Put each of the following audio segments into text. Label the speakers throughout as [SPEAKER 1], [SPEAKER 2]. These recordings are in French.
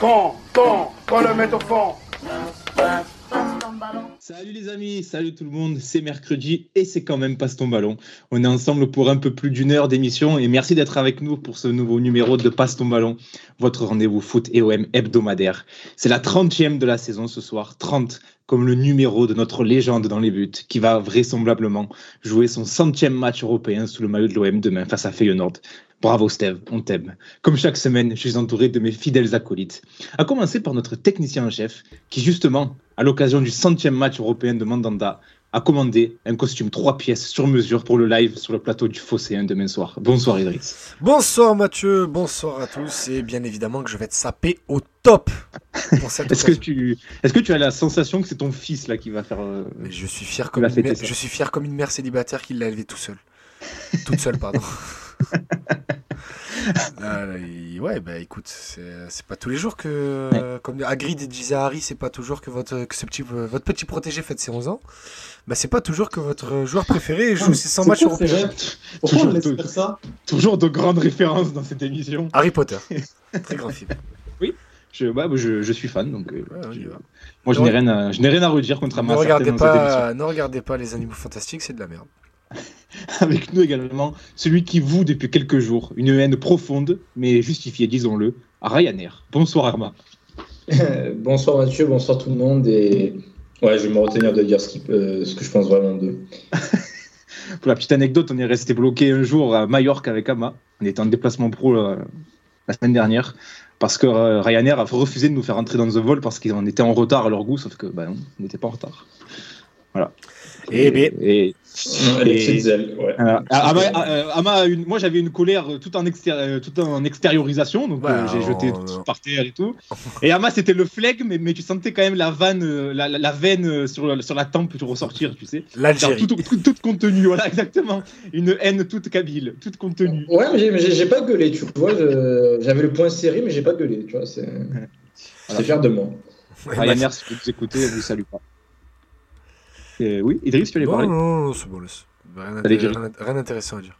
[SPEAKER 1] Quand, quand, quand le met au fond.
[SPEAKER 2] Salut les amis, salut tout le monde, c'est mercredi et c'est quand même Passe ton ballon. On est ensemble pour un peu plus d'une heure d'émission et merci d'être avec nous pour ce nouveau numéro de Passe ton ballon, votre rendez-vous foot et OM hebdomadaire. C'est la 30e de la saison ce soir, 30 comme le numéro de notre légende dans les buts qui va vraisemblablement jouer son centième match européen sous le maillot de l'OM demain face à Feyenoord. Bravo Steve, on t'aime. Comme chaque semaine, je suis entouré de mes fidèles acolytes. À commencer par notre technicien en chef, qui justement, à l'occasion du centième match européen de Mandanda, a commandé un costume trois pièces sur mesure pour le live sur le plateau du Fossé demain soir. Bonsoir Idriss.
[SPEAKER 3] Bonsoir Mathieu, bonsoir à tous et bien évidemment que je vais te saper au top
[SPEAKER 2] Est-ce que tu est-ce que tu as la sensation que c'est ton fils là qui va faire euh,
[SPEAKER 3] Mais je suis fier comme une mère, je suis fier comme une mère célibataire qui l'a élevé tout seul. Toute seule pardon. Ah, ouais, bah écoute, c'est pas tous les jours que, comme Agrid disait à Harry, c'est pas toujours que votre, que ce petit, votre petit protégé fête ses 11 ans. Bah c'est pas toujours que votre joueur préféré joue ses 100 matchs européens.
[SPEAKER 2] Pourquoi on laisse faire ça Toujours de grandes références dans cette émission.
[SPEAKER 3] Harry Potter, très grand film.
[SPEAKER 2] Oui. Je, bah, je, je, suis fan, donc euh, moi je n'ai rien, à, je n'ai rien à redire contre
[SPEAKER 3] ne regardez pas, Ne regardez pas les animaux fantastiques, c'est de la merde.
[SPEAKER 2] Avec nous également, celui qui voue depuis quelques jours une haine profonde, mais justifiée, disons-le, à Ryanair. Bonsoir Arma.
[SPEAKER 4] bonsoir Mathieu, bonsoir tout le monde. Et ouais, je vais me retenir de dire ce, euh, ce que je pense vraiment d'eux.
[SPEAKER 2] Pour la petite anecdote, on est resté bloqué un jour à Majorque avec Ama. On était en déplacement pro euh, la semaine dernière parce que euh, Ryanair a refusé de nous faire entrer dans le vol parce qu'ils en étaient en retard à leur goût, sauf que ben, on n'était pas en retard. Voilà.
[SPEAKER 3] Et, et,
[SPEAKER 2] moi j'avais une colère tout en, tout en extériorisation, donc euh, j'ai jeté tout par terre et tout. Et Ama c'était le flegme, mais, mais, tu sentais quand même la vanne, euh, la, la, veine euh, sur, la, sur la tempe ressortir, tu sais.
[SPEAKER 3] L'Algérie.
[SPEAKER 2] Tout, tout, contenu, voilà, exactement. Une haine toute kabyle, toute contenue.
[SPEAKER 4] Ouais, mais j'ai pas gueulé, tu vois. J'avais le point serré, mais j'ai pas gueulé, tu vois. C'est voilà. fier de moi.
[SPEAKER 2] Ryanair, si vous écoutez, je vous salue pas. Oui, Idriss, tu allais parler?
[SPEAKER 3] Non, non, c'est bon, laisse. Rien d'intéressant à dire.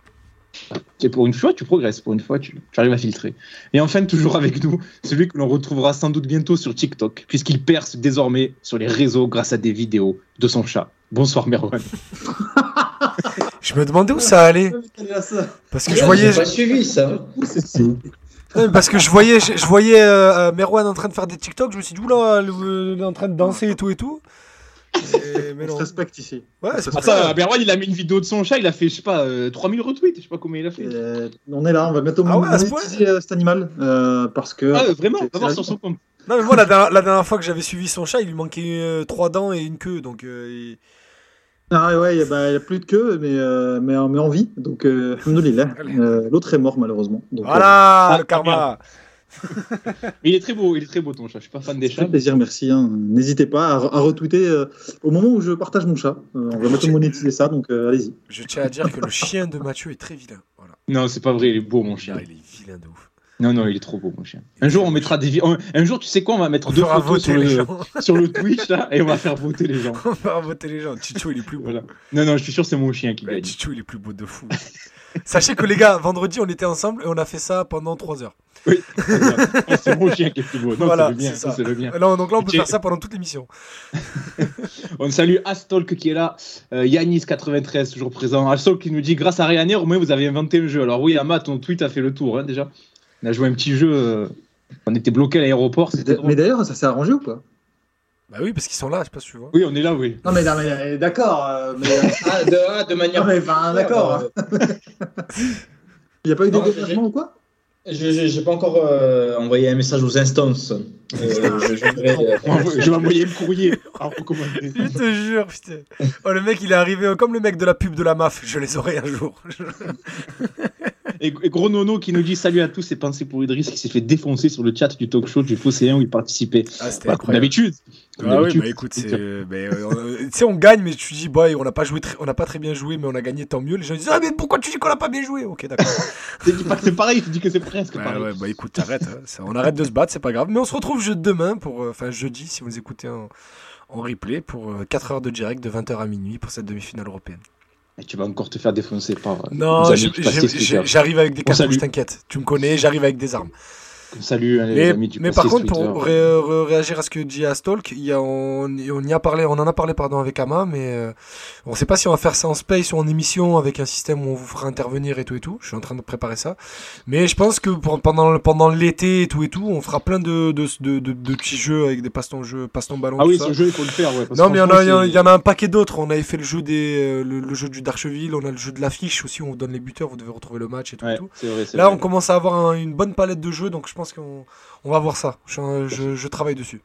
[SPEAKER 2] Et pour une fois, tu progresses. Pour une fois, tu, arrives à filtrer. Et enfin, toujours avec nous, celui que l'on retrouvera sans doute bientôt sur TikTok, puisqu'il perce désormais sur les réseaux grâce à des vidéos de son chat. Bonsoir, Merwan.
[SPEAKER 3] je me demandais où ça allait. Parce que je voyais.
[SPEAKER 4] pas suivi ça.
[SPEAKER 3] parce que je voyais, je, voyais euh, Merwan en train de faire des TikTok, je me suis dit, oula, il est en train de danser et tout et tout.
[SPEAKER 5] Mais, on se respecte ici.
[SPEAKER 2] Ouais, c'est ça. ça Berwan, il a mis une vidéo de son chat, il a fait, je sais pas, 3000 euh, retweets, je sais pas combien il a fait.
[SPEAKER 5] Euh, on est là, on va mettre au ah moins euh, cet animal. parce que.
[SPEAKER 2] Ah, vraiment On va voir sur son compte.
[SPEAKER 3] Non, mais moi, la, dernière, fois que j'avais suivi son chat, il lui manquait 3 dents et une queue, donc.
[SPEAKER 5] Ah ouais, bah, il n'y a plus de queue, mais, mais, mais en vie. Donc, euh, L'autre est mort, malheureusement. Donc,
[SPEAKER 3] voilà, le karma.
[SPEAKER 2] il est très beau, il est très beau ton chat. Je suis pas fan des chats.
[SPEAKER 5] plaisir, merci. Hein. N'hésitez pas à, retweeter euh, au moment où je partage mon chat. Euh, on va bientôt monétiser ça, donc euh, allez-y.
[SPEAKER 3] Je tiens à dire que le chien de Mathieu est très vilain. Voilà.
[SPEAKER 2] Non, c'est pas vrai, il est beau mon chien.
[SPEAKER 3] il est vilain de ouf.
[SPEAKER 2] Non, non, il est trop beau, mon chien. Un jour, on mettra des Un jour, tu sais quoi, on va mettre deux photos sur le... sur le Twitch là, et on va faire voter les gens.
[SPEAKER 3] on va faire voter les gens. Chicho, il est plus beau. Voilà.
[SPEAKER 2] Non, non, je suis sûr, c'est mon chien qui gagne.
[SPEAKER 3] Chicho, il est plus beau de fou. Sachez que les gars, vendredi, on était ensemble et on a fait ça pendant 3 heures.
[SPEAKER 2] Oui, c'est mon chien qui est plus beau. Non,
[SPEAKER 3] voilà,
[SPEAKER 2] c'est le bien.
[SPEAKER 3] Donc là, on peut faire ça pendant toute l'émission.
[SPEAKER 2] on salue Astolk qui est là, euh, Yanis93 toujours présent. Astolk qui nous dit grâce à Ryanair, au moins vous avez inventé le jeu. Alors oui, Ama, ton tweet a fait le tour hein, déjà. On a joué un petit jeu. Euh, on était bloqué à l'aéroport.
[SPEAKER 5] Mais d'ailleurs, ça s'est arrangé ou pas?
[SPEAKER 3] Bah oui, parce qu'ils sont là, je sais pas si tu vois.
[SPEAKER 2] Oui, on est là, oui.
[SPEAKER 5] Non, mais, euh, d'accord. Euh,
[SPEAKER 4] de, ah, de, manière.
[SPEAKER 5] Non, mais d'accord. Il n'y a pas eu de dégagement ou quoi?
[SPEAKER 4] Je n'ai pas encore euh, envoyé un message aux instances. Euh,
[SPEAKER 2] je, je, vais envoyer un courrier à recommander.
[SPEAKER 3] Je te jure, putain. Oh, le mec, il est arrivé comme le mec de la pub de la MAF. Je les aurai un jour.
[SPEAKER 2] et, Gros Nono qui nous dit salut à tous c'est pensées pour Idriss qui s'est fait défoncer sur le chat du talk show du Fosséen où il participait.
[SPEAKER 3] Ah, c'était bah,
[SPEAKER 2] d'habitude.
[SPEAKER 3] Ah oui, bah écoute, euh, tu sais, on gagne, mais tu dis, bah, on n'a pas, joué on n'a pas très bien joué, mais on a gagné, tant mieux. Les gens disent, ah, mais pourquoi tu dis qu'on n'a pas bien joué? Ok, d'accord.
[SPEAKER 2] tu dis pas que c'est pareil, tu dis que c'est presque pareil.
[SPEAKER 3] Ouais, bah écoute, arrête. Hein. on arrête de se battre, c'est pas grave. Mais on se retrouve demain, pour, euh, enfin jeudi, si vous écoutez en, en replay, pour 4 euh, heures de direct de 20h à minuit pour cette demi-finale européenne.
[SPEAKER 2] Et tu vas encore te faire défoncer par.
[SPEAKER 3] Non, j'arrive avec des cartouches, t'inquiète. Tu me connais, j'arrive avec des armes.
[SPEAKER 2] Salut hein, les
[SPEAKER 3] Mais,
[SPEAKER 2] amis du
[SPEAKER 3] mais par contre, pour ré- ré- réagir à ce que dit Astalk, il y a, on, on y a parlé, on en a parlé pardon avec Ama, mais euh, on sait pas si on va faire ça en space ou en émission avec un système où on vous fera intervenir et tout et tout. Je suis en train de préparer ça, mais je pense que pour- pendant l'été et tout et tout, on fera plein de de, de, de- de petits jeux avec des passe-temps jeux, passe-temps ballon.
[SPEAKER 2] Ah oui, ce jeu, il faut le faire. Ouais, parce
[SPEAKER 3] Non mais il y, en a- y en un paquet d'autres. On avait fait le jeu des euh, le, le jeu du d'Archeville, on a le jeu de l'affiche aussi, on vous donne les buteurs, vous devez retrouver le match et tout
[SPEAKER 2] c'est-
[SPEAKER 3] et
[SPEAKER 2] Ouais,
[SPEAKER 3] tout.
[SPEAKER 2] vrai,
[SPEAKER 3] Là,
[SPEAKER 2] vrai.
[SPEAKER 3] on commence à avoir un- une bonne palette de jeux, donc je pense qu'on on va voir ça. Je, je- je travaille dessus.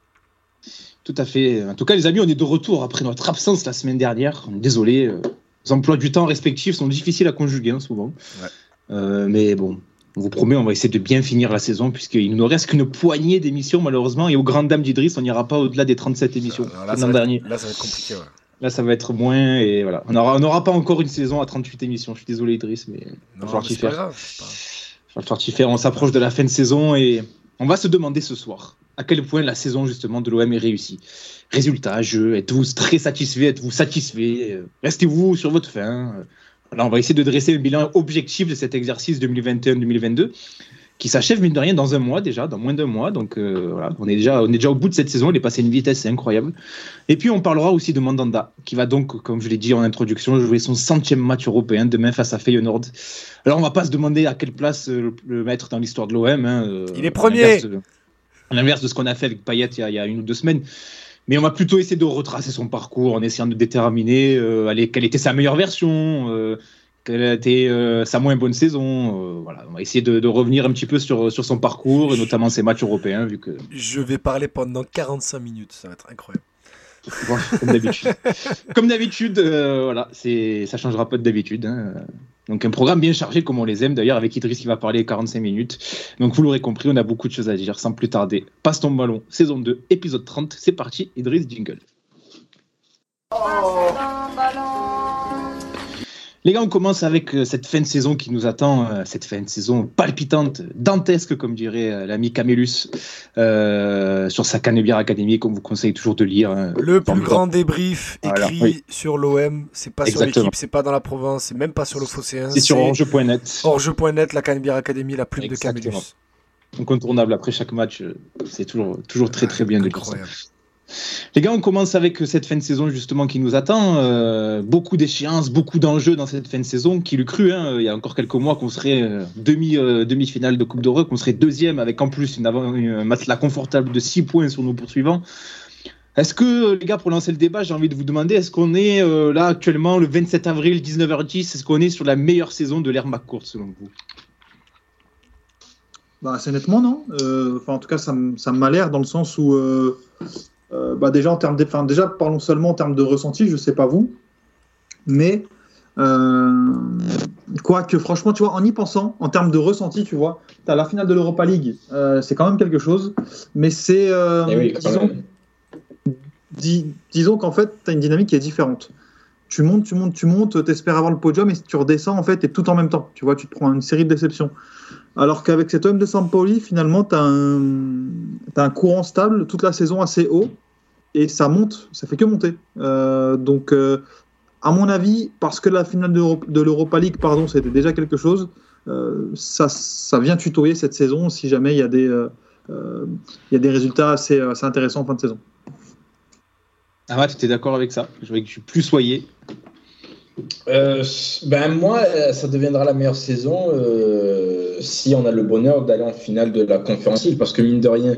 [SPEAKER 2] Tout à fait. En tout cas, les amis, on est de retour après notre absence la semaine dernière. Désolé. euh, Les emplois du temps respectifs sont difficiles à conjuguer hein, souvent.
[SPEAKER 3] Ouais.
[SPEAKER 2] Euh, mais bon, on vous promet, on va essayer de bien finir la saison puisqu'il ne nous reste qu'une poignée d'émissions malheureusement. Et aux grandes dames d'Idriss, on n'ira pas au-delà des 37 émissions.
[SPEAKER 3] Alors là, ça
[SPEAKER 2] l'an
[SPEAKER 3] va
[SPEAKER 2] dernier.
[SPEAKER 3] être, là, ça va être compliqué. ouais.
[SPEAKER 2] Là, ça va être moins. Et voilà. On n'aura on pas encore une saison à 38 émissions. Je suis désolé, Idriss, mais
[SPEAKER 3] Non,
[SPEAKER 2] falloir
[SPEAKER 3] mais
[SPEAKER 2] t'y
[SPEAKER 3] c'est pas
[SPEAKER 2] faire.
[SPEAKER 3] pas grave.
[SPEAKER 2] On s'approche de la fin de saison et on va se demander ce soir à quel point la saison justement de l'OM est réussie. Résultat, jeu, êtes-vous très satisfait, êtes-vous satisfait? Restez-vous sur votre fin on va essayer de dresser un bilan objectif de cet exercice 2021-2022 qui s'achève mine de rien dans un mois déjà, dans moins d'un mois. Donc euh, voilà, on est déjà, on est déjà au bout de cette saison. Elle est passée à une vitesse c'est incroyable. Et puis on parlera aussi de Mandanda, qui va donc, comme je l'ai dit en introduction, jouer son centième match européen demain face à Feyenoord. Alors on va pas se demander à quelle place euh, le, le mettre dans l'histoire de l'OM. hein, euh,
[SPEAKER 3] Il est premier.
[SPEAKER 2] À l'inverse de ce qu'on a fait avec Payet il y, a, il y a une ou deux semaines. Mais on va plutôt essayer de retracer son parcours en essayant de déterminer euh, quelle était sa meilleure version, euh, quelle a été euh, sa moins bonne saison. euh, voilà, on va essayer de, de revenir un petit peu sur, sur son parcours et notamment ses matchs européens, vu que
[SPEAKER 3] Je vais parler pendant 45 minutes, ça va être incroyable.
[SPEAKER 2] Bon, comme d'habitude. comme d'habitude, euh, voilà, c'est, ça changera pas de d'habitude. hein. Donc un programme bien chargé comme on les aime d'ailleurs avec Idriss qui va parler 45 minutes. Donc vous l'aurez compris, on a beaucoup de choses à dire sans plus tarder. Passe ton ballon, saison 2, épisode 30, c'est parti, Idriss jingle. Les gars, on commence avec euh, cette fin de saison qui nous attend, euh, cette fin de saison palpitante, dantesque, comme dirait euh, l'ami Camélus, euh, sur sa Canebière Academy, qu'on vous conseille toujours de lire. hein.
[SPEAKER 3] Le plus grand débrief écrit
[SPEAKER 2] oui.
[SPEAKER 3] sur l'OM, c'est pas sur l'équipe, c'est pas dans la province, c'est même pas sur le Phocéen.
[SPEAKER 2] C'est sur orangeux.net.
[SPEAKER 3] Orjeu.net, la Canebière Academy, la plume
[SPEAKER 2] Exactement.
[SPEAKER 3] de Camillus.
[SPEAKER 2] Incontournable après chaque match. C'est toujours, toujours très très bien de lire ça. Les gars, on commence avec cette fin de saison justement qui nous attend. Euh, beaucoup d'échéances, beaucoup d'enjeux dans cette fin de saison. Qui l'eût cru, hein, il y a encore quelques mois, qu'on serait euh, euh, demi-finale de Coupe d'Europe, qu'on serait deuxième avec en plus une matelas confortable de 6 points sur nos poursuivants. Est-ce que, les gars, pour lancer le débat, j'ai envie de vous demander, est-ce qu'on est là actuellement, le 27 avril, 19h10, est-ce qu'on est sur la meilleure saison de l'ère McCourt selon vous?
[SPEAKER 5] Bah, assez nettement, non? En tout cas, ça, ça m'a l'air dans le sens où, euh, bah, déjà, en termes de, enfin, déjà, parlons seulement en termes de ressenti, je sais pas vous, mais euh, quoique, franchement, tu vois, en y pensant, en termes de ressenti, tu vois, tu as la finale de l'Europa League, euh, c'est quand même quelque chose, mais c'est, euh,
[SPEAKER 4] Eh oui,
[SPEAKER 5] disons, dis- disons qu'en fait, tu as une dynamique qui est différente. Tu montes, tu montes, tu montes, tu espères avoir le podium et tu redescends en fait et tout en même temps. Tu vois, tu te prends une série de déceptions. Alors qu'avec cet OM de Sampoli, finalement, tu as, un courant stable toute la saison assez haut et ça monte, ça fait que monter. Euh, donc, euh, à mon avis, parce que la finale de l'Euro- de l'Europa League, pardon, c'était déjà quelque chose, euh, ça, ça vient tutoyer cette saison si jamais il y, a des, il y a des résultats assez, assez intéressants en fin de saison.
[SPEAKER 2] Ah ouais, tu étais d'accord avec ça? Je vois que je suis plus soyé.
[SPEAKER 4] Euh, ben moi, ça deviendra la meilleure saison euh, si on a le bonheur d'aller en finale de la Conférence parce que mine de rien,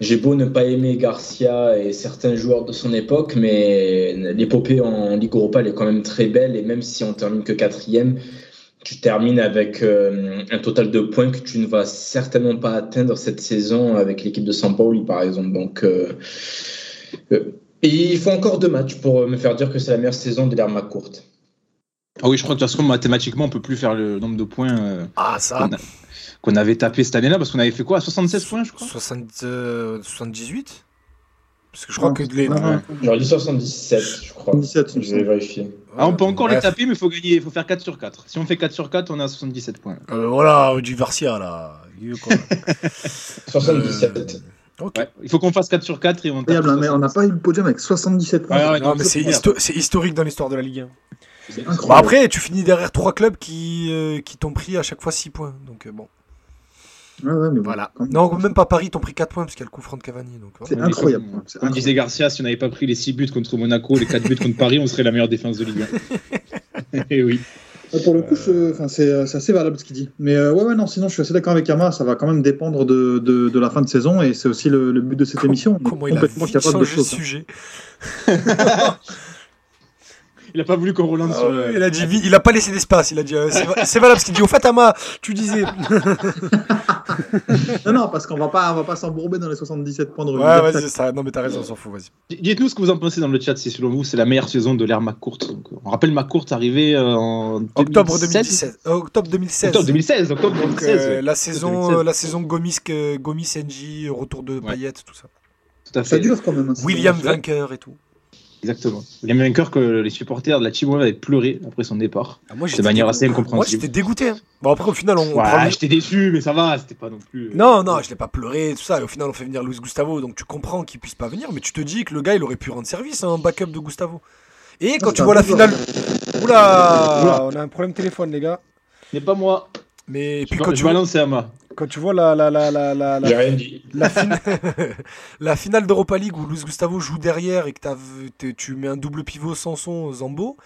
[SPEAKER 4] j'ai beau ne pas aimer Garcia et certains joueurs de son époque, mais l'épopée en Ligue Europa elle est quand même très belle, et même si on termine que quatrième, tu termines avec euh, un total de points que tu ne vas certainement pas atteindre cette saison avec l'équipe de San Pauli, par exemple. Donc, euh, euh, et il faut encore deux matchs pour me faire dire que c'est la meilleure saison de l'ère courte.
[SPEAKER 2] Ah oui, je crois que de toute façon, mathématiquement, on peut plus faire le nombre de points euh,
[SPEAKER 3] Ah, ça
[SPEAKER 2] qu'on a- avait tapé cette année-là, parce qu'on avait fait quoi 76 points, je crois
[SPEAKER 3] 60, euh, 78 Parce que je crois
[SPEAKER 5] Non,
[SPEAKER 3] que les.
[SPEAKER 5] non, non.
[SPEAKER 4] J'aurais dit 77, je crois.
[SPEAKER 5] 77, il me
[SPEAKER 4] Je vais vérifier.
[SPEAKER 2] Ah, on peut encore les
[SPEAKER 3] Bref.
[SPEAKER 2] taper, mais il faut gagner, il faut faire 4 sur 4. Si on fait 4 sur 4, on à 77 points.
[SPEAKER 3] Euh, voilà, du Varcia là. Il est quoi
[SPEAKER 4] 77.
[SPEAKER 3] Ok.
[SPEAKER 2] Ouais, il faut qu'on fasse 4 sur 4 et on tape.
[SPEAKER 5] Hein, mais on n'a pas eu le podium avec 77 points.
[SPEAKER 2] Ouais, ouais,
[SPEAKER 3] Non, mais c'est histo- c'est historique dans l'histoire de la Ligue 1.
[SPEAKER 2] C'est
[SPEAKER 3] Bon,
[SPEAKER 5] Incroyable.
[SPEAKER 3] après, tu finis derrière trois clubs qui, euh, qui t'ont pris à chaque fois 6 points. Donc, euh, bon.
[SPEAKER 5] Ouais, ouais, mais bon,
[SPEAKER 3] Voilà. Non, même pas Paris, t'ont pris 4 points parce qu'il y a le coup franc de Cavani. Donc, voilà.
[SPEAKER 5] C'est incroyable.
[SPEAKER 2] Comme, disait Garcia, si on n'avait pas pris les 6 buts contre Monaco, les 4 buts contre Paris, on serait la meilleure défense de Ligue 1. Et oui.
[SPEAKER 5] Ouais, Pour le coup, c'est euh, c'est assez valable ce qu'il dit. Mais euh, ouais, ouais, non, sinon je suis assez d'accord avec Yama, ça va quand même dépendre de, de, de la fin de saison et c'est aussi le, le but de cette émission.
[SPEAKER 3] Comment il a
[SPEAKER 5] capable de choses. hein.
[SPEAKER 3] sujet
[SPEAKER 2] Il a pas voulu qu'on relance sur le-
[SPEAKER 3] Il a dit, il a pas laissé d'espace. Il a dit, euh, c'est valable ce qu'il dit. Au fait, Ama, tu disais.
[SPEAKER 5] Non, non, parce qu'on va pas, on va pas s'embourber dans les 77 points de
[SPEAKER 3] Ouais,
[SPEAKER 5] revue.
[SPEAKER 3] vas-y, ça. Non, mais t'as raison, on s'en fout, vas-y.
[SPEAKER 2] Dites-nous ce que vous en pensez dans le chat si selon vous c'est la meilleure saison de l'ère McCourt. Donc, on rappelle McCourt arrivé euh, en
[SPEAKER 3] Octobre
[SPEAKER 2] 2016.
[SPEAKER 3] 2017. euh, octobre 2016.
[SPEAKER 2] Octobre 2016. Octobre
[SPEAKER 3] Donc,
[SPEAKER 2] 2016.
[SPEAKER 3] euh,
[SPEAKER 2] ouais.
[SPEAKER 3] la saison,
[SPEAKER 2] 2016.
[SPEAKER 3] euh, la saison Gomis, Gomis, NJ, retour de Payet, tout ça.
[SPEAKER 2] Tout à
[SPEAKER 5] Ça
[SPEAKER 2] fait.
[SPEAKER 5] dure quand même. hein,
[SPEAKER 3] William vainqueur et tout.
[SPEAKER 2] Exactement. Il y a même vainqueur que les supporters de la Team One avaient pleuré après son départ.
[SPEAKER 3] Ah, moi,
[SPEAKER 2] De
[SPEAKER 3] j'étais
[SPEAKER 2] manière
[SPEAKER 3] dégoûté.
[SPEAKER 2] assez
[SPEAKER 3] Moi,
[SPEAKER 2] incompréhensible.
[SPEAKER 3] j'étais dégoûté. hein. Bon, après, au final, on.
[SPEAKER 2] Ouais,
[SPEAKER 3] prend-
[SPEAKER 2] j'étais déçu, mais ça va, c'était pas non plus. euh,
[SPEAKER 3] Non, non, je l'ai pas pleuré, tout ça. Et au final, on fait venir Luis Gustavo, donc tu comprends qu'il puisse pas venir, mais tu te dis que le gars, il aurait pu rendre service en backup de Gustavo. Et quand tu
[SPEAKER 5] un
[SPEAKER 3] vois la finale. Oula,
[SPEAKER 2] Oula.
[SPEAKER 3] On a un problème téléphone, les gars.
[SPEAKER 2] Mais pas moi.
[SPEAKER 3] Mais
[SPEAKER 2] Je,
[SPEAKER 3] puis quand
[SPEAKER 2] je
[SPEAKER 3] tu,
[SPEAKER 2] balance à Ama.
[SPEAKER 3] Quand tu vois la, la, la, la, la, la-
[SPEAKER 4] J'ai rien dit.
[SPEAKER 3] la, fin- la finale d'Europa League où Luis Gustavo joue derrière et que tu mets un double pivot Sanson, Zambo,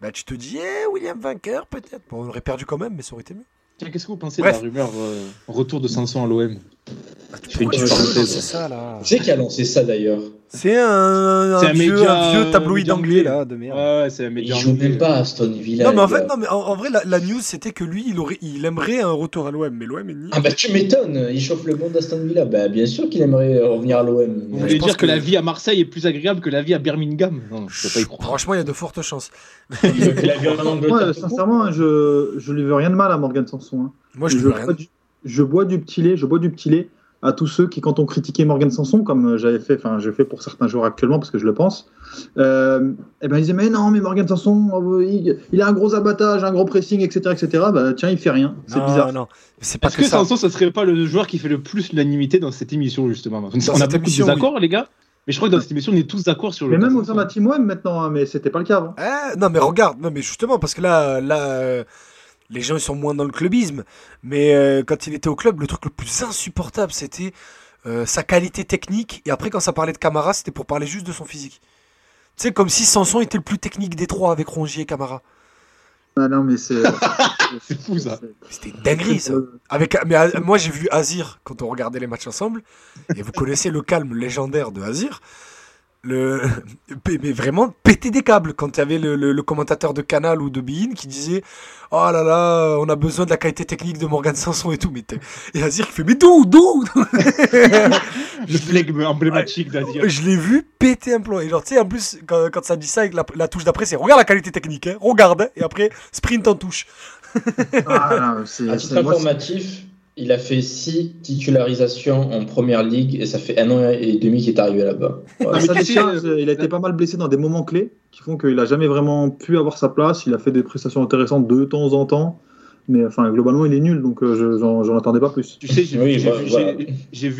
[SPEAKER 3] bah tu te dis, eh, William vainqueur peut-être. Bon, on aurait perdu quand même, mais ça aurait été mieux.
[SPEAKER 2] Qu'est-ce que vous pensez
[SPEAKER 3] Bref.
[SPEAKER 2] de la rumeur euh, retour de Sanson à l'OM fais une petite parenthèse.
[SPEAKER 3] ça là
[SPEAKER 4] Tu sais qui a lancé ça d'ailleurs
[SPEAKER 3] C'est un,
[SPEAKER 2] C'est
[SPEAKER 3] un
[SPEAKER 2] un
[SPEAKER 3] vieux,
[SPEAKER 2] média,
[SPEAKER 3] un vieux tabloïd
[SPEAKER 2] média
[SPEAKER 3] anglais
[SPEAKER 2] anglais.
[SPEAKER 3] là, de merde.
[SPEAKER 2] Ouais, ouais, c'est un
[SPEAKER 4] Il
[SPEAKER 2] média.
[SPEAKER 4] joue
[SPEAKER 2] anglais.
[SPEAKER 4] même pas à Aston Villa.
[SPEAKER 3] Non mais en
[SPEAKER 4] les
[SPEAKER 3] fait,
[SPEAKER 4] gars.
[SPEAKER 3] non mais en, en vrai la, la news c'était que lui il aurait, il aimerait un retour à l'OM, mais l'OM est ni.
[SPEAKER 4] Ah bah tu m'étonnes, il chauffe le monde d'Aston Villa. Bah bien sûr qu'il aimerait revenir à l'OM.
[SPEAKER 2] Vous voulez
[SPEAKER 3] pense
[SPEAKER 2] dire que...
[SPEAKER 3] que-
[SPEAKER 2] la vie à Marseille est plus agréable que la vie à Birmingham? Non, je peux pas y croire.
[SPEAKER 3] Franchement, il y a de fortes chances.
[SPEAKER 4] Il veut que la vie en Angleterre.
[SPEAKER 5] Moi, sincèrement, je, je lui veux rien de mal à Morgan Sanson. hein.
[SPEAKER 3] Moi je
[SPEAKER 5] je,
[SPEAKER 3] veux rien.
[SPEAKER 5] bois du, je bois du petit lait, je bois du petit lait à tous ceux qui, quand on critiquait Morgan Sanson, comme euh, j'avais fait, enfin, je fais pour certains joueurs actuellement parce que je le pense, euh, et ben ils disaient mais non, mais Morgan Sanson, euh, il, il a un gros abattage, un gros pressing, etc., etc. Bah tiens, il fait rien, c'est bizarre.
[SPEAKER 3] Non, c'est pas
[SPEAKER 2] Est-ce
[SPEAKER 3] que,
[SPEAKER 2] que
[SPEAKER 3] ça.
[SPEAKER 2] Sanson, ce serait pas le joueur qui fait le plus l'unanimité dans cette émission, justement? On a
[SPEAKER 3] cette
[SPEAKER 2] beaucoup
[SPEAKER 3] émission,
[SPEAKER 2] de désaccords, les gars, mais je crois que dans cette émission, on est tous d'accord sur le.
[SPEAKER 5] Mais même au sein de la. Team Web maintenant, hein, mais c'était pas le cas avant.
[SPEAKER 3] Eh, non mais regarde, non mais justement parce que là, là, euh, les gens ils sont moins dans le clubisme, mais euh, quand il était au club, le truc le plus insupportable c'était euh, sa qualité technique et après quand ça parlait de Camara, c'était pour parler juste de son physique. Tu sais comme si Sanson était le plus technique des trois avec Rongier et Camara.
[SPEAKER 5] Ah non, mais c'est.
[SPEAKER 2] C'est fou, ça.
[SPEAKER 3] C'était une dinguerie ça.
[SPEAKER 5] Euh,
[SPEAKER 3] Avec, mais euh, moi j'ai vu Azir quand on regardait les matchs ensemble et vous connaissez le calme légendaire de Azir. Le, mais vraiment péter des câbles quand il y avait le, le- le commentateur de Canal ou de Bein qui disait oh là là on a besoin de la qualité technique de Morgan Sanson et tout mais et Azir qui fait mais d'où d'où
[SPEAKER 2] Le flegme emblématique d'Azir.
[SPEAKER 3] je l'ai vu péter un plomb. Et genre tu sais en plus quand, quand ça dit ça avec la, la touche d'après c'est regarde la qualité technique hein, regarde hein, et après sprint en touche.
[SPEAKER 5] Ah, non, c'est-
[SPEAKER 4] À titre
[SPEAKER 5] moi,
[SPEAKER 4] informatif, il a fait 6 titularisations en première ligue et ça fait un an et demi qu'il est arrivé là-bas.
[SPEAKER 5] Décharge, il a été pas mal blessé dans des moments clés qui font qu'il a jamais vraiment pu avoir sa place. Il a fait des prestations intéressantes de temps en temps, mais enfin globalement il est nul, donc euh, je- j'en attendais pas plus.
[SPEAKER 2] Tu sais, j'ai
[SPEAKER 4] Oui,
[SPEAKER 2] vu,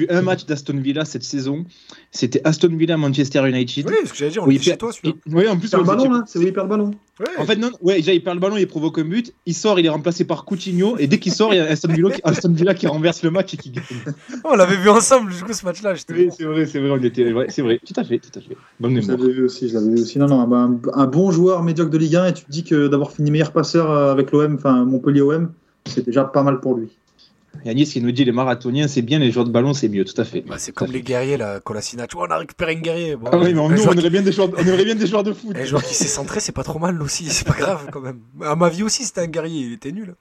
[SPEAKER 4] voilà.
[SPEAKER 2] un match d'Aston Villa cette saison. C'était Aston Villa Manchester United.
[SPEAKER 3] oui ce que j'allais dire on
[SPEAKER 2] Oui,
[SPEAKER 3] était chez toi celui-là
[SPEAKER 2] Oui, en plus,
[SPEAKER 5] Il perd le
[SPEAKER 2] on-
[SPEAKER 5] ballon là, c'est où il perd le ballon.
[SPEAKER 3] Ouais.
[SPEAKER 2] En fait, non, ouais, déjà, il perd le ballon, il provoque un but. Il sort, il est remplacé par Coutinho. Et dès qu'il sort, il y a Aston Villa, qui, Aston Villa qui renverse le match et qui gagne.
[SPEAKER 3] on l'avait vu ensemble du coup ce match là
[SPEAKER 2] Oui, c'est vrai, c'est vrai, on était. Ouais, c'est vrai, tout à fait, tout à fait. Bonne
[SPEAKER 5] Je
[SPEAKER 2] mémoire.
[SPEAKER 5] l'avais vu aussi, je l'avais vu aussi. Non, non, un, un bon joueur médiocre de Ligue 1 et tu te dis que d'avoir fini meilleur passeur euh, avec l'OM, enfin Montpellier OM, c'est déjà pas mal pour lui.
[SPEAKER 2] Yanis qui nous dit les marathoniens, c'est bien, les joueurs de ballon, c'est mieux, tout à fait.
[SPEAKER 3] Bah, c'est comme les guerriers là, Colasinac. Oh, on a récupéré un guerrier. Bon,
[SPEAKER 2] Ah oui, mais
[SPEAKER 3] un,
[SPEAKER 2] nous, on aurait bien des joueurs, on aurait bien des joueurs de foot.
[SPEAKER 3] un joueur qui s'est centré, c'est pas trop mal aussi. C'est pas grave quand même. À ma vie aussi, c'était un guerrier. Il était nul.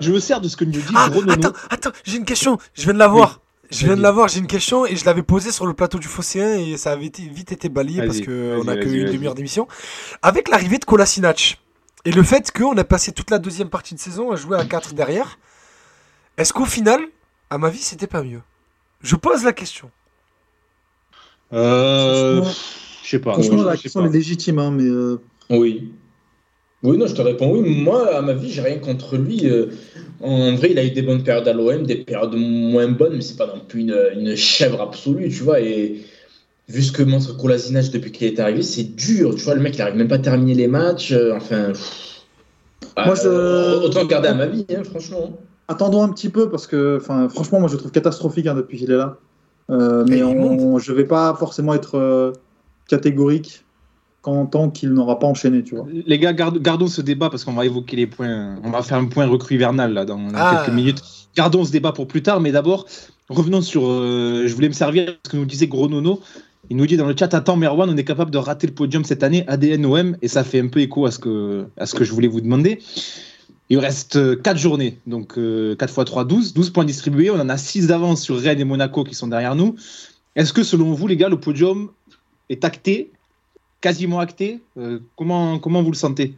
[SPEAKER 2] Je me sers de ce que nous dit
[SPEAKER 3] Ah, attends, attends, j'ai une question. Je viens de la voir. Je viens de la voir, j'ai une question et je l'avais posée sur le plateau du Phocéen et ça avait été, vite été balayé parce que
[SPEAKER 2] vas-y,
[SPEAKER 3] on a que
[SPEAKER 2] vas-y,
[SPEAKER 3] une
[SPEAKER 2] vas-y.
[SPEAKER 3] demi-heure d'émission. Avec l'arrivée de Kolasinac et le fait qu'on a passé toute la deuxième partie de saison à jouer à 4 derrière, est-ce qu'au final, à ma vie, c'était pas mieux? Je pose la question.
[SPEAKER 2] Euh, je sais pas.
[SPEAKER 5] Franchement,
[SPEAKER 2] je-
[SPEAKER 5] la question
[SPEAKER 2] pas.
[SPEAKER 5] est légitime, hein, mais euh,
[SPEAKER 4] Oui. Oui, non, je te réponds oui. Moi, à ma vie, j'ai rien contre lui. Euh, En vrai, il a eu des bonnes périodes à l'OM, des périodes moins bonnes, mais c'est pas non plus une, une chèvre absolue, tu vois. Et vu ce que montre Kolasinac depuis qu'il est arrivé, c'est dur, tu vois. Le mec, il arrive même pas à terminer les matchs. euh, enfin. pff.
[SPEAKER 5] Moi, je-
[SPEAKER 4] Euh, autant garder à ma vie, hein, franchement.
[SPEAKER 5] Attendons un petit peu parce que, enfin, franchement, moi je le trouve catastrophique hein, depuis qu'il est là. Euh, mais on, je vais pas forcément être euh, catégorique quand tant qu'il n'aura pas enchaîné, tu vois.
[SPEAKER 2] Les gars, gardons ce débat parce qu'on va évoquer les points. On va faire un point recrue hivernal là dans, dans
[SPEAKER 3] Ah.
[SPEAKER 2] quelques minutes. Gardons ce débat pour plus tard, mais d'abord, revenons sur. euh, je voulais me servir de ce que nous disait Gros Nono. Il nous dit dans le chat Attends, Merwan, on est capable de rater le podium cette année, ADN OM, et ça fait un peu écho à ce que, à ce que je voulais vous demander. Il reste 4 journées, donc euh, 4 x 3, 12, 12 points distribués. On en a 6 d'avance sur Rennes et Monaco qui sont derrière nous. Est-ce que selon vous, les gars, le podium est acté? Quasiment acté? Euh, comment, comment vous le sentez?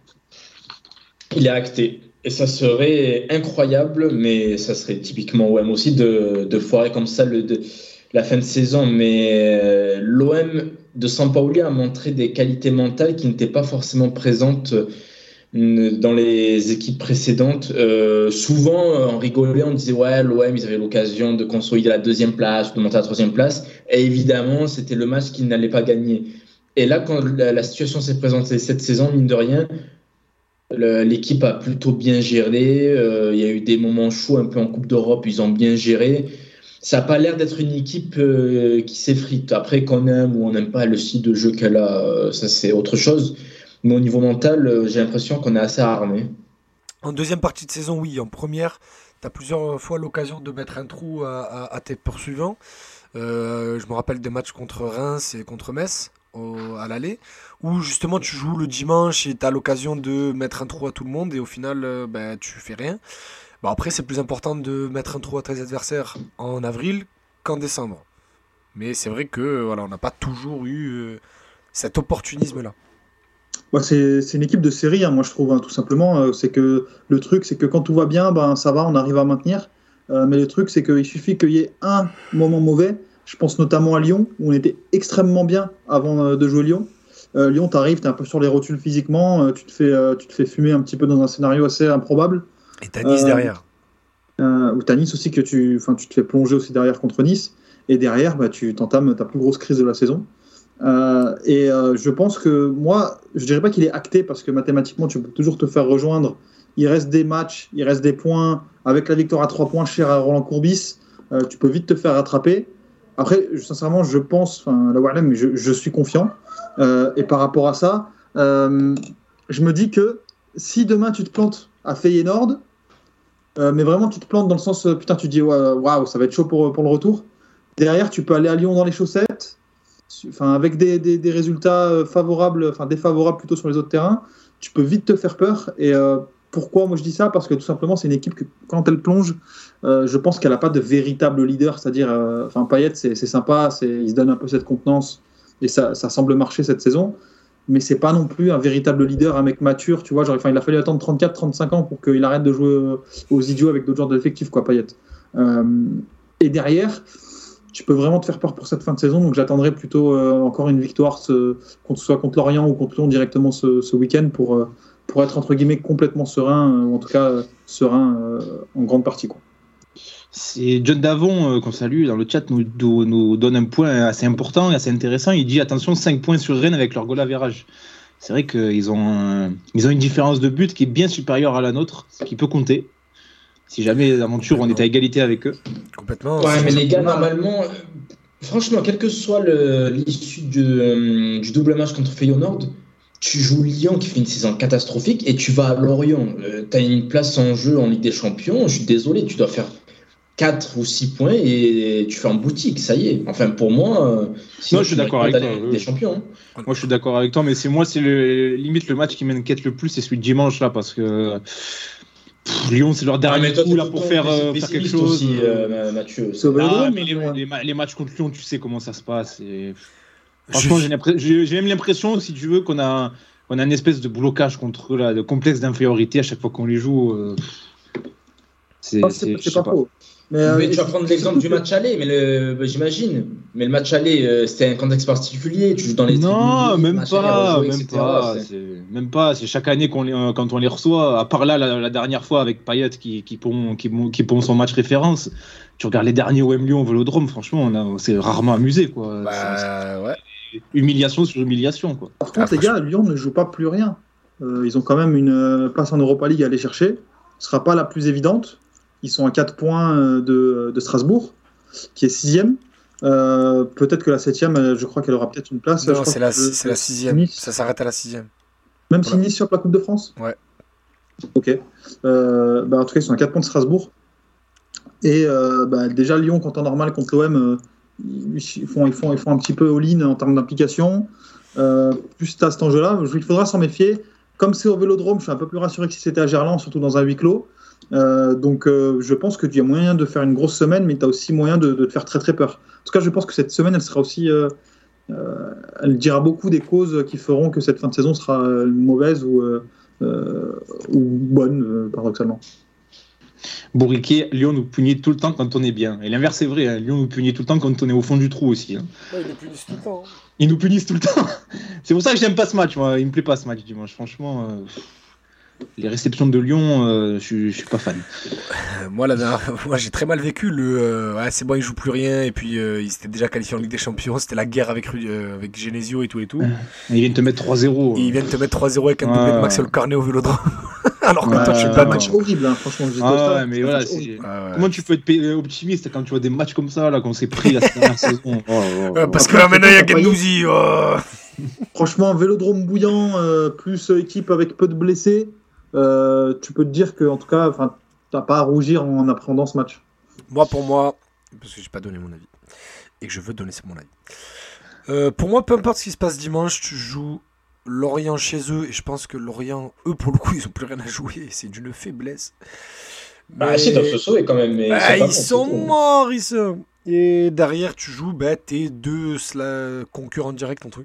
[SPEAKER 4] Il est acté. Et ça serait incroyable, mais ça serait typiquement OM aussi de, de foirer comme ça le, de- la fin de saison. Mais euh, l'OM de Sampaoli a montré des qualités mentales qui n'étaient pas forcément présentes euh, dans les équipes précédentes. Euh, souvent, euh, on rigolait, on disait ouais, l'OM, ils avaient l'occasion de consolider la deuxième place, de monter à la troisième place. Et évidemment, c'était le match qu'ils n'allaient pas gagner. Et là, quand la, situation s'est présentée cette saison, mine de rien, l'équipe a plutôt bien géré. Euh, il y a eu des moments chauds un peu en Coupe d'Europe, ils ont bien géré. Ça n'a pas l'air d'être une équipe euh, qui s'effrite. Après, qu'on aime ou on n'aime pas le style de jeu qu'elle a, euh, ça c'est autre chose. Mais au niveau mental, euh, j'ai l'impression qu'on est assez armé.
[SPEAKER 3] En deuxième partie de saison, oui. En première, tu as plusieurs fois l'occasion de mettre un trou à, tes poursuivants. Euh, je me rappelle des matchs contre Reims et contre Metz à l'aller, où justement tu joues le dimanche et tu as l'occasion de mettre un trou à tout le monde et au final, euh, ben, tu fais rien. Bon, après, c'est plus important de mettre un trou à tes adversaires en avril qu'en décembre. Mais c'est vrai que voilà, on n'a pas toujours eu cet opportunisme-là.
[SPEAKER 5] Ouais, c'est une équipe de série, hein, moi je trouve, hein, tout simplement. Euh, c'est que le truc, c'est que quand tout va bien, ben ça va, on arrive à maintenir. Euh, mais le truc, c'est qu'il suffit qu'il y ait un moment mauvais. Je pense notamment à Lyon, où on était extrêmement bien avant euh, de jouer Lyon. Euh, Lyon, tu arrives, tu es un peu sur les rotules physiquement, euh, tu, te fais, euh, tu te fais fumer un petit peu dans un scénario assez improbable.
[SPEAKER 3] Et t'as Nice derrière.
[SPEAKER 5] Ou t'as Nice aussi que tu, tu te fais plonger aussi derrière contre Nice. Et derrière, bah, tu t'entames ta plus grosse crise de la saison. Euh, et euh, je pense que moi, je dirais pas qu'il est acté parce que mathématiquement, tu peux toujours te faire rejoindre. Il reste des matchs, il reste des points. Avec la victoire à 3 points chère à Roland Courbis, euh, tu peux vite te faire rattraper. Après, sincèrement, je pense, la mais je, suis confiant. Et par rapport à ça, je me dis que si demain tu te plantes à Feyenoord, mais vraiment tu te plantes dans le sens, putain, tu dis, waouh, ça va être chaud pour, pour le retour. Derrière, tu peux aller à Lyon dans les chaussettes, enfin, avec des, des- résultats euh, favorables, enfin défavorables plutôt sur les autres terrains, tu peux vite te faire peur. Et euh, pourquoi moi je dis ça? Parce que tout simplement, c'est une équipe que quand elle plonge, euh, je pense qu'elle n'a pas de véritable leader. C'est-à-dire, enfin, Payet, c'est sympa, il se donne un peu cette contenance et ça, semble marcher cette saison. Mais c'est pas non plus un véritable leader, un mec mature, tu vois. Genre, il a fallu attendre 34-35 ans pour qu'il arrête de jouer aux idiots avec d'autres genres d'effectifs, quoi, Payet. Et derrière, tu peux vraiment te faire peur pour cette fin de saison. Donc j'attendrai plutôt euh, encore une victoire, ce, soit contre Lorient ou contre Lyon directement ce, week-end pour, euh, pour être entre guillemets complètement serein, euh, ou en tout cas serein en grande partie.
[SPEAKER 2] C'est John Davon, qu'on salue dans le chat, nous, nous, donne un point assez important et assez intéressant. Il dit attention, 5 points sur Rennes avec leur goal average. C'est vrai qu'ils ont, ils ont une différence de but qui est bien supérieure à la nôtre, ce qui peut compter. Si jamais l'aventure, on est à égalité avec eux.
[SPEAKER 3] Complètement.
[SPEAKER 4] Ouais, mais les gars, normalement, euh, franchement, quelle que soit le- l'issue du, euh, du double match contre Feyenoord, tu joues Lyon qui fait une saison catastrophique et tu vas à Lorient. tu as une place en jeu en Ligue des Champions. Je suis désolé, tu dois faire 4 ou 6 points et tu fais en boutique, ça y est. Enfin, pour moi, euh, sinon,
[SPEAKER 2] je suis
[SPEAKER 4] tu
[SPEAKER 2] d'accord avec toi,
[SPEAKER 4] en Ligue
[SPEAKER 2] oui.
[SPEAKER 4] des Champions. hein.
[SPEAKER 2] Moi, je suis d'accord avec toi, mais c'est moi, c'est le, limite le match qui m'inquiète le plus, c'est celui de dimanche là, parce que pff, Lyon, c'est leur
[SPEAKER 4] Ah,
[SPEAKER 2] dernier
[SPEAKER 4] toi,
[SPEAKER 2] coup là pour faire, euh, faire quelque chose.
[SPEAKER 4] aussi,
[SPEAKER 2] euh.
[SPEAKER 4] euh, Mathieu.
[SPEAKER 2] Ah,
[SPEAKER 5] Vélodrome,
[SPEAKER 2] mais les, matchs contre Lyon, tu sais comment ça se passe. et- Franchement, j'ai même l'impression, si tu veux, qu'on a, on a une espèce de blocage contre eux, là, de complexe d'infériorité à chaque fois qu'on les joue. euh, C'est
[SPEAKER 5] Ah, pas
[SPEAKER 2] pas.
[SPEAKER 5] faux. Mais, euh,
[SPEAKER 4] Mais tu vas prendre l'exemple du match aller, mais le, bah, j'imagine. Mais le match aller, euh, c'était un contexte particulier. Tu joues dans les
[SPEAKER 2] Non,
[SPEAKER 4] tribunes,
[SPEAKER 2] même pas, même
[SPEAKER 4] etc.
[SPEAKER 2] pas,
[SPEAKER 4] C'est-
[SPEAKER 2] c'est- même pas. C'est chaque année qu'on les, euh, quand on les reçoit. À part là, la, la dernière fois avec Payet qui, qui, pond, qui, pond- qui pond son match référence. Tu regardes les derniers OM Lyon au Vélodrome, franchement, on, a- on s'est rarement amusé, quoi.
[SPEAKER 3] Bah.
[SPEAKER 2] C'est humiliation sur humiliation, quoi.
[SPEAKER 5] Par contre, les gars, Lyon ne joue pas plus rien. Euh, ils ont quand même une place en Europa League à aller chercher. Ce sera pas la plus évidente. Ils sont à 4 points euh, de, de Strasbourg, qui est 6 euh, Peut-être que la 7 je crois qu'elle aura peut-être une place.
[SPEAKER 3] Non, c'est la,
[SPEAKER 5] que-
[SPEAKER 3] c'est la sixième.
[SPEAKER 5] Nice.
[SPEAKER 3] Ça s'arrête à la sixième.
[SPEAKER 5] Même si
[SPEAKER 3] Voilà.
[SPEAKER 5] Nice sur la Coupe de France
[SPEAKER 3] Ouais.
[SPEAKER 5] Ok. Euh, bah, en tout cas, ils sont à 4 points de Strasbourg. Et euh, bah, déjà, Lyon, quand en normal contre l'OM, euh, ils, font, ils, font, ils font un petit peu all-in en termes d'implication. Euh, plus à cet enjeu-là, je- il faudra s'en méfier. Comme c'est au vélodrome, je suis un peu plus rassuré que si c'était à Gerland, surtout dans un huis clos. Euh, donc, euh, je pense qu'il y a moyen de faire une grosse semaine, mais tu as aussi moyen de, de te faire très très peur. En tout cas, je pense que cette semaine, elle sera aussi. euh, euh, elle dira beaucoup des causes qui feront que cette fin de saison sera euh, mauvaise ou, euh, euh, ou bonne, euh, paradoxalement.
[SPEAKER 2] Bourriquet, Lyon nous punit tout le temps quand on est bien. Et l'inverse est vrai, hein, Lyon nous punit tout le temps quand on est au fond du trou aussi. hein.
[SPEAKER 3] Ouais, il est puni tout le temps. hein.
[SPEAKER 2] Ils nous punissent tout le temps. C'est pour ça que j'aime pas ce match, moi. Il me plaît pas ce match dimanche. Franchement, euh, les réceptions de Lyon, euh, je suis- je suis pas fan.
[SPEAKER 3] Euh, Moi, la dernière- moi j'ai très mal vécu le. euh, ouais, c'est bon, ils jouent plus rien. Et puis, euh, ils étaient déjà qualifiés en Ligue des Champions. C'était la guerre avec, avec Genesio et tout et tout.
[SPEAKER 2] Ils viennent te mettre 3-0.
[SPEAKER 3] Et ils viennent te mettre 3-0 avec un doublé de Maxwell Carnet au vélodrome. Alors que
[SPEAKER 2] Ouais,
[SPEAKER 3] toi,
[SPEAKER 5] C'est
[SPEAKER 3] pas
[SPEAKER 5] match horrible, hein, franchement. je
[SPEAKER 2] Ah ouais, mais voilà,
[SPEAKER 5] horrible.
[SPEAKER 2] Comment tu peux être optimiste quand tu vois des matchs comme ça, là, qu'on s'est pris la dernière saison? Oh, oh, oh.
[SPEAKER 3] Ouais, parce que là maintenant il y a Gendouzi. oh.
[SPEAKER 5] Franchement, vélodrome bouillant, euh, plus euh, équipe avec peu de blessés, euh, tu peux te dire que, en tout cas, t'as pas à rougir en appréhendant ce match.
[SPEAKER 3] Moi, pour moi, parce que j'ai pas donné mon avis et que je veux donner mon avis. Euh, pour moi, peu importe ce qui se passe dimanche, tu joues Lorient chez eux et je pense que Lorient, eux pour le coup, ils ont plus rien à jouer. C'est d'une faiblesse.
[SPEAKER 4] Bah,
[SPEAKER 3] Mais-
[SPEAKER 4] si, ils doivent se sauver quand même. Mais
[SPEAKER 3] Bah, ils
[SPEAKER 4] bon,
[SPEAKER 3] sont morts, ils sont. Et derrière, tu joues bah, tes deux sla- concurrents directs, entre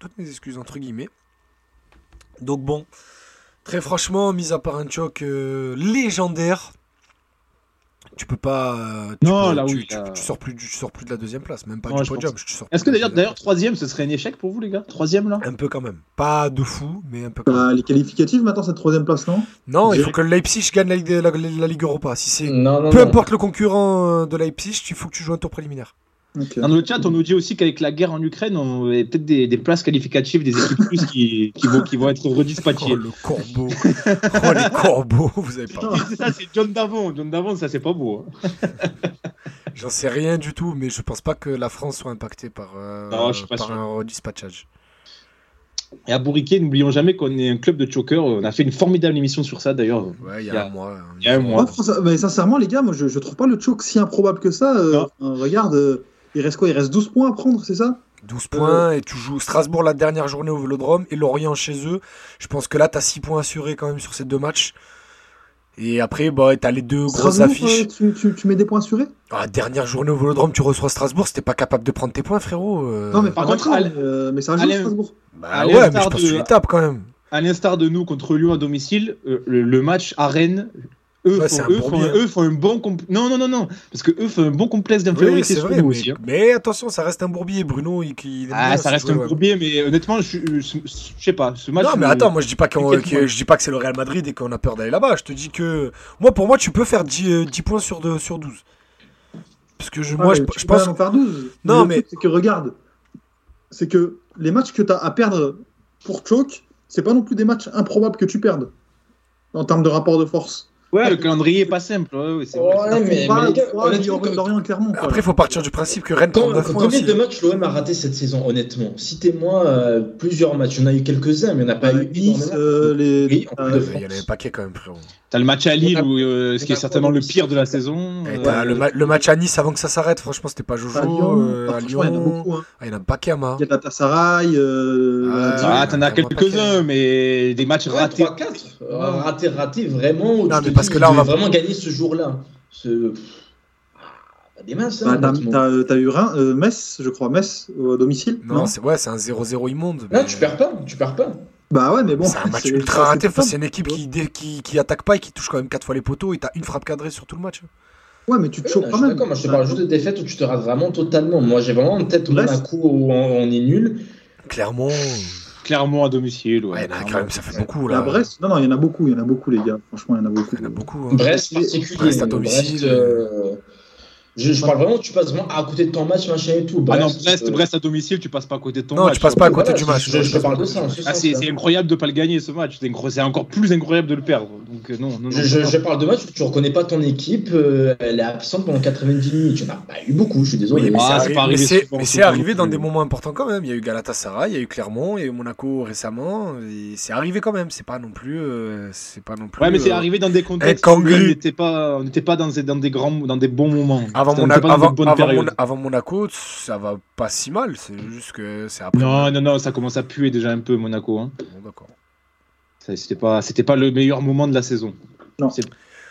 [SPEAKER 3] toutes mes excuses, entre guillemets. Donc bon, très franchement, mis à part un choc euh, légendaire, tu peux pas. euh, tu
[SPEAKER 2] Non,
[SPEAKER 3] peux-
[SPEAKER 2] là,
[SPEAKER 3] tu,
[SPEAKER 2] oui,
[SPEAKER 3] tu-
[SPEAKER 2] là.
[SPEAKER 3] tu sors plus, tu sors plus de la deuxième place, même pas
[SPEAKER 2] Ouais,
[SPEAKER 3] du
[SPEAKER 2] je
[SPEAKER 3] podium.
[SPEAKER 2] Est-ce que d'ailleurs, d'ailleurs, troisième, ce serait un échec pour vous, les gars? Troisième, là?
[SPEAKER 3] Un peu quand même. Pas de fou, mais un peu quand même.
[SPEAKER 5] Bah, les qualificatifs maintenant, cette troisième place, non?
[SPEAKER 3] Non, il faut que le Leipzig gagne la, Ligue- la- la Ligue Europa. Si c'est.
[SPEAKER 4] Non,
[SPEAKER 3] Peu
[SPEAKER 4] non.
[SPEAKER 3] importe le concurrent euh, de Leipzig, il faut que tu joues un tour préliminaire.
[SPEAKER 2] Dans le chat, on nous dit aussi qu'avec la guerre en Ukraine, on il y a peut-être des, des places qualificatives des équipes russes qui, qui, vont, qui vont être redispatchées.
[SPEAKER 3] Oh le corbeau. oh les corbeaux, vous avez pas.
[SPEAKER 2] C'est ça, c'est John Davon. John Davon, ça, c'est pas beau. hein.
[SPEAKER 3] J'en sais rien du tout, mais je pense pas que la France soit impactée par, euh,
[SPEAKER 2] Non,
[SPEAKER 3] par
[SPEAKER 2] sûr.
[SPEAKER 3] un redispatchage.
[SPEAKER 2] Et à Bourriquet, n'oublions jamais qu'on est un club de choker. On a fait une formidable émission sur ça, d'ailleurs.
[SPEAKER 3] Ouais, il y a un mois.
[SPEAKER 2] il y a un mois.
[SPEAKER 5] Ouais, François, mais sincèrement, les gars, moi, je, je trouve pas le choke si improbable que ça. Euh, enfin, regarde, euh, il reste quoi? Il reste 12 points à prendre, c'est ça?
[SPEAKER 3] 12 points et tu joues Strasbourg la dernière journée au Vélodrome et Lorient chez eux. Je pense que là, tu as 6 points assurés quand même sur ces deux matchs. Et après, bah, tu as les deux grosses affiches.
[SPEAKER 5] tu, tu- tu mets des points assurés?
[SPEAKER 3] Ah, dernière journée au Vélodrome, tu reçois Strasbourg, c'était pas capable de prendre tes points, frérot. euh.
[SPEAKER 5] Non, mais
[SPEAKER 2] par contre,
[SPEAKER 5] euh, mais ça joue
[SPEAKER 2] Alain-
[SPEAKER 5] Strasbourg.
[SPEAKER 3] Bah
[SPEAKER 2] à
[SPEAKER 3] ouais, mais je
[SPEAKER 2] l'instar
[SPEAKER 3] pense que tu
[SPEAKER 2] de-
[SPEAKER 3] les tapes quand même.
[SPEAKER 2] À l'instar de nous contre Lyon à domicile, euh, le, le match à Rennes, eux,
[SPEAKER 3] Ouais,
[SPEAKER 2] font,
[SPEAKER 3] un
[SPEAKER 2] eux, font,
[SPEAKER 3] bourbier.
[SPEAKER 2] eux font un bon compl- non non non non parce que eux font un bon complexe
[SPEAKER 3] Oui,
[SPEAKER 2] d'infériorité
[SPEAKER 3] c'est
[SPEAKER 2] sur
[SPEAKER 3] vrai,
[SPEAKER 2] nous
[SPEAKER 3] mais,
[SPEAKER 2] aussi. hein.
[SPEAKER 3] mais attention, ça reste un bourbier. Bruno, il,
[SPEAKER 2] Ah,
[SPEAKER 3] bien
[SPEAKER 2] ça reste un
[SPEAKER 3] ouais.
[SPEAKER 2] bourbier, mais honnêtement, je, je, sais pas. Ce match.
[SPEAKER 3] non, mais
[SPEAKER 2] me-
[SPEAKER 3] attends, moi je dis pas que, je dis pas que c'est le Real Madrid et qu'on a peur d'aller là-bas. Je te dis que moi, pour moi, tu peux faire 10, euh, 10 points sur, deux- sur 12. Parce que je, moi, je, je
[SPEAKER 5] peux
[SPEAKER 3] pense.
[SPEAKER 5] en faire 12.
[SPEAKER 3] Non, mais-
[SPEAKER 5] C'est que regarde, c'est que les matchs que tu as à perdre pour choke, c'est pas non plus des matchs improbables que tu perdes en termes de rapport de force.
[SPEAKER 2] Ouais, le calendrier est pas simple. Ouais, ouais, c'est.
[SPEAKER 4] Ouais, mais,
[SPEAKER 5] pas
[SPEAKER 4] mais honnêtement,
[SPEAKER 5] Lorient- clairement.
[SPEAKER 3] Après, il faut partir du principe que Rennes prend
[SPEAKER 4] Quand-
[SPEAKER 3] 9 points
[SPEAKER 4] combien de matchs l'OM a raté cette saison, honnêtement Citez-moi euh, plusieurs matchs. Il y en a eu quelques-uns, mais il n'y en a pas
[SPEAKER 5] Euh,
[SPEAKER 4] eu
[SPEAKER 5] Nice,
[SPEAKER 4] énormément.
[SPEAKER 5] euh, les,
[SPEAKER 4] Oui, en
[SPEAKER 5] euh,
[SPEAKER 4] plus de
[SPEAKER 3] Il y en avait un paquet quand même, frérot.
[SPEAKER 2] T'as le match à Lille,
[SPEAKER 4] a-
[SPEAKER 2] où, euh, ce qui est certainement le pire de la saison.
[SPEAKER 3] Et
[SPEAKER 2] Euh,
[SPEAKER 3] t'as le, ma- le match à Nice avant que ça s'arrête, franchement, c'était pas Jojo.
[SPEAKER 5] à Lyon,
[SPEAKER 3] euh,
[SPEAKER 5] Ah,
[SPEAKER 3] à
[SPEAKER 5] franchement, il y en a
[SPEAKER 3] Lyon.
[SPEAKER 5] beaucoup. hein.
[SPEAKER 3] Ah, il y en a un paquet, ma.
[SPEAKER 5] Il y a de la Tassaray, euh,
[SPEAKER 3] Ah,
[SPEAKER 2] Ah, t'en as quelques-uns, mais des matchs ratés.
[SPEAKER 4] 3-4. Euh, Raté, raté, vraiment. Où
[SPEAKER 3] parce que là, on va-
[SPEAKER 4] vraiment gagner ce jour-là. Ce... Ah, pas des masses, hein,
[SPEAKER 5] Bah, t'as- eu Reims, euh, Metz, je crois, Metz au domicile.
[SPEAKER 3] Non,
[SPEAKER 5] Non,
[SPEAKER 3] c'est ouais, c'est un 0-0 immonde.
[SPEAKER 4] Non,
[SPEAKER 3] mais-
[SPEAKER 4] tu perds pas, tu perds pas.
[SPEAKER 5] Bah ouais, mais bon.
[SPEAKER 3] c'est un match
[SPEAKER 5] c'est-
[SPEAKER 3] ultra raté.
[SPEAKER 5] c'est
[SPEAKER 3] C'est une équipe qui, qui, qui attaque pas et qui touche quand même 4 fois les poteaux et t'as une frappe cadrée sur tout le match.
[SPEAKER 5] Ouais, mais tu te chopes
[SPEAKER 4] non,
[SPEAKER 5] quand même.
[SPEAKER 4] d'accord, moi je te parle juste de défaites où tu te rates vraiment totalement. Moi j'ai vraiment en tête
[SPEAKER 5] Brest.
[SPEAKER 4] Monaco où on, on est nul.
[SPEAKER 3] Clairement.
[SPEAKER 2] Clairement à domicile. Ouais,
[SPEAKER 3] Ouais, il y en a quand même, ça fait beaucoup
[SPEAKER 5] Il y
[SPEAKER 3] là.
[SPEAKER 5] a Brest. Non, non, il y en a beaucoup, il y en a beaucoup, les gars. Franchement, il y en a beaucoup.
[SPEAKER 3] Il y en a beaucoup. hein.
[SPEAKER 4] Brest particulier.
[SPEAKER 3] Brest à domicile.
[SPEAKER 4] Brest, euh, Je, je parle vraiment, tu passes vraiment à côté de ton match, machin et tout.
[SPEAKER 2] Ah non,
[SPEAKER 4] Brest,
[SPEAKER 2] Brest,
[SPEAKER 4] euh,
[SPEAKER 2] Brest à domicile, tu passes pas à côté de ton
[SPEAKER 3] Non,
[SPEAKER 2] match.
[SPEAKER 3] tu passes pas à côté
[SPEAKER 4] voilà,
[SPEAKER 3] du match.
[SPEAKER 4] Je, je te parle de ça. ce
[SPEAKER 2] Ah, c'est incroyable de pas le gagner ce match. C'est encore plus incroyable de le perdre. Donc euh, non, non, non.
[SPEAKER 4] Je,
[SPEAKER 2] non.
[SPEAKER 4] parle de match où tu reconnais pas ton équipe, euh, elle est absente pendant 90 minutes. Tu n'as pas eu beaucoup, je suis désolé.
[SPEAKER 3] Oui, mais
[SPEAKER 2] Ah,
[SPEAKER 3] c'est
[SPEAKER 2] arrivé
[SPEAKER 3] arrivé
[SPEAKER 2] non
[SPEAKER 3] dans des moments importants quand même. Il y a eu Galatasaray, il y a eu Clermont, il y a eu Monaco récemment. C'est arrivé quand même. C'est pas non plus. euh, c'est pas non plus.
[SPEAKER 2] Ouais, mais c'est arrivé dans des contextes où on n'était pas, on n'était pas dans, des- dans des grands, dans des bons moments.
[SPEAKER 3] Avant, avant, Monaco, ça va pas si mal. C'est juste que c'est après.
[SPEAKER 2] Non, non, non, ça commence à puer déjà un peu Monaco. Hein.
[SPEAKER 3] Bon, d'accord.
[SPEAKER 2] C'était pas, c'était pas le meilleur moment de la saison.
[SPEAKER 5] Non.
[SPEAKER 2] C'est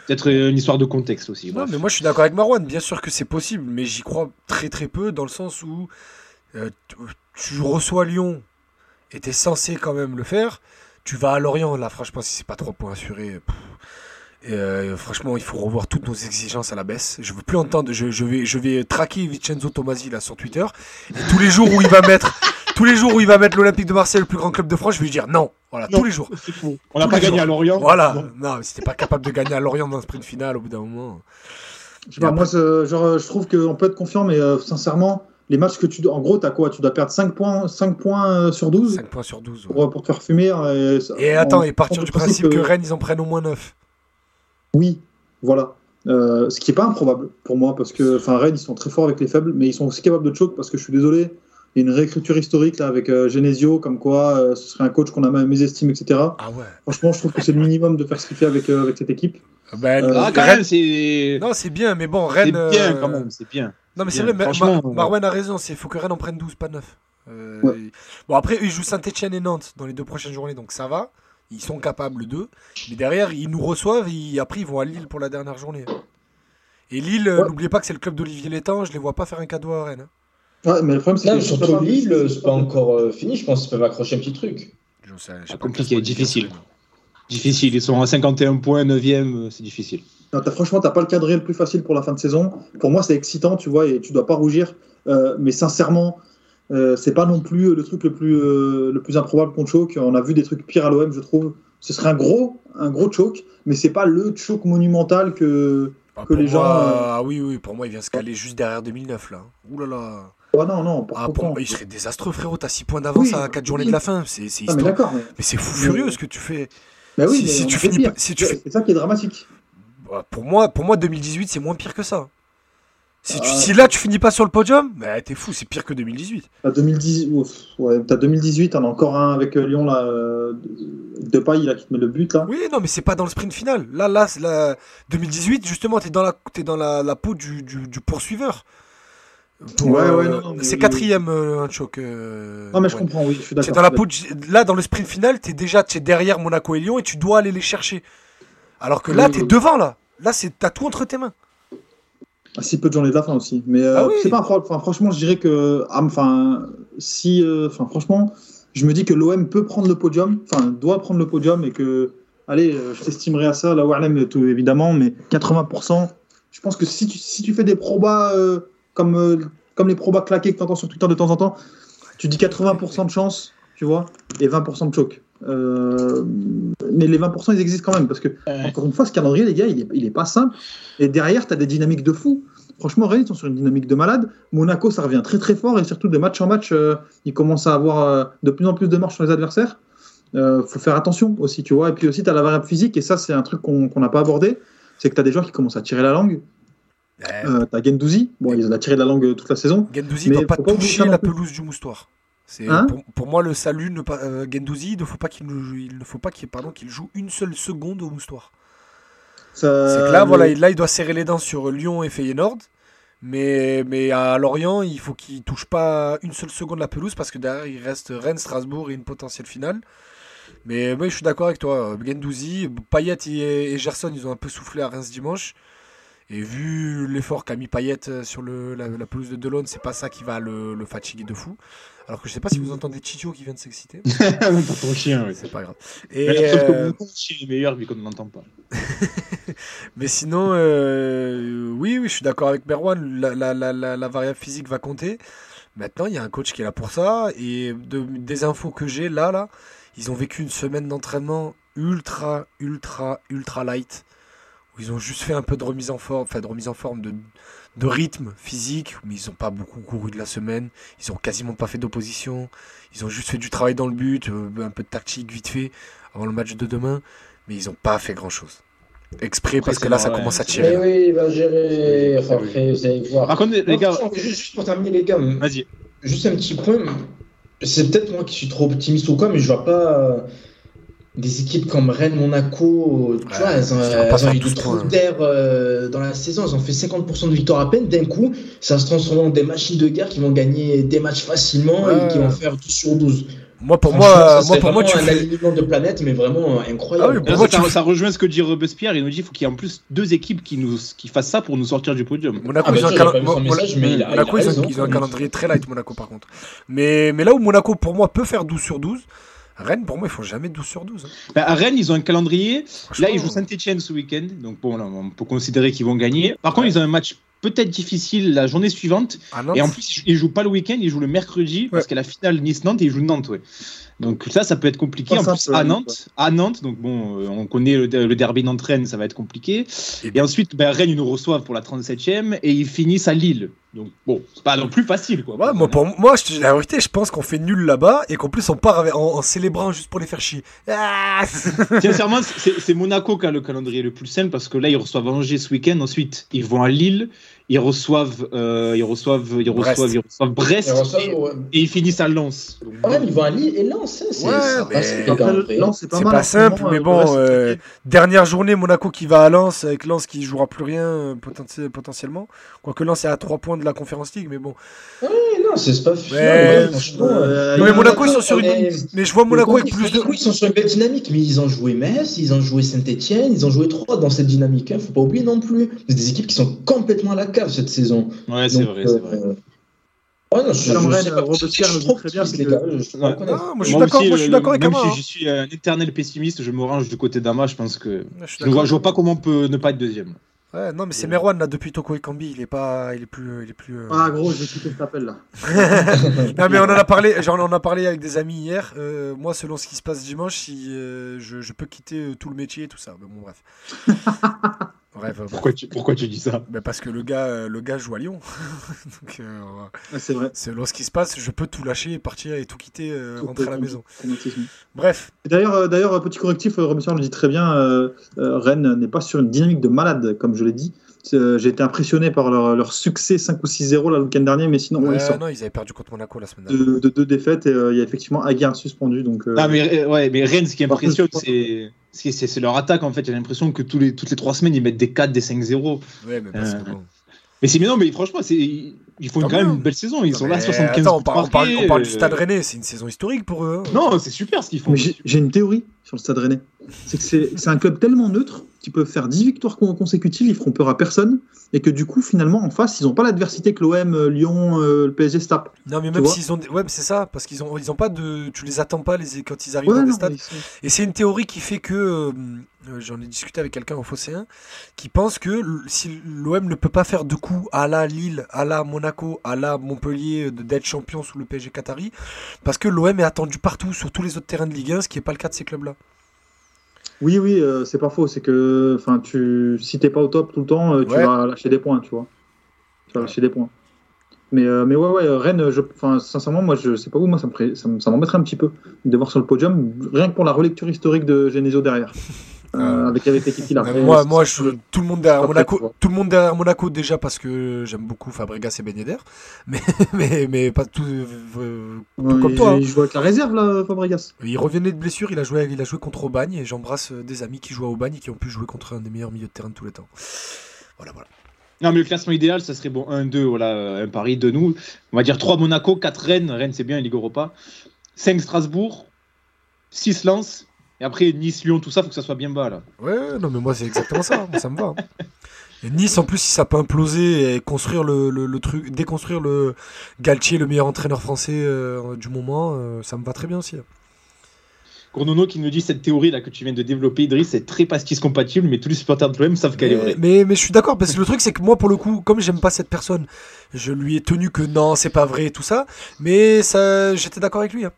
[SPEAKER 2] peut-être une histoire de contexte aussi.
[SPEAKER 3] Non,
[SPEAKER 2] bref.
[SPEAKER 3] mais moi je suis d'accord avec Marwan. Bien sûr que c'est possible, mais j'y crois très très peu dans le sens où euh, tu- tu reçois Lyon et t'es censé quand même le faire. Tu vas à Lorient, là, franchement, si c'est pas trois points assurés. pff. Et, euh, franchement, il faut revoir toutes nos exigences à la baisse. Je veux plus entendre. Je, je vais, je vais traquer Vincenzo Tomasi là sur Twitter. Et tous les jours où il va mettre, tous les jours où il va mettre l'Olympique de Marseille le plus grand club de France, je vais lui dire non. Voilà,
[SPEAKER 2] Non.
[SPEAKER 3] tous les jours.
[SPEAKER 2] C'est faux. On n'a pas gagné
[SPEAKER 3] jours.
[SPEAKER 2] à Lorient.
[SPEAKER 3] Voilà.
[SPEAKER 2] Non.
[SPEAKER 3] Non, mais si t'es pas capable de gagner à Lorient dans un sprint final au bout d'un moment.
[SPEAKER 5] Je, sais pas, moi, genre, je trouve qu'on peut être confiant, mais euh, sincèrement, les matchs que tu dois. En gros, tu as quoi? Tu dois perdre 5 points, 5 points euh, sur 12
[SPEAKER 3] 5 points sur 12. ouais.
[SPEAKER 5] pour, pour te faire fumer. euh,
[SPEAKER 3] Et
[SPEAKER 5] on-
[SPEAKER 3] attends, et partir
[SPEAKER 5] part
[SPEAKER 3] du
[SPEAKER 5] du
[SPEAKER 3] principe que Rennes, ils en prennent au moins 9.
[SPEAKER 5] Oui, voilà. Euh, ce qui n'est pas improbable pour moi, parce que enfin, Rennes, ils sont très forts avec les faibles, mais ils sont aussi capables de choke, parce que je suis désolé, il y a une réécriture historique là, avec euh, Genesio, comme quoi euh, ce serait un coach qu'on a mésestime, etc.
[SPEAKER 3] Ah ouais.
[SPEAKER 5] Franchement, je trouve que c'est le minimum de faire ce qu'il fait avec, euh, avec cette équipe.
[SPEAKER 3] Ben,
[SPEAKER 5] Euh,
[SPEAKER 2] Ah, quand
[SPEAKER 3] Rennes-
[SPEAKER 2] même, c'est.
[SPEAKER 3] Non, c'est bien, mais bon,
[SPEAKER 2] C'est
[SPEAKER 3] Rennes.
[SPEAKER 2] bien
[SPEAKER 3] euh,
[SPEAKER 2] quand même, c'est bien.
[SPEAKER 3] Non, mais c'est
[SPEAKER 2] bien.
[SPEAKER 3] vrai, Mar- Marwan a raison, il faut que Rennes en prenne 12, pas 9. Euh,
[SPEAKER 5] Ouais.
[SPEAKER 3] Bon, après, eux, ils jouent Saint-Etienne et Nantes dans les deux prochaines journées, donc ça va. Ils sont capables d'eux. Mais derrière, ils nous reçoivent et après, ils vont à Lille pour la dernière journée. Et Lille, euh,
[SPEAKER 5] Ouais.
[SPEAKER 3] n'oubliez pas que c'est le club d'Olivier Létang, je les vois pas faire un cadeau à Rennes. hein.
[SPEAKER 5] Ouais, mais le problème, c'est que
[SPEAKER 4] surtout Lille, c'est pas encore euh, fini. Je pense qu'ils peuvent accrocher un petit truc.
[SPEAKER 3] Je sais, je sais
[SPEAKER 2] Ah,
[SPEAKER 3] pas
[SPEAKER 2] compliqué, difficile. Difficile. Ils sont à 51 points, 9ème, c'est difficile.
[SPEAKER 5] Non, t'as- franchement, t'as pas le cadré le plus facile pour la fin de saison. Pour moi, c'est excitant, tu vois, et tu dois pas rougir. Euh, mais sincèrement, euh, c'est pas non plus le truc le plus, euh, le plus improbable qu'on choke. On a vu des trucs pires à l'OM, je trouve. Ce serait un gros, un gros choke, mais c'est pas le choke monumental que.
[SPEAKER 3] Ah,
[SPEAKER 5] que les gens,
[SPEAKER 3] moi,
[SPEAKER 5] euh,
[SPEAKER 3] Ah oui, oui, pour moi, il vient se caler juste derrière 2009, là. Ouh là là.
[SPEAKER 5] Oh non, non,
[SPEAKER 3] Ah, pour il serait désastreux, frérot. T'as 6 points d'avance
[SPEAKER 5] Oui,
[SPEAKER 3] à 4 journées de la fin. C'est
[SPEAKER 5] Ah, mais mais.
[SPEAKER 3] Mais c'est fou
[SPEAKER 5] Mais-
[SPEAKER 3] furieux ce que tu fais.
[SPEAKER 5] mais oui,
[SPEAKER 3] Si-
[SPEAKER 5] mais
[SPEAKER 3] si
[SPEAKER 5] on
[SPEAKER 3] tu
[SPEAKER 5] peut
[SPEAKER 3] finis
[SPEAKER 5] dire.
[SPEAKER 3] pas- si tu fais-
[SPEAKER 5] C'est ça qui est dramatique.
[SPEAKER 3] Bah, Pour moi, pour moi 2018, c'est moins pire que ça. Si, tu-
[SPEAKER 5] Ah.
[SPEAKER 3] si là, tu finis pas sur le podium, bah, t'es fou, c'est pire que 2018.
[SPEAKER 5] T'as 2010, ouf, ouais, t'as 2018, t'en as encore un avec euh, Lyon, là, euh, de paille, là, qui te met le but, là.
[SPEAKER 3] Oui, non, mais c'est pas dans le sprint final. Là, là, c'est la 2018, justement, t'es dans la, t'es dans la, la peau du, du, du poursuiveur. Pour,
[SPEAKER 5] Ouais,
[SPEAKER 3] euh,
[SPEAKER 5] ouais, non,
[SPEAKER 3] c'est quatrième, un choc. euh,
[SPEAKER 5] Non, mais je
[SPEAKER 3] ouais.
[SPEAKER 5] comprends, oui, je suis d'accord.
[SPEAKER 3] Dans la peau. Là, dans le sprint final, t'es déjà derrière Monaco et Lyon et tu dois aller les chercher. Alors que là, t'es devant, là. Là, c'est t'as tout entre tes mains.
[SPEAKER 5] Ah, si peu de journées de la fin aussi. Mais euh,
[SPEAKER 3] Ah oui.
[SPEAKER 5] c'est pas un problème. Enfin, franchement, je dirais que. ah, Enfin, si. euh, Enfin, franchement, je me dis que l'OM peut prendre le podium. Enfin, doit prendre le podium et que. Allez, euh, je t'estimerai à ça, la Warlem, tout évidemment, mais 80%. Je pense que si tu, si tu fais des probas euh, comme, comme les probas claqués que tu entends sur Twitter de temps en temps, tu dis 80% de chance, tu vois, et 20% de choc. Euh, mais les 20%, ils existent quand même parce que encore une fois, ce calendrier, les gars, il est, il est pas simple. Et derrière, tu as des dynamiques de fou. Franchement, Rennes, ils sont sur une dynamique de malade. Monaco, ça revient très très fort. Et surtout, de match en match, euh, ils commencent à avoir euh, de plus en plus de marches sur les adversaires. Euh, faut faire attention aussi, tu vois. Et puis aussi, tu as la variable physique. Et ça, c'est un truc qu'on n'a pas abordé. C'est que tu as des joueurs qui commencent à tirer la langue. Tu as Gendouzi. Bon, il a tiré la langue toute la saison.
[SPEAKER 3] Gendouzi ne doit pas toucher la pelouse du moustoir.
[SPEAKER 5] Hein
[SPEAKER 3] pour, pour moi le salut ne pas euh, Gendouzi, il ne faut pas qu'il nous- il ne faut pas qu'il pardon qu'il joue une seule seconde au moustoir. C'est que là
[SPEAKER 5] le-
[SPEAKER 3] voilà, il- là il doit serrer les dents sur Lyon et Feyenoord. Mais, mais à Lorient, il faut qu'il touche pas une seule seconde la pelouse parce que derrière il reste Rennes, Strasbourg et une potentielle finale. Mais moi je suis d'accord avec toi. Gendouzi, Payet et, et Gerson, ils ont un peu soufflé à Reims dimanche. Et vu l'effort qu'a mis Payet euh, sur le, la, la pelouse de Delon, c'est pas ça qui va le, le fatiguer de fou. Alors que je sais pas si vous entendez Chicho qui vient de s'exciter.
[SPEAKER 2] Ton chien, oui.
[SPEAKER 3] C'est pas grave. Et,
[SPEAKER 2] que
[SPEAKER 3] euh,
[SPEAKER 2] mon chien est meilleur vu qu'on ne l'entend pas.
[SPEAKER 3] mais sinon, euh, oui, oui, je suis d'accord avec Merwan. La, la, la, la, variable physique va compter. Maintenant, il y a un coach qui est là pour ça. Et de, des infos que j'ai là, là, ils ont vécu une semaine d'entraînement ultra, ultra, ultra light. Où ils ont juste fait un peu de remise en forme, enfin de remise en forme, de, de rythme physique, mais ils n'ont pas beaucoup couru de la semaine, ils ont quasiment pas fait d'opposition, ils ont juste fait du travail dans le but, euh, un peu de tactique vite fait avant le match de demain, mais ils n'ont pas fait grand chose. Exprès parce que là ça
[SPEAKER 2] ouais.
[SPEAKER 3] commence à tirer.
[SPEAKER 4] Mais oui, il va gérer. Enfin, après, vous allez voir.
[SPEAKER 2] Par contre, les gars,
[SPEAKER 4] juste, juste pour terminer, les gars,
[SPEAKER 2] vas-y.
[SPEAKER 4] juste un petit point. C'est peut-être moi qui suis trop optimiste ou quoi, mais je vois pas euh, des équipes comme Rennes, Monaco. Tu
[SPEAKER 3] Ouais,
[SPEAKER 4] vois, elles ont, elles ont eu
[SPEAKER 3] 12
[SPEAKER 4] des
[SPEAKER 3] points.
[SPEAKER 4] trous d'air euh, dans la saison. Elles ont fait 50% de victoire à peine. D'un coup, ça se transforme en des machines de guerre qui vont gagner des matchs facilement
[SPEAKER 3] Ouais.
[SPEAKER 4] et qui vont faire 12 sur 12.
[SPEAKER 3] Moi pour moi,
[SPEAKER 4] ça
[SPEAKER 3] moi pour moi tu
[SPEAKER 4] un
[SPEAKER 3] fais.
[SPEAKER 4] alignement de planète, mais vraiment incroyable.
[SPEAKER 3] Ah oui,
[SPEAKER 2] Là,
[SPEAKER 3] moi,
[SPEAKER 2] ça,
[SPEAKER 3] tu-
[SPEAKER 2] ça rejoint ce que dit Robespierre. Il nous dit qu'il faut qu'il y ait en plus deux équipes qui, nous, qui fassent ça pour nous sortir du podium.
[SPEAKER 3] Monaco,
[SPEAKER 4] Ah, bien
[SPEAKER 3] ils ont un
[SPEAKER 4] sûr, j'ai
[SPEAKER 3] calen-
[SPEAKER 4] pas vu son
[SPEAKER 3] Mo-
[SPEAKER 4] message, mais il a-
[SPEAKER 3] Monaco,
[SPEAKER 4] il a
[SPEAKER 3] ils ont-
[SPEAKER 4] raison.
[SPEAKER 3] ils ont un calendrier très light, Monaco, par contre. Mais, mais là où Monaco, pour moi, peut faire 12 sur 12, Rennes, pour moi, ils font jamais 12 sur 12. hein.
[SPEAKER 2] Bah, à Rennes, ils ont un calendrier. Là, ils jouent Saint-Etienne ce week-end. Donc, bon, là, on peut considérer qu'ils vont gagner. Par contre, ils ont un match peut-être difficile la journée suivante. Et en plus, ils jouent pas le week-end, ils jouent le mercredi. Parce
[SPEAKER 3] Ouais.
[SPEAKER 2] que la finale Nice-Nantes, et ils jouent Nantes. Ouais. Donc, ça, ça peut être compliqué.
[SPEAKER 5] Pas
[SPEAKER 2] en plus, à. Nantes, à Nantes. Donc, bon, euh, on connaît le, le derby Nantes-Rennes, ça va être compliqué.
[SPEAKER 3] Et-
[SPEAKER 2] Et, ensuite, bah, Rennes, ils nous reçoivent pour la 37e. Et ils finissent à Lille. Donc, bon, c'est pas non plus facile. Quoi,
[SPEAKER 3] Ouais, moi, pour moi, je la vérité, je pense qu'on fait nul là-bas et qu'en plus on part avec- en, en célébrant juste pour les faire chier. Ah
[SPEAKER 2] Sincèrement, c'est c'est Monaco qui a le calendrier le plus simple parce que là, ils reçoivent Angers ce week-end. Ensuite, ils vont à Lille. Ils reçoivent, euh, ils reçoivent, ils
[SPEAKER 3] Brest.
[SPEAKER 2] reçoivent, ils reçoivent Brest.
[SPEAKER 4] Ils reçoivent,
[SPEAKER 2] et,
[SPEAKER 4] ouais.
[SPEAKER 2] et ils finissent à Lens. Donc,
[SPEAKER 4] Ah, Rennes, ils vont à Lille et Lens. hein, c'est
[SPEAKER 3] Ouais,
[SPEAKER 5] pas
[SPEAKER 3] simple, mais
[SPEAKER 5] euh,
[SPEAKER 3] bon, euh. Dernière journée, Monaco qui va à Lens, avec Lens qui jouera plus rien euh, poten- potentiellement. Quoique Lens est à 3 points de la Conférence League, mais bon.
[SPEAKER 4] Ouais, non, c'est pas.
[SPEAKER 3] Ouais,
[SPEAKER 4] ouais, franchement.
[SPEAKER 5] euh,
[SPEAKER 3] Non, mais Monaco, ils sont sur une.
[SPEAKER 4] mais-
[SPEAKER 3] je vois Monaco avec plus de.
[SPEAKER 4] ils sont sur une belle dynamique, mais ils ont joué Metz, ils ont joué Saint-Etienne, ils ont joué 3 dans cette dynamique. Hein, faut pas oublier non plus. C'est des équipes qui sont complètement à la cette saison.
[SPEAKER 2] Ouais, c'est vrai, c'est vrai.
[SPEAKER 4] euh, Ouais, non, je,
[SPEAKER 5] Comme
[SPEAKER 4] je je suis
[SPEAKER 5] le dit
[SPEAKER 4] trop
[SPEAKER 5] très bien,
[SPEAKER 4] optimiste,
[SPEAKER 5] c'est
[SPEAKER 4] les
[SPEAKER 5] que-
[SPEAKER 4] gars. Je
[SPEAKER 2] Ouais.
[SPEAKER 3] Non, moi je suis d'accord,
[SPEAKER 2] aussi,
[SPEAKER 3] moi je suis
[SPEAKER 2] euh,
[SPEAKER 3] d'accord avec
[SPEAKER 2] Même
[SPEAKER 3] Amar,
[SPEAKER 2] si
[SPEAKER 3] hein.
[SPEAKER 2] je suis un éternel pessimiste, je me range du côté d'Ama. Je pense que
[SPEAKER 3] je
[SPEAKER 2] vois, vois pas comment on peut ne pas être deuxième.
[SPEAKER 3] Ouais, non, mais c'est Merwan là depuis Toko Ekambi, il est pas, il est plus, il est plus. euh,
[SPEAKER 5] Ah, gros, j'ai quitté cet appel là.
[SPEAKER 3] non mais on en a parlé, j'en en a parlé avec des amis hier. Euh, moi, selon ce qui se passe dimanche, si euh, je, je peux quitter euh, tout le métier et tout ça. Mais bon, bref. bref, euh,
[SPEAKER 2] Pourquoi tu, pourquoi tu dis ça
[SPEAKER 3] bah, parce que le gars, euh, le gars joue à Lyon. Donc, euh,
[SPEAKER 5] c'est vrai.
[SPEAKER 3] selon ce qui se passe, je peux tout lâcher, partir et tout quitter, euh,
[SPEAKER 5] Tout
[SPEAKER 3] rentrer à la maison. Bref.
[SPEAKER 5] D'ailleurs, euh, d'ailleurs, petit correctif, euh, Robespierre le dit très bien, euh, euh, Rennes n'est pas sur une dynamique de malade, comme je l'ai dit. Euh, J'ai été impressionné par leur, leur succès 5 ou 6-0 là, le week-end dernier, mais sinon,
[SPEAKER 3] Ouais,
[SPEAKER 5] ils sortent
[SPEAKER 3] non, ils avaient perdu contre Monaco la semaine dernière.
[SPEAKER 5] de, de deux défaites et euh, il y a effectivement Aguirre suspendu. Donc, euh,
[SPEAKER 2] Ah, mais, ouais, mais Rennes, ce qui impressionne, c'est c'est- leur attaque en fait. J'ai l'impression que tous les, toutes les trois semaines, ils mettent des 4, des 5-0.
[SPEAKER 3] Ouais, mais
[SPEAKER 2] Euh,
[SPEAKER 3] bon.
[SPEAKER 2] Mais c'est mais non, mais franchement, c'est ils font quand même une belle saison. Ils
[SPEAKER 3] Non,
[SPEAKER 2] sont là,
[SPEAKER 3] mais
[SPEAKER 2] 75
[SPEAKER 3] Attends, on parle, on parle-
[SPEAKER 2] marqués,
[SPEAKER 3] on parle du
[SPEAKER 2] euh,
[SPEAKER 3] Stade Rennais, c'est une saison historique pour eux. hein.
[SPEAKER 2] Non, c'est super ce qu'ils font.
[SPEAKER 5] Mais j'ai une théorie sur le Stade Rennais. C'est que c'est un club tellement neutre qu'ils peuvent faire 10 victoires con- consécutives, ils feront peur à personne, et que du coup, finalement, en face, ils n'ont pas l'adversité que l'OM, euh, Lyon, euh, le PSG se tapent.
[SPEAKER 3] Non, mais même s'ils ont. des- Ouais, mais c'est ça, parce qu'ils ont, ils ont pas de. Tu les attends pas les... quand ils arrivent
[SPEAKER 5] Ouais,
[SPEAKER 3] dans des
[SPEAKER 5] non,
[SPEAKER 3] stades. Et c'est une théorie qui fait que. euh, euh, J'en ai discuté avec quelqu'un au Phocéen qui pense que si l'OM ne peut pas faire de coups à la Lille, à la Monaco, à la Montpellier euh, de- d'être champion sous le PSG Qatari, parce que l'OM est attendu partout sur tous les autres terrains de Ligue 1, ce qui n'est pas le cas de ces clubs-là.
[SPEAKER 5] Oui, oui, euh, c'est pas faux. C'est que enfin, tu, si t'es pas au top tout le temps, euh, tu
[SPEAKER 3] Ouais.
[SPEAKER 5] vas lâcher des points, tu vois. Tu vas lâcher des points. Mais, euh, mais ouais, ouais, euh, Rennes, je, sincèrement, moi, je sais pas où, moi, ça me ça me- ça m'embêterait un petit peu de voir sur le podium, rien que pour la relecture historique de Genesio derrière, euh, avec, avec l'équipe qu'il a.
[SPEAKER 3] Mais moi, moi je, tout le monde derrière. Monaco, tout le monde derrière Monaco déjà parce que j'aime beaucoup Fabregas et Ben Yedder, mais mais mais pas tout. euh,
[SPEAKER 5] Ouais,
[SPEAKER 3] comme
[SPEAKER 5] il,
[SPEAKER 3] toi, hein.
[SPEAKER 5] il joue avec la réserve, là, Fabregas.
[SPEAKER 3] il revenait de blessure, il a joué, il a joué contre Aubagne et j'embrasse euh, des amis qui jouent à Aubagne et qui ont pu jouer contre un des meilleurs milieux de terrain de tous les temps. Voilà, voilà.
[SPEAKER 2] Non, mais le classement idéal, ça serait bon 1-2, voilà, euh, un pari de nous. On va dire 3 Monaco, 4 Rennes. Rennes, c'est bien, Ligue Europa. 5 Strasbourg, 6 Lens. Et après, Nice, Lyon, tout ça, faut que ça soit bien bas, là.
[SPEAKER 3] Ouais, non, mais moi c'est exactement ça, moi, ça me va. hein. Et nice, en plus, si ça peut imploser et construire le, le, le truc, déconstruire le Galtier, le meilleur entraîneur français euh, du moment, euh, ça me va très bien aussi.
[SPEAKER 2] Cornono qui nous dit cette théorie là que tu viens de développer, Idriss, c'est très pastis compatible, mais tous les supporters de l'OM savent qu'elle est
[SPEAKER 3] Mais,
[SPEAKER 2] vraie.
[SPEAKER 3] mais, mais je suis d'accord, parce que le truc, c'est que moi, pour le coup, comme j'aime pas cette personne, je lui ai tenu que non, c'est pas vrai, tout ça. Mais ça, j'étais d'accord avec lui. hein.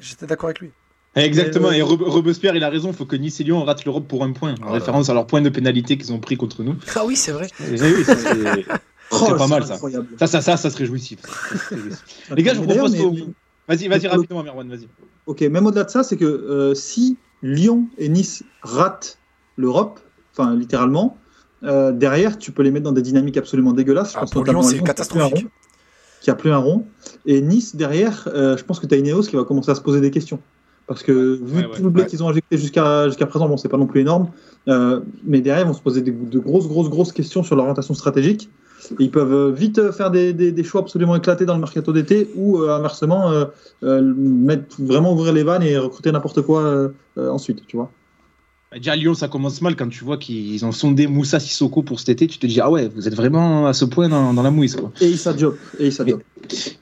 [SPEAKER 3] J'étais d'accord avec lui.
[SPEAKER 2] Exactement, et
[SPEAKER 5] euh,
[SPEAKER 2] Rob- Robespierre, il a raison, il faut que Nice et Lyon ratent l'Europe pour un point, en
[SPEAKER 3] Voilà.
[SPEAKER 2] référence à leur point de pénalité qu'ils ont pris contre nous.
[SPEAKER 3] Ah oui, c'est vrai.
[SPEAKER 2] Et oui, ça, c'est-
[SPEAKER 5] Oh,
[SPEAKER 2] pas mal, ça.
[SPEAKER 5] incroyable.
[SPEAKER 2] ça, ça, ça, ça serait jouissif. Ça serait jouissif. Les gars, je vous propose
[SPEAKER 5] mais-
[SPEAKER 2] Vas-y, vas-y, rapidement, Merwan, vas-y.
[SPEAKER 5] Ok, même au-delà de ça, c'est que euh, si Lyon et Nice ratent l'Europe, enfin littéralement, euh, derrière, tu peux les mettre dans des dynamiques absolument dégueulasses. Je
[SPEAKER 3] Ah,
[SPEAKER 5] pense
[SPEAKER 3] pour
[SPEAKER 5] notamment
[SPEAKER 3] Lyon, c'est
[SPEAKER 5] Lyon, qui a plus un
[SPEAKER 3] catastrophique.
[SPEAKER 5] rond, Qui a plus un rond. Et Nice, derrière, euh, je pense que tu as Ineos qui va commencer à se poser des questions. Parce que vu
[SPEAKER 2] ouais,
[SPEAKER 5] tout le blé
[SPEAKER 3] ouais.
[SPEAKER 5] qu'ils ont injecté jusqu'à jusqu'à présent, bon, c'est pas non plus énorme, euh, mais derrière, ils vont se poser des- de grosses, grosses, grosses questions sur l'orientation stratégique. Et ils peuvent euh, vite euh, faire des, des- des choix absolument éclatés dans le mercato d'été ou euh, inversement euh, euh, mettre, vraiment ouvrir les vannes et recruter n'importe quoi euh, euh, ensuite, tu vois.
[SPEAKER 2] Bah, Déjà, à Lyon, ça commence mal quand tu vois qu'ils ont sondé Moussa Sissoko pour cet été. Tu te dis, ah ouais, vous êtes vraiment à ce point dans, dans la mouise, quoi.
[SPEAKER 5] Et Issa Diop. Et Issa Diop.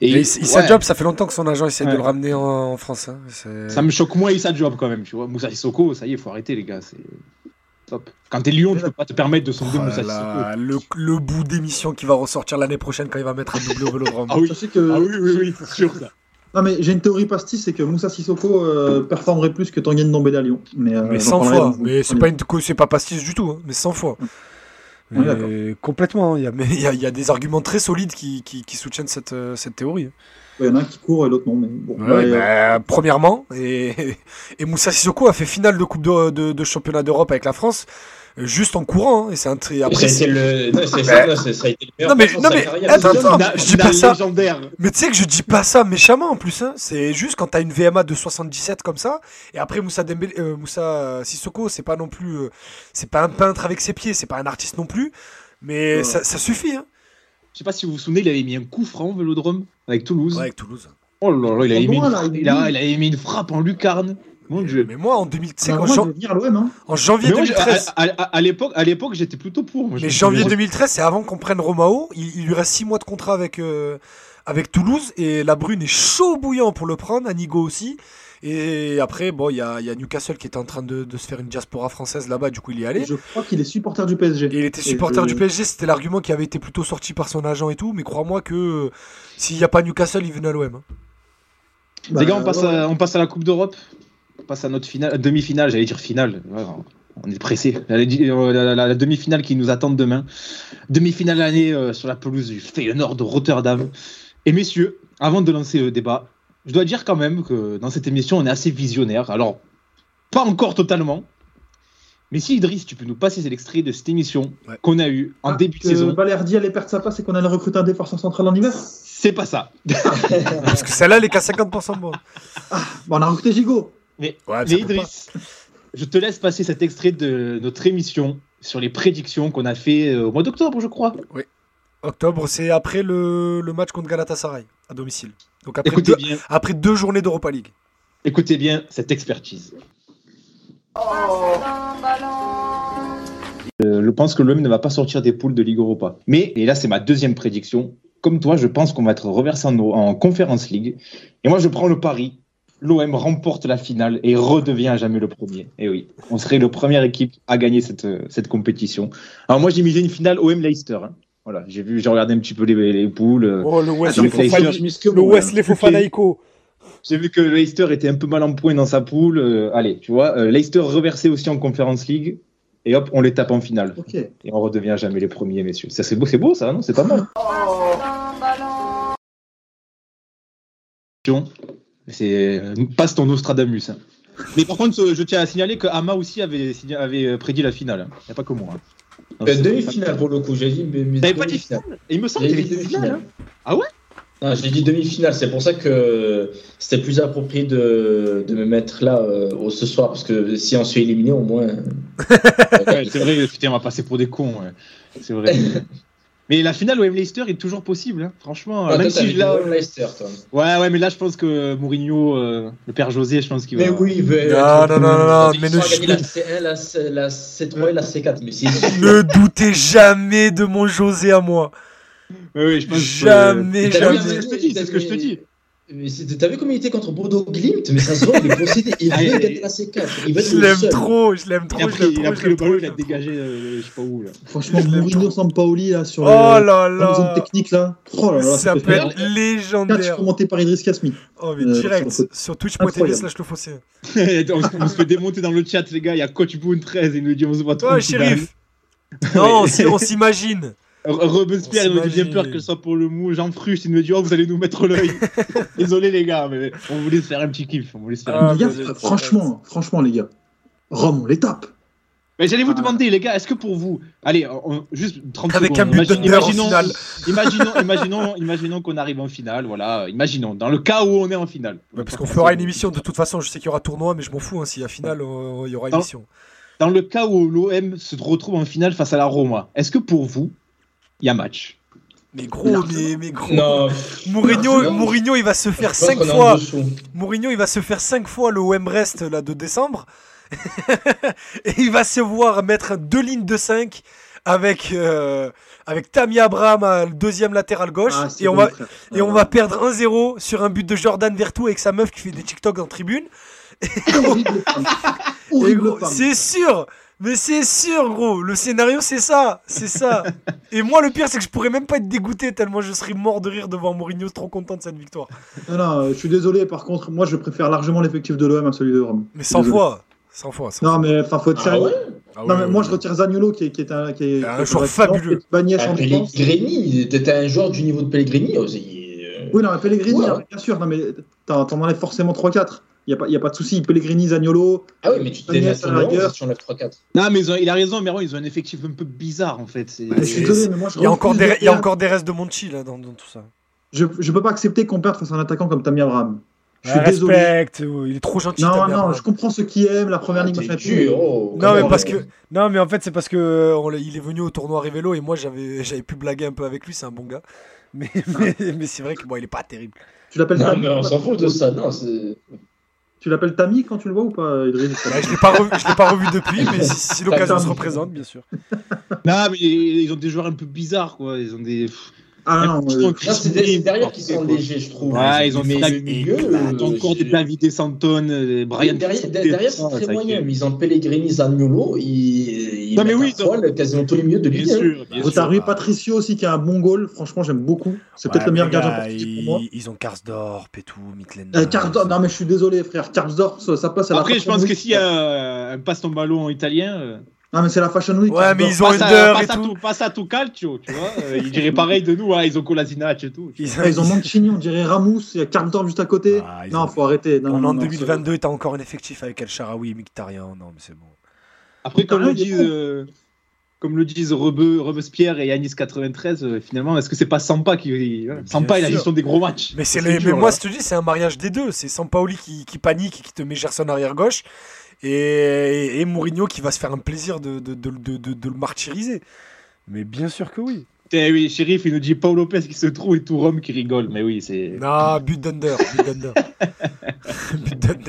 [SPEAKER 3] Et
[SPEAKER 2] Et,
[SPEAKER 3] Issa
[SPEAKER 2] ouais,
[SPEAKER 3] Diop, ça fait longtemps que son agent essaie de le ramener en, en France. hein.
[SPEAKER 2] Ça me choque moins Issa Diop quand même, tu vois. Moussa Sissoko, ça y est, il faut arrêter, les gars. C'est top. Quand t'es Lyon, tu peux pas te permettre de sonder
[SPEAKER 3] Oh
[SPEAKER 2] Moussa Sissoko.
[SPEAKER 3] là, le, le bout d'émission qui va ressortir l'année prochaine quand il va mettre un doublé au vélodrome.
[SPEAKER 2] Ah oui,
[SPEAKER 5] que...
[SPEAKER 2] ah oui, oui, oui, sûr, ça.
[SPEAKER 5] Non, mais j'ai une théorie pastis, c'est que Moussa Sissoko euh, performerait plus que Tanguy Ndombele à Lyon. Mais, euh,
[SPEAKER 3] Mais
[SPEAKER 5] j'en
[SPEAKER 3] 100
[SPEAKER 5] parlerai
[SPEAKER 3] fois. Mais c'est pas, une, pas pastis du tout, hein, mais 100 fois. Mais complètement. hein. Il y, a, mais il y, a, il y a des arguments très solides qui, qui, qui soutiennent cette, euh, cette théorie.
[SPEAKER 5] Il y en a un qui court et l'autre non. Mais bon,
[SPEAKER 3] Ouais,
[SPEAKER 5] Ouais, euh,
[SPEAKER 3] bah, premièrement, et, et Moussa Sissoko a fait finale de Coupe de, de, de championnat d'Europe avec la France juste en courant. hein, et c'est un tri- après,
[SPEAKER 4] a
[SPEAKER 3] c'est-
[SPEAKER 4] le, non, c'est- non, c'est- ça a été le meilleur
[SPEAKER 3] non, mais- non, mais- attends, je dis pas ça.
[SPEAKER 2] légendaire.
[SPEAKER 3] Mais tu sais que je dis pas ça méchamment en plus. Hein. C'est juste quand t'as une VMA de 77 comme ça. Et après Moussa, Dembélé, euh, Moussa Sissoko, c'est pas non plus. euh, c'est pas un peintre avec ses pieds, c'est pas un artiste non plus. Mais
[SPEAKER 5] Ouais.
[SPEAKER 3] ça, ça suffit. Hein.
[SPEAKER 2] Je sais pas si vous vous souvenez, il avait mis un coup franc au vélodrome avec Toulouse.
[SPEAKER 3] Ouais, avec Toulouse.
[SPEAKER 2] Oh là là, avait, mis une,
[SPEAKER 5] il-
[SPEAKER 2] il a- il avait mis une frappe en lucarne. Mon dieu.
[SPEAKER 3] Mais moi en 2000, tu sais
[SPEAKER 5] on a
[SPEAKER 3] qu'en
[SPEAKER 5] vraiment
[SPEAKER 3] jan-
[SPEAKER 5] de venir à l'OM. Hein.
[SPEAKER 3] en janvier
[SPEAKER 2] Mais moi, je- à,
[SPEAKER 3] 2013.
[SPEAKER 2] à- à- à l'époque, à l'époque, j'étais plutôt pour. Moi,
[SPEAKER 3] Mais janvier
[SPEAKER 2] souviens.
[SPEAKER 3] 2013, c'est avant qu'on prenne Romao. Il, il lui reste 6 mois de contrat avec, euh, avec Toulouse. Et la Brune est chaud bouillant pour le prendre. Anigo aussi. Et après, bon, il y a, il y a Newcastle qui était en train de, de se faire une diaspora française là-bas. Du coup, il y est allé.
[SPEAKER 5] Et je crois qu'il est supporter du PSG.
[SPEAKER 3] Et il était supporter du PSG, c'était l'argument qui avait été plutôt sorti par son agent et tout, mais crois-moi que euh, s'il n'y a pas Newcastle, il venait à l'OM. hein.
[SPEAKER 5] Bah,
[SPEAKER 2] Les gars, on passe,
[SPEAKER 5] ouais,
[SPEAKER 2] à, on passe à la Coupe d'Europe. On passe à notre finale, demi-finale, j'allais dire finale. Ouais, on est pressé. La, la- la- la demi-finale qui nous attend demain. Demi-finale l'année euh, sur la pelouse du Feyenoord de Rotterdam. Et messieurs, avant de lancer le débat, je dois dire quand même que dans cette émission, on est assez visionnaire. Alors, pas encore totalement. Mais si Idriss, tu peux nous passer l'extrait de cette émission
[SPEAKER 3] Ouais.
[SPEAKER 2] qu'on a eue en
[SPEAKER 5] Ah,
[SPEAKER 2] début de saison.
[SPEAKER 5] Balerdi allait perdre sa place et qu'on allait recruter un défenseur central en hiver.
[SPEAKER 2] C'est pas ça.
[SPEAKER 3] Parce que celle-là, elle est qu'à 50% bon.
[SPEAKER 5] Bah, on a recruté Gigot.
[SPEAKER 2] Mais,
[SPEAKER 3] Ouais,
[SPEAKER 2] mais Idriss, je te laisse passer cet extrait de notre émission sur les prédictions qu'on a fait euh, au mois d'octobre, je crois.
[SPEAKER 3] Octobre, c'est après le, le match contre Galatasaray, à domicile. Donc après,
[SPEAKER 2] Écoutez
[SPEAKER 3] deux,
[SPEAKER 2] bien,
[SPEAKER 3] après deux journées d'Europa League.
[SPEAKER 2] écoutez bien cette expertise. Euh, je pense que l'OM ne va pas sortir des poules de Ligue Europa. Mais, et là c'est ma deuxième prédiction, comme toi, je pense qu'on va être reversé en, en Conference League. Et moi je prends le pari. L'OM remporte la finale et redevient à jamais le premier. Et oui, on serait le première équipe à gagner cette, euh, cette compétition. Alors moi j'ai misé une finale OM Leicester. hein. Voilà, j'ai vu, j'ai regardé un petit peu les, les poules. euh,
[SPEAKER 3] Oh, le Wesley le
[SPEAKER 4] bon,
[SPEAKER 3] Wesley Fofana Ico.
[SPEAKER 2] J'ai vu que Leicester était un peu mal en point dans sa poule. euh, allez, tu vois, euh, Leicester reversé aussi en Conference League. Et hop, on les tape en finale. Et on redevient à jamais les premiers, messieurs. Ça, c'est beau, c'est beau, ça, non? C'est pas mal. C'est euh, passe ton Nostradamus. hein. Mais par contre, euh, je tiens à signaler que Ama aussi avait, avait euh, prédit la finale. Il n'y a pas que moi. hein.
[SPEAKER 4] Euh, Demi-finale pour le coup, j'ai dit. mais-
[SPEAKER 2] T'avais pas dit finale il me semble qu'il avait
[SPEAKER 4] demi-finale.
[SPEAKER 2] hein. Ah ouais?
[SPEAKER 4] Non, j'ai dit demi-finale, c'est pour ça que c'était plus approprié de, de me mettre là euh, ce soir, parce que si on se fait éliminer, au moins.
[SPEAKER 2] Ouais, c'est vrai, putain, on va passer pour des cons. ouais. C'est vrai. Mais la finale OM Leicester est toujours possible, hein. franchement.
[SPEAKER 4] Ah,
[SPEAKER 2] même
[SPEAKER 4] toi,
[SPEAKER 2] si je
[SPEAKER 4] Wayne Leicester, toi.
[SPEAKER 2] Ouais, ouais, mais là, je pense que Mourinho, euh, le père José, je pense qu'il va.
[SPEAKER 4] Mais oui, mais.
[SPEAKER 3] Non, non, non, non, non, mais ne-
[SPEAKER 4] gagner la C1, la, C, la C3 et la C4, mais
[SPEAKER 3] Ne doutez jamais de mon José à moi.
[SPEAKER 2] Ouais, ouais, je pense que-
[SPEAKER 3] Jamais,
[SPEAKER 2] C'est
[SPEAKER 4] T'as
[SPEAKER 3] jamais.
[SPEAKER 2] ce que je te dis, c'est ce que je te dis.
[SPEAKER 4] Mais t'as vu comment il était contre Bordeaux Glimt? Mais ça se voit, il est possédé. Il
[SPEAKER 2] Ah,
[SPEAKER 4] veut gagner la C4. Il va être
[SPEAKER 3] Je l'aime trop, je l'aime trop.
[SPEAKER 2] Il a pris, il a pris le ballon, il a dégagé, euh, je sais pas où là.
[SPEAKER 5] Franchement, Mourinho. Sampaoli là sur
[SPEAKER 3] Oh
[SPEAKER 5] le-
[SPEAKER 3] là
[SPEAKER 5] la zone
[SPEAKER 3] là
[SPEAKER 5] technique là. Oh là là,
[SPEAKER 3] Ça peut être
[SPEAKER 5] Catch
[SPEAKER 3] légendaire.
[SPEAKER 5] commenté par Idriss Kasmi.
[SPEAKER 3] Oh, mais
[SPEAKER 5] Euh,
[SPEAKER 3] direct,
[SPEAKER 5] sur
[SPEAKER 3] twitch.tv slash le fossé.
[SPEAKER 2] on, se- on se fait démonter dans le chat, les gars. Il y a Coach Boone 13, il nous dit on se voit trop.
[SPEAKER 3] Toi, shérif Non, on s'imagine.
[SPEAKER 2] Robespierre, il nous dit bien peur que ce soit pour le mou. Jean Frucht, il nous dit oh, vous allez nous mettre l'œil. Désolé, les gars, mais on voulait se faire un petit kiff. On voulait se faire un
[SPEAKER 3] Ah,
[SPEAKER 5] franchement, franchement, les gars. Rome, on les tape.
[SPEAKER 2] Mais j'allais vous
[SPEAKER 5] Ah.
[SPEAKER 2] demander, les gars, est-ce que pour vous, allez, on- juste 30
[SPEAKER 3] Avec
[SPEAKER 2] secondes.
[SPEAKER 3] un but
[SPEAKER 2] imagine-
[SPEAKER 3] d'Under en
[SPEAKER 2] imaginons, imaginons, imaginons, qu'on arrive en finale, voilà. Imaginons, dans le cas où on est en finale.
[SPEAKER 3] Ouais, parce qu'on fera une émission de toute façon. Je sais qu'il y aura tournoi, mais je m'en fous. hein, S'il y a finale, euh, il y aura émission.
[SPEAKER 2] Dans le cas où l'OM se retrouve en finale face à la Roma, est-ce que pour vous, il y a match
[SPEAKER 3] Mais gros, mais, mais gros.
[SPEAKER 4] Non.
[SPEAKER 3] Mourinho,
[SPEAKER 4] Non.
[SPEAKER 3] Mourinho, il va se faire
[SPEAKER 4] Je pense
[SPEAKER 3] 5
[SPEAKER 4] qu'on est en
[SPEAKER 3] fois. Mourinho, il va se faire 5 fois le OM Rest là, de décembre. et il va se voir mettre deux lignes de 5 avec, euh, avec Tammy Abraham deuxième latéral gauche.
[SPEAKER 5] Ah,
[SPEAKER 3] et on,
[SPEAKER 5] bon,
[SPEAKER 3] va,
[SPEAKER 5] frère.
[SPEAKER 3] et on va perdre 1-0 sur un but de Jordan Vertou avec sa meuf qui fait des TikTok en tribune. C'est sûr mais c'est sûr, gros. Le scénario, c'est ça. C'est ça. Et moi, le pire, c'est que je pourrais même pas être dégoûté tellement je serais mort de rire devant Mourinho, trop content de cette victoire.
[SPEAKER 5] Non, non, je suis désolé. Par contre, moi, je préfère largement l'effectif de l'OM à celui de Rome.
[SPEAKER 3] Mais 100
[SPEAKER 5] Désolé.
[SPEAKER 3] fois. 100 fois. 100
[SPEAKER 5] Non, mais enfin, faut être
[SPEAKER 4] Ah
[SPEAKER 5] sérieux.
[SPEAKER 4] ouais
[SPEAKER 3] Ah
[SPEAKER 5] non, mais moi, je retire Zaniolo qui est, qui est un. Qui est,
[SPEAKER 3] Un joueur fabuleux.
[SPEAKER 4] Ah. Pellegrini, t'étais un joueur du niveau de Pellegrini aussi. euh,
[SPEAKER 5] Oui, non, mais Pellegrini,
[SPEAKER 4] Ouais.
[SPEAKER 5] bien sûr. Non, mais t'en t'en enlèves forcément 3-4. Il n'y a, pas- y a pas de souci. Pellegrini, Zaniolo.
[SPEAKER 4] Ah oui, mais tu t'es sur
[SPEAKER 5] à
[SPEAKER 4] le
[SPEAKER 5] la
[SPEAKER 4] 11
[SPEAKER 5] rigueur.
[SPEAKER 4] si tu enlèves 3-4.
[SPEAKER 2] Non, mais ont- il a raison, mais ils ont un effectif un peu bizarre en fait. C'est-
[SPEAKER 5] Je suis
[SPEAKER 3] c'est-
[SPEAKER 5] désolé, mais moi, je
[SPEAKER 3] Il y, a encore des,
[SPEAKER 5] de
[SPEAKER 3] il y a encore des restes de Monchi là dans, dans tout ça.
[SPEAKER 5] Je, je peux pas accepter qu'on perde face à un attaquant comme Tammy Abraham. Je suis désolé.
[SPEAKER 3] Respecte, oh, il est trop gentil.
[SPEAKER 5] Non,
[SPEAKER 3] Tammy
[SPEAKER 5] non,
[SPEAKER 3] Abraham.
[SPEAKER 5] je comprends ceux qui aiment la première
[SPEAKER 4] Ah,
[SPEAKER 5] ligue.
[SPEAKER 4] oh,
[SPEAKER 3] Non mais parce que non mais en fait c'est parce que on il est venu au tournoi Révélo et moi j'avais j'avais pu blaguer un peu avec lui c'est un bon gars mais mais, mais c'est vrai que bon il est pas terrible
[SPEAKER 5] Tu l'appelles
[SPEAKER 4] Non, mais on s'en fout de ça. Non, c'est.
[SPEAKER 5] Tu l'appelles Tammy quand tu le vois ou pas, Idriss
[SPEAKER 3] Bah, je l'ai pas revu je l'ai pas revu depuis mais si, si l'occasion se représente bien sûr
[SPEAKER 2] Non, mais ils ont des joueurs un peu bizarres quoi. Ils ont des.
[SPEAKER 5] Ah non, euh,
[SPEAKER 4] Non, c'est des- derrière qui sont légers, je trouve.
[SPEAKER 2] Ouais, ils ont
[SPEAKER 4] mais
[SPEAKER 2] fait
[SPEAKER 4] le milieu.
[SPEAKER 2] Ils ont
[SPEAKER 4] euh,
[SPEAKER 2] encore des David Santon, euh, Brian.
[SPEAKER 4] derrière, derrière, c'est très
[SPEAKER 2] ça
[SPEAKER 4] moyen. Mais ils ont Pellegrini, Zaniolo. Ils, ils
[SPEAKER 2] Non, mais oui,
[SPEAKER 4] à
[SPEAKER 2] ils ont-
[SPEAKER 4] poil quasiment tous les milieux de
[SPEAKER 2] Bien
[SPEAKER 4] Ligue 1.
[SPEAKER 2] sûr, bien
[SPEAKER 5] Oh, T'as
[SPEAKER 2] sûr.
[SPEAKER 5] Rui Patricio aussi qui a un bon goal. Franchement, j'aime beaucoup. C'est peut-être le meilleur gardien portugais pour moi.
[SPEAKER 3] ils ont Karsdorp et tout Mitlen
[SPEAKER 5] Euh, Karsdorp, non mais je suis désolé frère, Karsdorp, ça, ça passe à la
[SPEAKER 2] Après, je
[SPEAKER 5] Fashion
[SPEAKER 2] pense que
[SPEAKER 5] Week.
[SPEAKER 2] s'il y a un passe ton ballon italien, euh,
[SPEAKER 5] Non mais c'est la Fashion Week.
[SPEAKER 3] Ouais, mais ils ont Under et tout.
[SPEAKER 2] passe à tout calcio, tu vois. euh, ils diraient pareil de nous, hein, ils ont Kolasinac et tout.
[SPEAKER 3] ils,
[SPEAKER 5] Ah, ils ont Mancini, on dirait Ramous, il y a Karsdorp juste à côté.
[SPEAKER 3] Ah,
[SPEAKER 5] non,
[SPEAKER 3] ont-
[SPEAKER 5] faut arrêter. Non,
[SPEAKER 3] on est
[SPEAKER 5] non,
[SPEAKER 3] en
[SPEAKER 5] non,
[SPEAKER 3] 2022 t'as encore un effectif avec El Sharawi et Mkhitaryan non mais c'est bon
[SPEAKER 2] Après, comme le
[SPEAKER 5] il
[SPEAKER 2] disent, euh, comme le disent Rebe- Robespierre et Yanis 93, euh, finalement, est-ce que c'est pas Sampa qui.
[SPEAKER 3] Bien
[SPEAKER 2] Sampa et la
[SPEAKER 3] sûr.
[SPEAKER 2] gestion des gros matchs?
[SPEAKER 3] Mais, c'est
[SPEAKER 2] Ça,
[SPEAKER 3] le-
[SPEAKER 2] dur,
[SPEAKER 3] mais moi, je te dis, c'est un mariage des deux. C'est Sampaoli qui, qui panique et qui te met Gerson arrière gauche. Et, et Mourinho qui va se faire un plaisir de, de, de, de, de- de le martyriser. Mais bien sûr que oui.
[SPEAKER 2] Eh oui, shérif, il nous dit Paul Lopez qui se trouve et tout Rome qui rigole. Mais oui, c'est.
[SPEAKER 3] Non, but d'Under.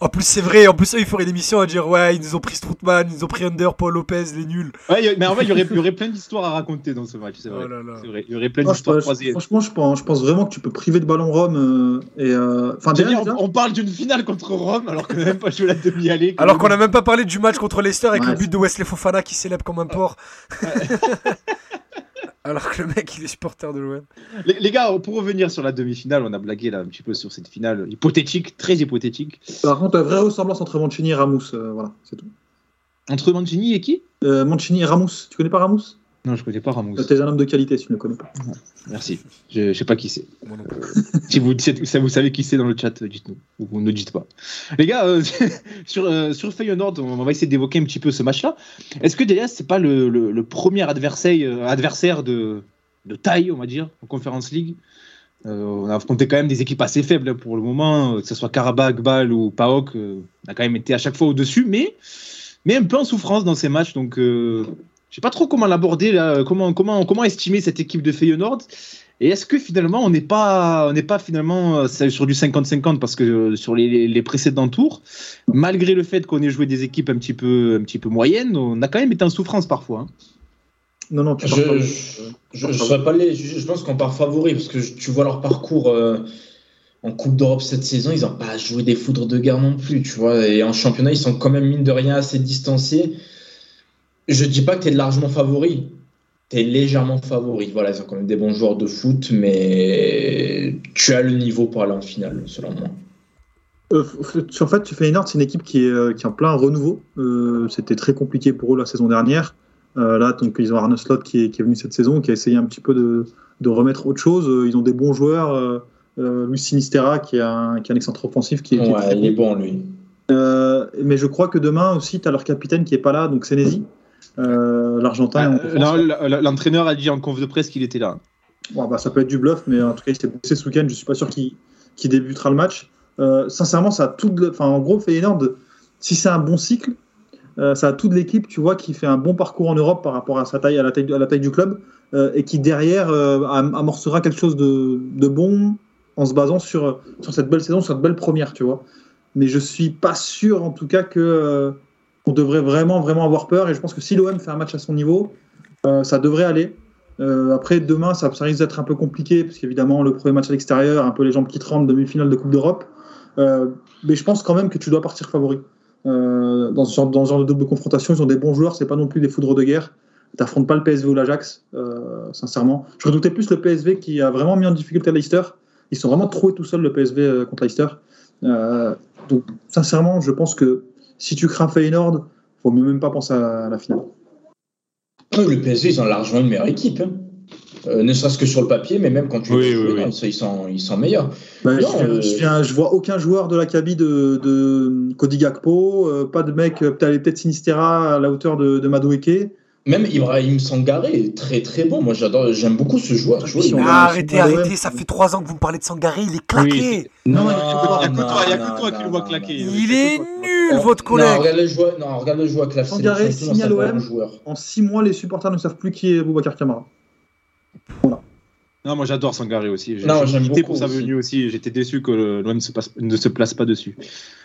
[SPEAKER 3] En plus, c'est vrai. En plus, eux, ils feraient l'émission à dire Ouais, ils nous ont pris Stroutman, ils nous ont pris Under, Paul Lopez, les nuls.
[SPEAKER 2] Ouais, a- mais en vrai, il y aurait, il y aurait plein d'histoires à raconter dans ce match, c'est vrai.
[SPEAKER 3] Oh
[SPEAKER 2] vrai. Il y aurait plein
[SPEAKER 5] je
[SPEAKER 2] d'histoires croisées.
[SPEAKER 5] franchement, je pense, je pense vraiment que tu peux priver de ballon Rome. euh, et euh, Enfin, déjà,
[SPEAKER 2] on, on parle d'une finale contre Rome alors qu'on n'a même pas joué la demi-allée.
[SPEAKER 3] Alors qu'on a même pas parlé du match contre Leicester avec
[SPEAKER 5] Ouais,
[SPEAKER 3] le but de Wesley Fofana qui célèbre comme un porc. Alors que le mec, il est supporter de l'OM.
[SPEAKER 2] Les, les gars, pour revenir sur la demi-finale, on a blagué là un petit peu sur cette finale hypothétique, très hypothétique.
[SPEAKER 5] par contre, vraie ressemblance entre Mancini et Ramous. euh, voilà, c'est tout.
[SPEAKER 2] Entre Mancini et qui?
[SPEAKER 5] Euh, Mancini et Ramous. Tu connais pas Ramous
[SPEAKER 2] Non, je connais pas Ramos.
[SPEAKER 5] Euh, T'es un homme de qualité si tu ne le connais pas.
[SPEAKER 2] Merci. Je, je sais pas qui c'est.
[SPEAKER 3] Moi non plus.
[SPEAKER 2] Si vous, si vous savez qui c'est dans le chat, dites-nous. Ou ne dites pas. Les gars, euh, sur, euh, sur Feyenoord, on va essayer d'évoquer un petit peu ce match-là. Est-ce que déjà, c'est pas le, le- le premier adversaire, euh, adversaire de, de taille, on va dire, en Conference League? Euh, On a affronté quand même des équipes assez faibles hein, pour le moment, euh, que ce soit Karabakh, Bâle ou PAOK. euh, on a quand même été à chaque fois au-dessus, mais, mais un peu en souffrance dans ces matchs. Donc, euh, sais pas trop comment l'aborder, là, comment, comment, comment estimer cette équipe de Feyenoord. Et est-ce que finalement on n'est pas, on n'est pas finalement euh, sur du 50-50 parce que euh, sur les, les précédents tours, malgré le fait qu'on ait joué des équipes un petit peu, un petit peu moyennes, on a quand même été en souffrance parfois. hein.
[SPEAKER 5] Non, non, tu parles pas.
[SPEAKER 4] Je, je, je, je pas les juger. Je pense qu'on part favori parce que je- tu vois leur parcours euh, en Coupe d'Europe cette saison, ils n'ont pas joué des foudres de guerre non plus, tu vois. Et en championnat, ils sont quand même, mine de rien, assez distanciés. Je dis pas que tu es largement favori. Tu es légèrement favori. Voilà, ils ont quand même des bons joueurs de foot, mais tu as le niveau pour aller en finale, selon moi.
[SPEAKER 5] Euh, en fait, tu fais une c'est une équipe qui est, euh, qui est en plein renouveau. Euh, C'était très compliqué pour eux la saison dernière. Euh, là, donc, ils ont Arne Slot qui est, qui est, venu cette saison, qui a essayé un petit peu de, de remettre autre chose. Ils ont des bons joueurs. Luis Sinistera, qui est un, qui est un excentre offensif. Qui,
[SPEAKER 4] ouais, qui est il est bon, lui.
[SPEAKER 5] mais je crois que demain aussi, tu as leur capitaine qui est pas là, donc Senesi, l'Argentin.
[SPEAKER 2] Ah, L'entraîneur a dit en conf de presse qu'il était là.
[SPEAKER 5] Bon, bah, ça peut être du bluff, mais en tout cas, il s'est blessé ce week-end. Je suis pas sûr qu'il qu débutera le match. Euh, sincèrement, ça a tout. Enfin, en gros, Feyenoord, si c'est un bon cycle, euh, ça a toute l'équipe, tu vois, qui fait un bon parcours en Europe par rapport à sa taille, à la taille, à la taille du club, euh, et qui derrière amorcera quelque chose de, de, bon en se basant sur, sur cette belle saison, sur cette belle première, tu vois. Mais je suis pas sûr, en tout cas, que on devrait vraiment, vraiment avoir peur. Et je pense que si l'OM fait un match à son niveau, ça devrait aller. Euh, après, demain, ça, risque d'être un peu compliqué, parce qu'évidemment, le premier match à l'extérieur, un peu les jambes qui tremblent, demi-finale de Coupe d'Europe. Euh, mais je pense quand même que tu dois partir favori. Euh, dans, ce genre, de double confrontation, ils ont des bons joueurs, c'est pas non plus des foudres de guerre. Tu n'affrontes pas le PSV ou l'Ajax, euh, sincèrement. Je redoutais plus le PSV qui a vraiment mis en difficulté Leicester. Ils sont vraiment troués tout seuls, le PSV euh, contre Leicester. Euh, donc, sincèrement, je pense que si tu crains Feyenoord, faut même pas penser à la finale.
[SPEAKER 4] Le PSG, ils ont largement une meilleure équipe. Hein. Euh, ne serait-ce que sur le papier, mais même quand tu
[SPEAKER 2] oui, oui, oui.
[SPEAKER 4] ils, sont, ils sont meilleurs.
[SPEAKER 5] Bah, non, je, euh... je, viens, je, vois aucun joueur de la cabine de, de Cody Gakpo, euh, pas de mec, peut-être Sinistera à la hauteur de, de Madueke.
[SPEAKER 4] Même Ibrahim Sangaré est très très bon. Moi j'adore, j'aime beaucoup ce joueur.
[SPEAKER 3] Ah, arrêtez, arrêtez, ça fait trois ans que vous me parlez de Sangaré, il est claqué.
[SPEAKER 2] Non, non, il n'y a que toi, il y a que toi qui le vois claquer.
[SPEAKER 3] Il est nul, votre collègue.
[SPEAKER 4] Non, regarde le joueur, non, regarde le joueur claqué.
[SPEAKER 5] Sangaré signe à l'OM. En six mois, les supporters ne savent plus qui est Boubacar Camara. Voilà.
[SPEAKER 2] Non, moi j'adore Sangaré aussi.
[SPEAKER 4] J'aime beaucoup
[SPEAKER 2] pour sa venue aussi. J'étais déçu que l'OM ne se place pas dessus.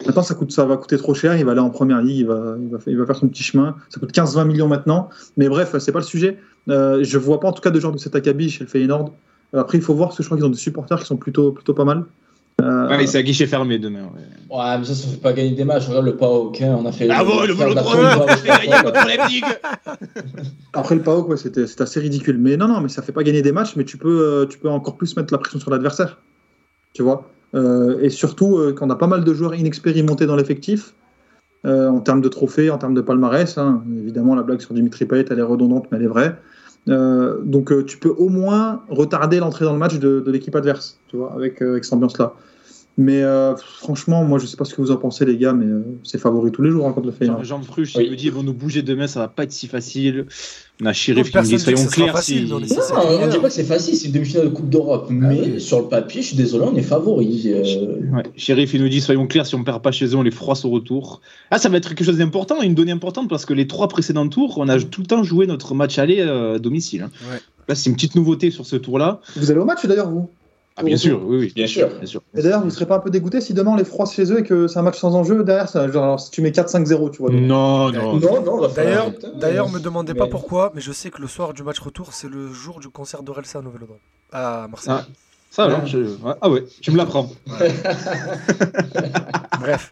[SPEAKER 5] Maintenant, ça, coûte, ça va coûter trop cher. Il va aller en première ligue. Il va, il va, il va faire son petit chemin. Ça coûte 15-20 millions maintenant. Mais bref, c'est pas le sujet. Euh, je vois pas en tout cas de genre de cet acabit chez le Feyenoord. Après, il faut voir parce que je crois qu'ils ont des supporters qui sont plutôt, plutôt pas mal.
[SPEAKER 2] Euh... Ouais, c'est à guichet fermé demain.
[SPEAKER 4] Ouais. ouais, mais ça, ça fait pas gagner des matchs. Regarde le PAOK, on a fait.
[SPEAKER 2] Ah bon, le
[SPEAKER 5] Après le PAOK, ouais, c'était assez ridicule. Mais non, non, mais ça fait pas gagner des matchs, mais tu peux, tu peux encore plus mettre la pression sur l'adversaire. Tu vois? Euh, Et surtout, euh, quand on a pas mal de joueurs inexpérimentés dans l'effectif, euh, en termes de trophées, en termes de palmarès, hein, évidemment, la blague sur Dimitri Payet, elle est redondante, mais elle est vraie. Euh, donc euh, tu peux au moins retarder l'entrée dans le match de, de l'équipe adverse, tu vois, avec, euh, avec cette ambiance-là. Mais euh, franchement, moi je sais pas ce que vous en pensez les gars, mais c'est favori tous les jours hein, contre le Feyenoord.
[SPEAKER 2] Jean Fruch, oui. il me dit ils vont nous bouger demain, ça va pas être si facile. On a Chérif qui nous dit soyons clairs.
[SPEAKER 4] Facile, si... Non, on dit pas que c'est facile, c'est une demi-finale de Coupe d'Europe, ah, mais oui. sur le papier, je suis désolé, on est favori.
[SPEAKER 2] Euh... Ouais. Chérif il nous dit soyons clairs, si on perd pas chez eux, on les froisse au retour. Ah, ça va être quelque chose d'important, une donnée importante parce que les trois précédents tours, on a tout le temps joué notre match aller euh, à domicile. Hein.
[SPEAKER 3] Ouais.
[SPEAKER 2] Là, c'est une petite nouveauté sur ce tour-là.
[SPEAKER 5] Vous allez au match d'ailleurs, vous?
[SPEAKER 2] Ah, bien sûr, oui, oui.
[SPEAKER 4] Bien sûr.
[SPEAKER 2] Bien sûr.
[SPEAKER 5] Et d'ailleurs, vous ne serez pas un peu dégoûté si demain on les froisse chez eux et que c'est un match sans enjeu derrière ça, genre, alors, si tu mets 4-5-0, tu vois.
[SPEAKER 2] Donc... Non, non.
[SPEAKER 4] non, non
[SPEAKER 3] d'ailleurs, d'ailleurs, me demandez pas mais... pourquoi, mais je sais que le soir du match retour, c'est le jour du concert d'Orelsa à Nouvelle-Odon. À Marseille.
[SPEAKER 2] Ah, ça alors, je... Ah ouais, tu me l'apprends.
[SPEAKER 3] Ouais. Bref.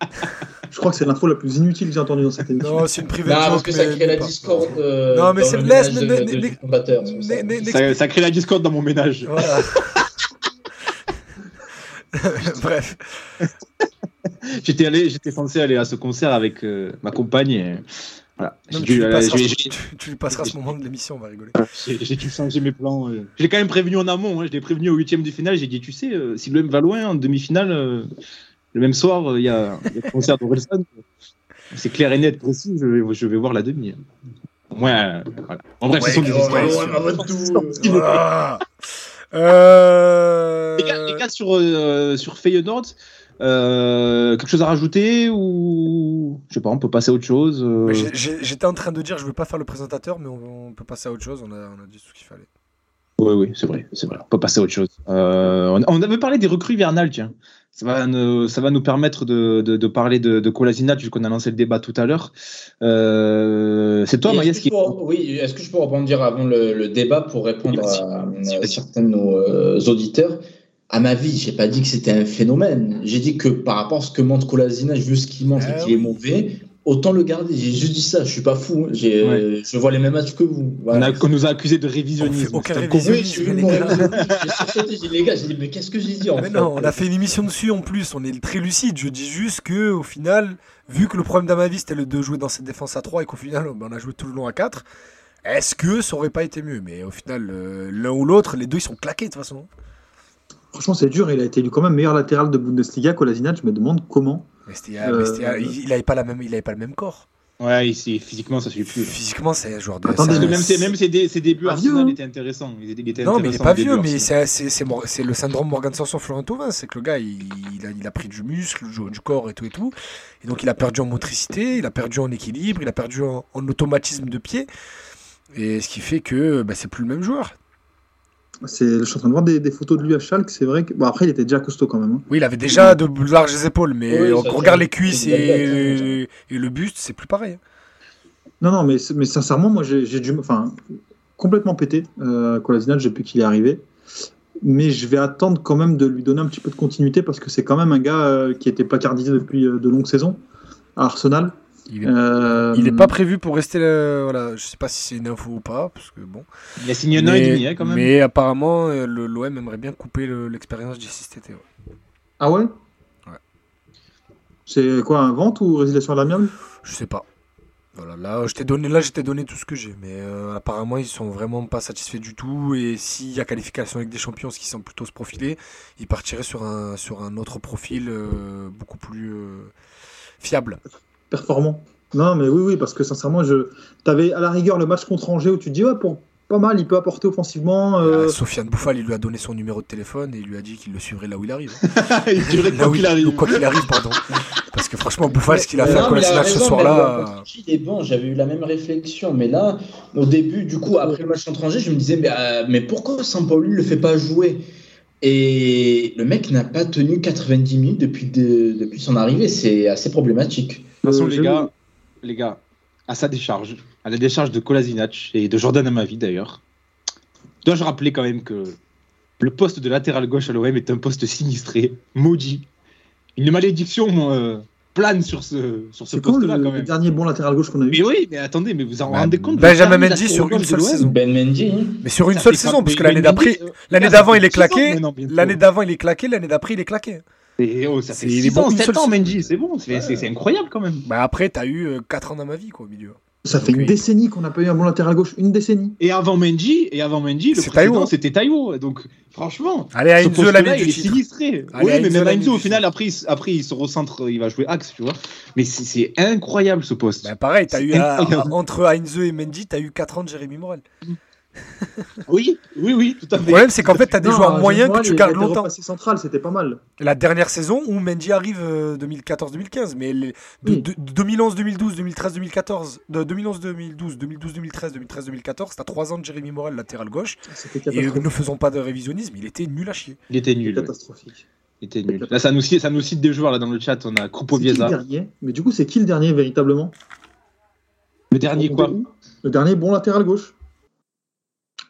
[SPEAKER 5] Je crois que c'est l'info la plus inutile que j'ai entendue dans cette émission.
[SPEAKER 3] Non, c'est une privée.
[SPEAKER 4] Non, parce que ça crée la discorde. Euh,
[SPEAKER 3] non, mais c'est laisse.
[SPEAKER 2] Ça crée la discorde dans mon ménage.
[SPEAKER 3] Voilà. Bref.
[SPEAKER 2] j'étais allé, j'étais censé aller à ce concert avec euh, ma compagne. Et, voilà.
[SPEAKER 3] Non, tu, lui passeras, tu, tu, lui passeras ce moment de l'émission, on va rigoler.
[SPEAKER 2] J'ai dû changer mes plans. Euh. Je l'ai quand même prévenu en amont. Hein. Je l'ai prévenu au huitième de finale. J'ai dit, tu sais, euh, si le même va loin en demi-finale, euh, le même soir, il y, a, y a le concert de Wilson. C'est clair et net, précis. Je vais, je vais voir la demi. Ouais, voilà. En bref,
[SPEAKER 3] ouais,
[SPEAKER 2] ce sont des
[SPEAKER 3] ouais, ouais, euh...
[SPEAKER 2] Les gars, les gars sur, euh, sur Feyenoord, euh, quelque chose à rajouter ou je sais pas, on peut passer à autre chose euh...
[SPEAKER 3] J'étais en train de dire, je veux pas faire le présentateur, mais on, on peut passer à autre chose. On a, on a dit tout ce qu'il fallait.
[SPEAKER 2] Oui, oui, c'est vrai, c'est vrai. On peut passer à autre chose. Euh, on avait parlé des recrues hivernales, tiens. Ça va, nous, ça va nous permettre de, de, de parler de, de Kolasinac, puisqu'on a lancé le débat tout à l'heure. Euh, c'est toi, Maïs, qui.
[SPEAKER 4] Oui, est-ce que je peux rebondir avant le, le débat pour répondre à, à, certains de nos euh, auditeurs? À ma vie, j'ai pas dit que c'était un phénomène. J'ai dit que par rapport à ce que montre Kolasinac, vu ce qu'il montre
[SPEAKER 3] Ah
[SPEAKER 4] et qu'il est mauvais, autant le garder. J'ai juste dit ça. Je suis pas fou. hein. J'ai,
[SPEAKER 2] Ouais.
[SPEAKER 4] Je vois les mêmes matchs que vous.
[SPEAKER 2] On, a, on nous a accusé de révisionnisme.
[SPEAKER 3] Aucun
[SPEAKER 2] C'est un
[SPEAKER 3] révision.
[SPEAKER 4] Oui, j'ai révisionnisme, dit, les gars, j'ai dit, mais qu'est-ce que j'ai dit en
[SPEAKER 3] Mais
[SPEAKER 4] fait
[SPEAKER 3] non, on a fait une émission dessus en plus, on est très lucide. Je dis juste que au final, vu que le problème d'Amavi c'était le de jouer dans cette défense à 3 et qu'au final ben, on a joué tout le long à 4, est-ce que ça aurait pas été mieux? Mais au final, euh, l'un ou l'autre, les deux ils sont claqués de toute façon.
[SPEAKER 5] Franchement, c'est dur. Il a été élu quand même meilleur latéral de Bundesliga. Kolasinac, je me demande comment. Euh,
[SPEAKER 3] mais c'était- il, il avait pas la même, il avait pas le même corps.
[SPEAKER 2] Ouais, ici, physiquement, ça suit plus. là.
[SPEAKER 3] Physiquement, c'est un joueur de.
[SPEAKER 5] Attendez,
[SPEAKER 3] un-
[SPEAKER 2] même ses, même ses, dé- ses débuts
[SPEAKER 5] Pas
[SPEAKER 2] Arsenal
[SPEAKER 5] vieux,
[SPEAKER 2] étaient intéressants. Il était,
[SPEAKER 3] Non, mais il est
[SPEAKER 2] intéressant
[SPEAKER 3] pas vieux, mais c'est le syndrome Morgan Sanson Florent Thauvin. C'est que le gars, il, il a, il a pris du muscle, du, du corps et tout et tout. Et donc, il a perdu en motricité, il a perdu en équilibre, il a perdu en, en automatisme de pied. Et ce qui fait que bah, c'est plus le même joueur.
[SPEAKER 5] C'est, je suis en train de voir des, des photos de lui à Schalke. C'est vrai que. Bon, après, il était déjà costaud quand même. hein.
[SPEAKER 3] Oui, il avait déjà de larges épaules, mais
[SPEAKER 4] Oui,
[SPEAKER 3] on regarde les cuisses
[SPEAKER 4] belle
[SPEAKER 3] et, et le buste, c'est plus pareil.
[SPEAKER 5] Non, non, mais, mais sincèrement, moi, j'ai, dû. Enfin, complètement pété. Euh, depuis qu'il est arrivé. Mais je vais attendre quand même de lui donner un petit peu de continuité parce que c'est quand même un gars euh, qui était placardisé depuis euh, de longues saisons à Arsenal.
[SPEAKER 3] Il est,
[SPEAKER 5] Euh,
[SPEAKER 3] il est pas prévu pour rester. euh, voilà, je sais pas si c'est une info ou pas, parce que bon.
[SPEAKER 2] Il a signé un an et demi, hein, quand même.
[SPEAKER 3] mais apparemment, euh, le- l'OM aimerait bien couper le- l'expérience d'ici cet été. ouais.
[SPEAKER 5] Ah ouais?
[SPEAKER 3] Ouais.
[SPEAKER 5] C'est quoi, un vente ou résiliation à l'amiable?
[SPEAKER 3] Je sais pas. Voilà, là, je t'ai donné, là, je donné tout ce que j'ai, mais euh, apparemment, ils sont vraiment pas satisfaits du tout. Et s'il y a qualification avec des champions, ce qui semble plutôt se profiler, ils partiraient sur un sur un autre profil euh, beaucoup plus euh, fiable.
[SPEAKER 5] Performant. Non, mais oui, oui, parce que sincèrement, je... tu avais à la rigueur le match contre Angers où tu te dis, ouais, pour pas mal, il peut apporter offensivement. euh,
[SPEAKER 3] Euh, Sofiane Bouffal, il lui a donné son numéro de téléphone et il lui a dit qu'il le suivrait là où il arrive.
[SPEAKER 2] il
[SPEAKER 3] Là
[SPEAKER 2] quoi
[SPEAKER 3] où
[SPEAKER 2] qu'il
[SPEAKER 3] il-
[SPEAKER 2] arrive.
[SPEAKER 3] Quoi qu'il arrive, pardon. Parce que franchement, Bouffal, ce qu'il a fait à
[SPEAKER 4] Non, a
[SPEAKER 3] Kolasinac ce soir-là.
[SPEAKER 4] Il est bon, j'avais eu la même réflexion. Mais là, au début, du coup, après le match contre Angers, je me disais, mais, euh, mais pourquoi Sampaoli ne le fait pas jouer? Et le mec n'a pas tenu 90 minutes depuis, de- depuis son arrivée. C'est assez problématique.
[SPEAKER 2] De toute façon,
[SPEAKER 5] Euh,
[SPEAKER 2] les gars, les gars, à sa décharge, à la décharge de Kolasinac et de Jordan Amavi d'ailleurs, dois-je rappeler quand même que le poste de latéral gauche à l'OM est un poste sinistré, maudit. Une malédiction euh, plane sur ce, sur ce
[SPEAKER 5] quand le,
[SPEAKER 2] poste-là quand
[SPEAKER 5] le
[SPEAKER 2] même.
[SPEAKER 5] dernier bon latéral gauche qu'on a eu
[SPEAKER 2] Mais oui, mais attendez, mais vous en
[SPEAKER 3] Bah,
[SPEAKER 2] rendez compte le
[SPEAKER 3] Benjamin Mendy sur une seule saison.
[SPEAKER 4] Ben Mendy.
[SPEAKER 3] Mais sur une seule saison, parce que l'année d'après,
[SPEAKER 2] euh,
[SPEAKER 3] l'année d'avant, il est claqué. L'année d'avant, il est claqué. L'année d'après, il est claqué.
[SPEAKER 2] Et, oh, ça
[SPEAKER 3] C'est-
[SPEAKER 2] fait
[SPEAKER 3] il est
[SPEAKER 2] 6
[SPEAKER 3] bon
[SPEAKER 2] ans,
[SPEAKER 3] une
[SPEAKER 2] 7
[SPEAKER 3] seule
[SPEAKER 2] ans. Mendy, c'est bon, c'est
[SPEAKER 3] Ouais.
[SPEAKER 2] c'est- c'est incroyable quand même.
[SPEAKER 3] Bah après, t'as eu 4 ans dans ma vie, quoi, au milieu.
[SPEAKER 5] Ça fait
[SPEAKER 3] Donc,
[SPEAKER 5] une décennie qu'on n'a pas eu un bon latéral gauche. Une décennie.
[SPEAKER 2] Et avant Mendy, et avant Mendy, le
[SPEAKER 3] C'est
[SPEAKER 2] précédent
[SPEAKER 3] Taïwo.
[SPEAKER 2] c'était Taïwo. Donc franchement,
[SPEAKER 3] Allez, à
[SPEAKER 2] il est sinistré.
[SPEAKER 3] Allez,
[SPEAKER 2] oui,
[SPEAKER 3] à
[SPEAKER 2] mais
[SPEAKER 3] Enzo,
[SPEAKER 2] même Enzo, au final, après il, après, il se recentre, il va jouer axe, tu vois. Mais c'est- c'est incroyable ce poste.
[SPEAKER 3] Bah pareil, t'as
[SPEAKER 2] C'est
[SPEAKER 3] eu à- entre Heinze et Mendy, t'as eu 4 ans de Jérémy Morel.
[SPEAKER 2] Oui, oui, oui, tout à
[SPEAKER 3] Le
[SPEAKER 2] fait.
[SPEAKER 3] problème, c'est qu'en fait, t'as des
[SPEAKER 5] Non,
[SPEAKER 3] joueurs
[SPEAKER 5] Jean
[SPEAKER 3] moyens que tu
[SPEAKER 5] il
[SPEAKER 3] gardes longtemps.
[SPEAKER 5] central, c'était pas mal.
[SPEAKER 3] La dernière saison où Mendy arrive euh, 2014-2015, mais les- de,
[SPEAKER 5] Oui.
[SPEAKER 3] de- de 2011-2012, 2013-2014, de 2011-2012, 2012-2013, 2013-2014, t'as 3 ans de Jérémy Morel latéral gauche.
[SPEAKER 5] C'était
[SPEAKER 3] Et ne faisons pas de révisionnisme, il était nul à chier.
[SPEAKER 2] Il était nul.
[SPEAKER 5] catastrophique.
[SPEAKER 2] Il était nul. Là, ça nous, cite, ça nous cite des joueurs là dans le chat. On a
[SPEAKER 5] le
[SPEAKER 2] Krupovieza.
[SPEAKER 5] dernier Mais du coup, c'est qui le dernier véritablement?
[SPEAKER 2] Le dernier quoi?
[SPEAKER 5] Le dernier bon latéral gauche.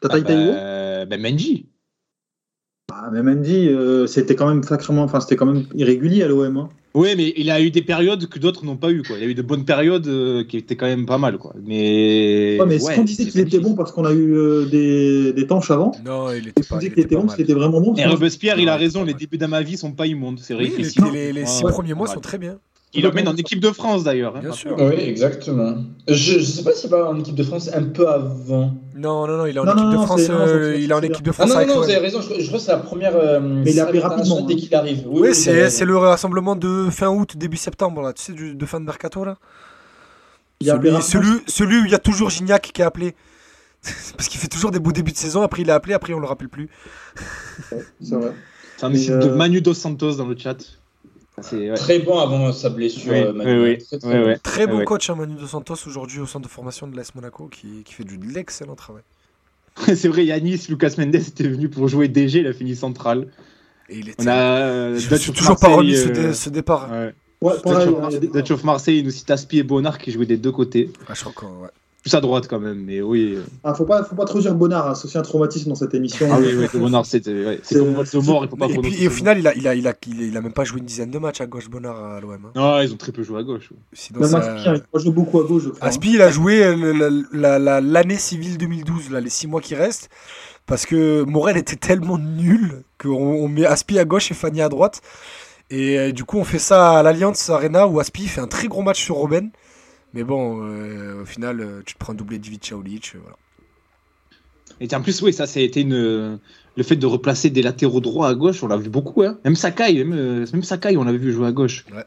[SPEAKER 5] T'as
[SPEAKER 2] Ah, bah, bah, Mendy.
[SPEAKER 5] Ah, mais Mendy, euh, c'était quand même sacrément, enfin c'était quand même irrégulier à l'OM. Hein.
[SPEAKER 2] Oui, mais il a eu des périodes que d'autres n'ont pas eu. Quoi. Il a eu de bonnes périodes euh, qui étaient quand même pas mal. Quoi. Mais,
[SPEAKER 5] Ouais, mais est-ce qu'on disait qu'il était bon parce qu'on a eu euh, des, des tanches avant?
[SPEAKER 3] Non, il était pas,
[SPEAKER 5] disait
[SPEAKER 3] il
[SPEAKER 5] qu'il
[SPEAKER 3] était
[SPEAKER 5] bon,
[SPEAKER 3] mal.
[SPEAKER 5] qu'il était vraiment bon?
[SPEAKER 2] Et
[SPEAKER 5] parce
[SPEAKER 2] Robespierre, il a raison. Les débuts d'Amavi sont pas immondes. C'est vrai
[SPEAKER 3] Oui,
[SPEAKER 2] que
[SPEAKER 3] les,
[SPEAKER 2] si-
[SPEAKER 3] les- les six
[SPEAKER 2] Ouais.
[SPEAKER 3] premiers mois sont très bien.
[SPEAKER 2] Il le mène en équipe de France d'ailleurs. hein.
[SPEAKER 3] Bien sûr.
[SPEAKER 4] Oui, exactement. Je, je sais pas s'il va en équipe de France un peu avant.
[SPEAKER 3] Non, non, non, il est en
[SPEAKER 5] Non,
[SPEAKER 3] équipe
[SPEAKER 5] non,
[SPEAKER 3] de
[SPEAKER 5] non,
[SPEAKER 3] France.
[SPEAKER 5] c'est- non,
[SPEAKER 3] euh,
[SPEAKER 5] c'est-
[SPEAKER 3] il est en
[SPEAKER 5] c'est
[SPEAKER 3] équipe de
[SPEAKER 4] Ah
[SPEAKER 3] France
[SPEAKER 4] non, non, non,
[SPEAKER 3] l'OM.
[SPEAKER 4] vous avez raison. Je, je crois que c'est la première. euh,
[SPEAKER 5] Mais il a appelé
[SPEAKER 4] sélection
[SPEAKER 5] rapidement,
[SPEAKER 4] dès
[SPEAKER 5] hein.
[SPEAKER 4] qu'il arrive. Oui,
[SPEAKER 3] Oui, c'est c'est le rassemblement de fin août, début septembre, là, tu sais, du, de fin de mercato, là.
[SPEAKER 5] Il
[SPEAKER 3] Celui, celui, celui où il y a toujours Gignac qui est appelé. Parce qu'il fait toujours des beaux débuts de saison, après il est appelé, après on le rappelle plus.
[SPEAKER 5] C'est vrai. Et,
[SPEAKER 2] cite
[SPEAKER 5] euh,
[SPEAKER 2] de Manu Dos Santos dans le chat. Ouais.
[SPEAKER 4] Très bon avant sa blessure.
[SPEAKER 2] Oui,
[SPEAKER 4] Manu.
[SPEAKER 2] oui, oui.
[SPEAKER 4] Très, bon.
[SPEAKER 3] Très coach, hein, Manu Dos Santos, aujourd'hui au centre de formation de l'AS Monaco, qui, qui fait du, de l'excellent travail.
[SPEAKER 2] C'est vrai, Yanis, Lucas Mendes était venu pour jouer DG, il a fini central.
[SPEAKER 3] Et il était.
[SPEAKER 2] On a euh,
[SPEAKER 3] Je suis toujours pas remis
[SPEAKER 2] Marseille,
[SPEAKER 3] ce, dé-
[SPEAKER 2] euh,
[SPEAKER 3] ce départ.
[SPEAKER 2] ouais.
[SPEAKER 5] Ouais,
[SPEAKER 2] Dutch of Marseille, il nous cite Aspi et Bonnard qui jouaient des deux côtés.
[SPEAKER 3] Ah, je crois.
[SPEAKER 2] Plus à droite quand même, mais oui.
[SPEAKER 5] Ah, faut pas, faut pas trop dire Bonnard, hein, c'est aussi un traumatisme dans cette émission.
[SPEAKER 2] Ah oui, oui, Bonnard, c'est ouais, Voldemort, il faut pas
[SPEAKER 3] Et,
[SPEAKER 2] trop
[SPEAKER 3] puis, et au final, il a, il, a, il, a, il, a, il a même pas joué une dizaine de matchs à gauche Bonnard à l'OM. hein.
[SPEAKER 2] Non, ils ont très peu joué à gauche.
[SPEAKER 3] Sinon,
[SPEAKER 5] Même
[SPEAKER 3] ça-
[SPEAKER 5] Aspi, hein, il jouer beaucoup à gauche, je crois.
[SPEAKER 3] Aspi, il a joué euh, le- la- la- la- l'année civile 2012, là, les six mois qui restent, parce que Morel était tellement nul qu'on on met Aspi à gauche et Fanny à droite. Et euh, du coup, on fait ça à l'Alliance Arena où Aspi fait un très gros match sur Robben. Mais bon, euh, au final, euh, tu te prends un doublé d'Ivica Olic. Voilà.
[SPEAKER 2] Et en plus, oui, ça, c'était une. Le fait de replacer des latéraux droits à gauche, on l'a vu beaucoup. Hein. Même Sakai, même, euh, même Sakai, on l'avait vu jouer à gauche.
[SPEAKER 3] Ouais.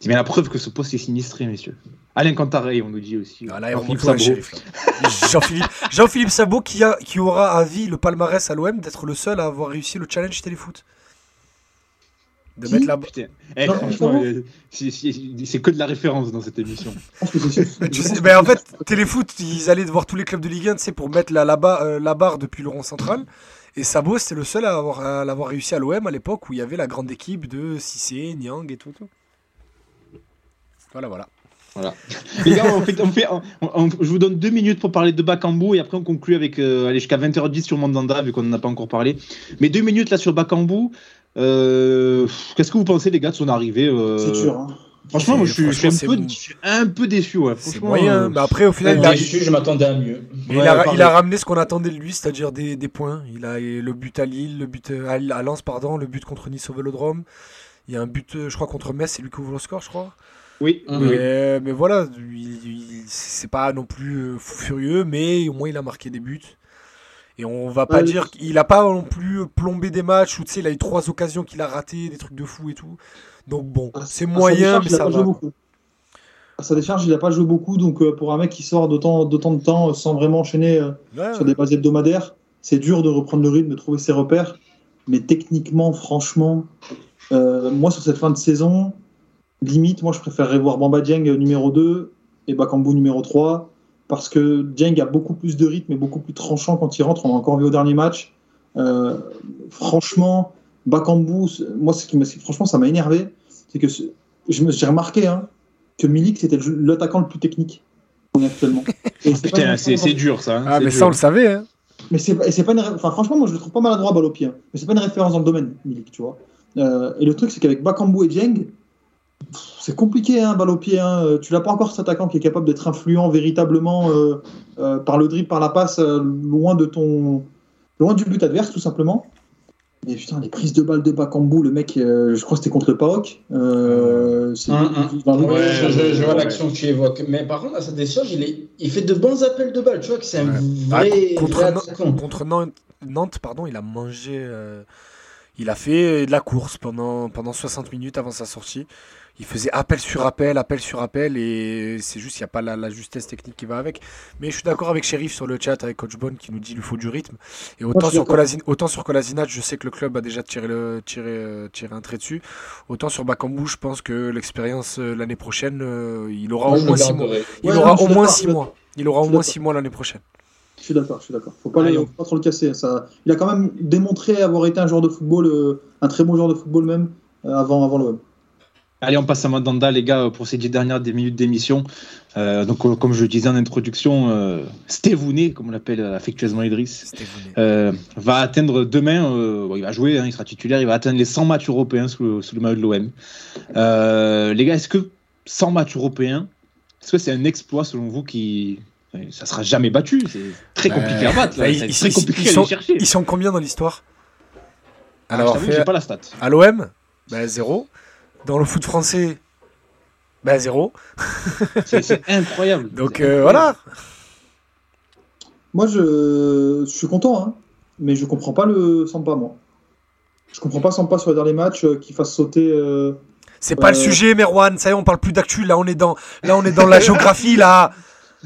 [SPEAKER 2] C'est bien la preuve que ce poste est sinistré, messieurs. Alain Cantaré, on nous dit aussi.
[SPEAKER 3] Ah,
[SPEAKER 2] Jean-Philippe Sabot.
[SPEAKER 3] shérif, là. Jean-Philippe Jean-Philippe Sabot qui, a, qui aura à vie le palmarès à l'OM d'être le seul à avoir réussi le challenge téléfoot. De
[SPEAKER 5] Qui
[SPEAKER 3] mettre la,
[SPEAKER 2] Putain. Eh,
[SPEAKER 5] Non,
[SPEAKER 2] franchement, euh, c'est- c'est c'est que de la référence dans cette émission.
[SPEAKER 5] C'est
[SPEAKER 3] sais, ben, en fait, Téléfoot, ils allaient voir tous les clubs de Ligue 1 tu sais, pour mettre la, la, ba- euh, la barre depuis le rond central. Et Sabo, c'était le seul à avoir- à l'avoir réussi à l'OM à l'époque où il y avait la grande équipe de Cissé, Niang et tout. tout. Voilà, voilà.
[SPEAKER 2] Les gars, on fait, on fait- on- on- je vous donne deux minutes pour parler de Bakambu et après on conclut avec euh, allez, jusqu'à 20h10 sur Mandanda vu qu'on n'en a pas encore parlé. Mais deux minutes là sur Bakambu. Euh, Qu'est-ce que vous pensez les gars de son arrivée euh,
[SPEAKER 5] C'est dur. Hein.
[SPEAKER 2] Franchement, moi je suis, je suis
[SPEAKER 3] Franchement,
[SPEAKER 2] un, peu, je suis un peu déçu. Ouais.
[SPEAKER 3] C'est
[SPEAKER 2] Franchement,
[SPEAKER 3] moyen.
[SPEAKER 2] euh,
[SPEAKER 3] Mais après, au final, il a,
[SPEAKER 4] Déçu, je m'attendais à mieux.
[SPEAKER 3] il,
[SPEAKER 2] Ouais,
[SPEAKER 3] a,
[SPEAKER 2] pareil.
[SPEAKER 3] il a ramené ce qu'on attendait de lui, c'est-à-dire des, des points. Il a le but à Lille, le but à, à Lens, pardon, le but contre Nice au Vélodrome. Il y a un but, je crois, contre Metz, c'est lui qui ouvre le score, je crois.
[SPEAKER 2] Oui,
[SPEAKER 4] Mhm.
[SPEAKER 2] oui.
[SPEAKER 3] Mais, mais voilà, il- il- c'est pas non plus fou furieux, mais au moins il a marqué des buts. Et on va pas
[SPEAKER 5] Ouais,
[SPEAKER 3] dire qu'il a pas non plus plombé des matchs où tu sais, il a eu trois occasions qu'il a raté, des trucs de fou et tout. Donc bon,
[SPEAKER 5] À-
[SPEAKER 3] c'est moyen, mais ça va.
[SPEAKER 5] À sa décharge, il n'a pas joué beaucoup, donc euh, pour un mec qui sort d'autant d'autant de temps euh, sans vraiment enchaîner euh,
[SPEAKER 3] Ouais,
[SPEAKER 5] sur des bases hebdomadaires, c'est dur de reprendre le rythme, de trouver ses repères. Mais techniquement, franchement, moi sur cette fin de saison, limite, moi je préférerais voir Bamba Dieng numéro 2 et Bakambu numéro 3 parce que Dieng a beaucoup plus de rythme et beaucoup plus tranchant quand il rentre. On l'a encore vu au dernier match. Euh, franchement, Bakambu, moi, ce qui m'a- franchement, ça m'a énervé. C'est que ce- je me- j'ai remarqué hein, que Milik, c'était l'attaquant le plus technique actuellement. Et c'est
[SPEAKER 2] Putain, c'est c'est dur ça. hein,
[SPEAKER 3] Ah,
[SPEAKER 2] c'est
[SPEAKER 3] mais
[SPEAKER 2] dur.
[SPEAKER 3] ça, on le savait. Hein.
[SPEAKER 5] mais c'est et c'est pas une enfin, franchement, moi je le trouve pas maladroit balle au pied, hein. mais c'est pas une référence dans le domaine, Milik, tu vois. Euh, et le truc, c'est qu'avec Bakambu et Dieng, pff, c'est compliqué, hein, balle au pied. Hein. Euh, Tu l'as pas encore cet attaquant qui est capable d'être influent véritablement euh, euh, par le dribble, par la passe, euh, loin de ton, loin du but adverse, tout simplement. Et putain, les prises de balles de Bakambu, le mec, euh, je crois que c'était contre le PAOK. Euh, c'est-
[SPEAKER 4] Hum, hum.
[SPEAKER 5] dans le-
[SPEAKER 4] Ouais, je, je- je vois
[SPEAKER 2] ouais.
[SPEAKER 4] l'action que tu évoques. Mais par contre, à sa décharge, il, est, il fait de bons appels de balles. Tu vois que c'est un
[SPEAKER 3] Ouais.
[SPEAKER 4] vrai,
[SPEAKER 3] Ah, contre,
[SPEAKER 4] vrai
[SPEAKER 3] Nan-
[SPEAKER 4] attaquant.
[SPEAKER 3] contre Nantes, Nantes, pardon, il a mangé. Euh, il a fait de la course pendant, pendant 60 minutes avant sa sortie. Il faisait appel sur appel, appel sur appel, et c'est juste qu'il n'y a pas la, la justesse technique qui va avec. Mais je suis d'accord avec Sheriff sur le chat, avec Coach Bone, qui nous dit qu'il faut du rythme. Et autant, sur, autant Kolasinac, je sais que le club a déjà tiré, le, tiré, euh, tiré un trait dessus. Autant sur Bakambu, je pense que l'expérience euh, l'année prochaine, euh, il aura
[SPEAKER 4] Moi,
[SPEAKER 3] au moins
[SPEAKER 4] le
[SPEAKER 3] 6 mois. Il
[SPEAKER 5] Ouais,
[SPEAKER 3] aura
[SPEAKER 5] non,
[SPEAKER 3] au moins
[SPEAKER 5] d'accord,
[SPEAKER 3] 6
[SPEAKER 5] je-
[SPEAKER 3] mois. Il aura au moins
[SPEAKER 5] d'accord.
[SPEAKER 3] 6 mois l'année prochaine.
[SPEAKER 5] Je suis d'accord, je suis d'accord. Faut pas, le- faut pas trop le casser. Ça, il a quand même démontré avoir été un joueur de football, euh, un très bon joueur de football même, euh, avant, avant l'OM.
[SPEAKER 2] Allez, on passe à Mandanda, les gars, pour ces dix dernières des minutes d'émission. Euh, donc, comme je le disais en introduction, euh, Stevouné, comme on l'appelle affectueusement Idriss, euh, va atteindre demain, euh, bon, il va jouer, hein, il sera titulaire, il va atteindre les 100 matchs européens sous le, sous le maillot de l'OM. Euh, les gars, est-ce que 100 matchs européens, est-ce que c'est un exploit selon vous qui. Ça sera jamais battu, c'est très
[SPEAKER 3] Bah,
[SPEAKER 2] compliqué à battre, là,
[SPEAKER 3] bah, ils-
[SPEAKER 2] très
[SPEAKER 3] ils-
[SPEAKER 2] compliqué
[SPEAKER 3] ils
[SPEAKER 2] à
[SPEAKER 3] sont-
[SPEAKER 2] chercher.
[SPEAKER 3] Ils sont combien dans l'histoire
[SPEAKER 2] Ah, je
[SPEAKER 3] Alors,
[SPEAKER 2] j'ai pas la stat.
[SPEAKER 3] à l'OM, bah, zéro. Dans le foot français, bah, zéro.
[SPEAKER 2] C'est incroyable.
[SPEAKER 3] Donc euh,
[SPEAKER 2] incroyable.
[SPEAKER 3] voilà.
[SPEAKER 5] Moi, je, je suis content, hein, mais je comprends pas le Sampa, moi. Je comprends pas Sampa sur les derniers matchs euh, qui fasse sauter. euh,
[SPEAKER 3] C'est pas le sujet, Merwan. Ça y est, on parle plus d'actu. Là, on est dans, là, on est dans la géographie. Là,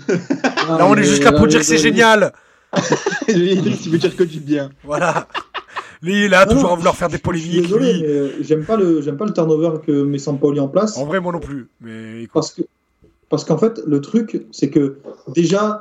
[SPEAKER 3] là, on est juste là pour dire que c'est génial.
[SPEAKER 2] Il veut dire que du bien.
[SPEAKER 3] Voilà. Lui, là, toujours à vouloir faire des polémiques.
[SPEAKER 5] désolé, mais euh, j'aime pas le j'aime pas le turnover que met Sampaoli en place.
[SPEAKER 3] En vrai, moi non plus. Mais.
[SPEAKER 5] Parce que parce qu'en fait, le truc, c'est que déjà,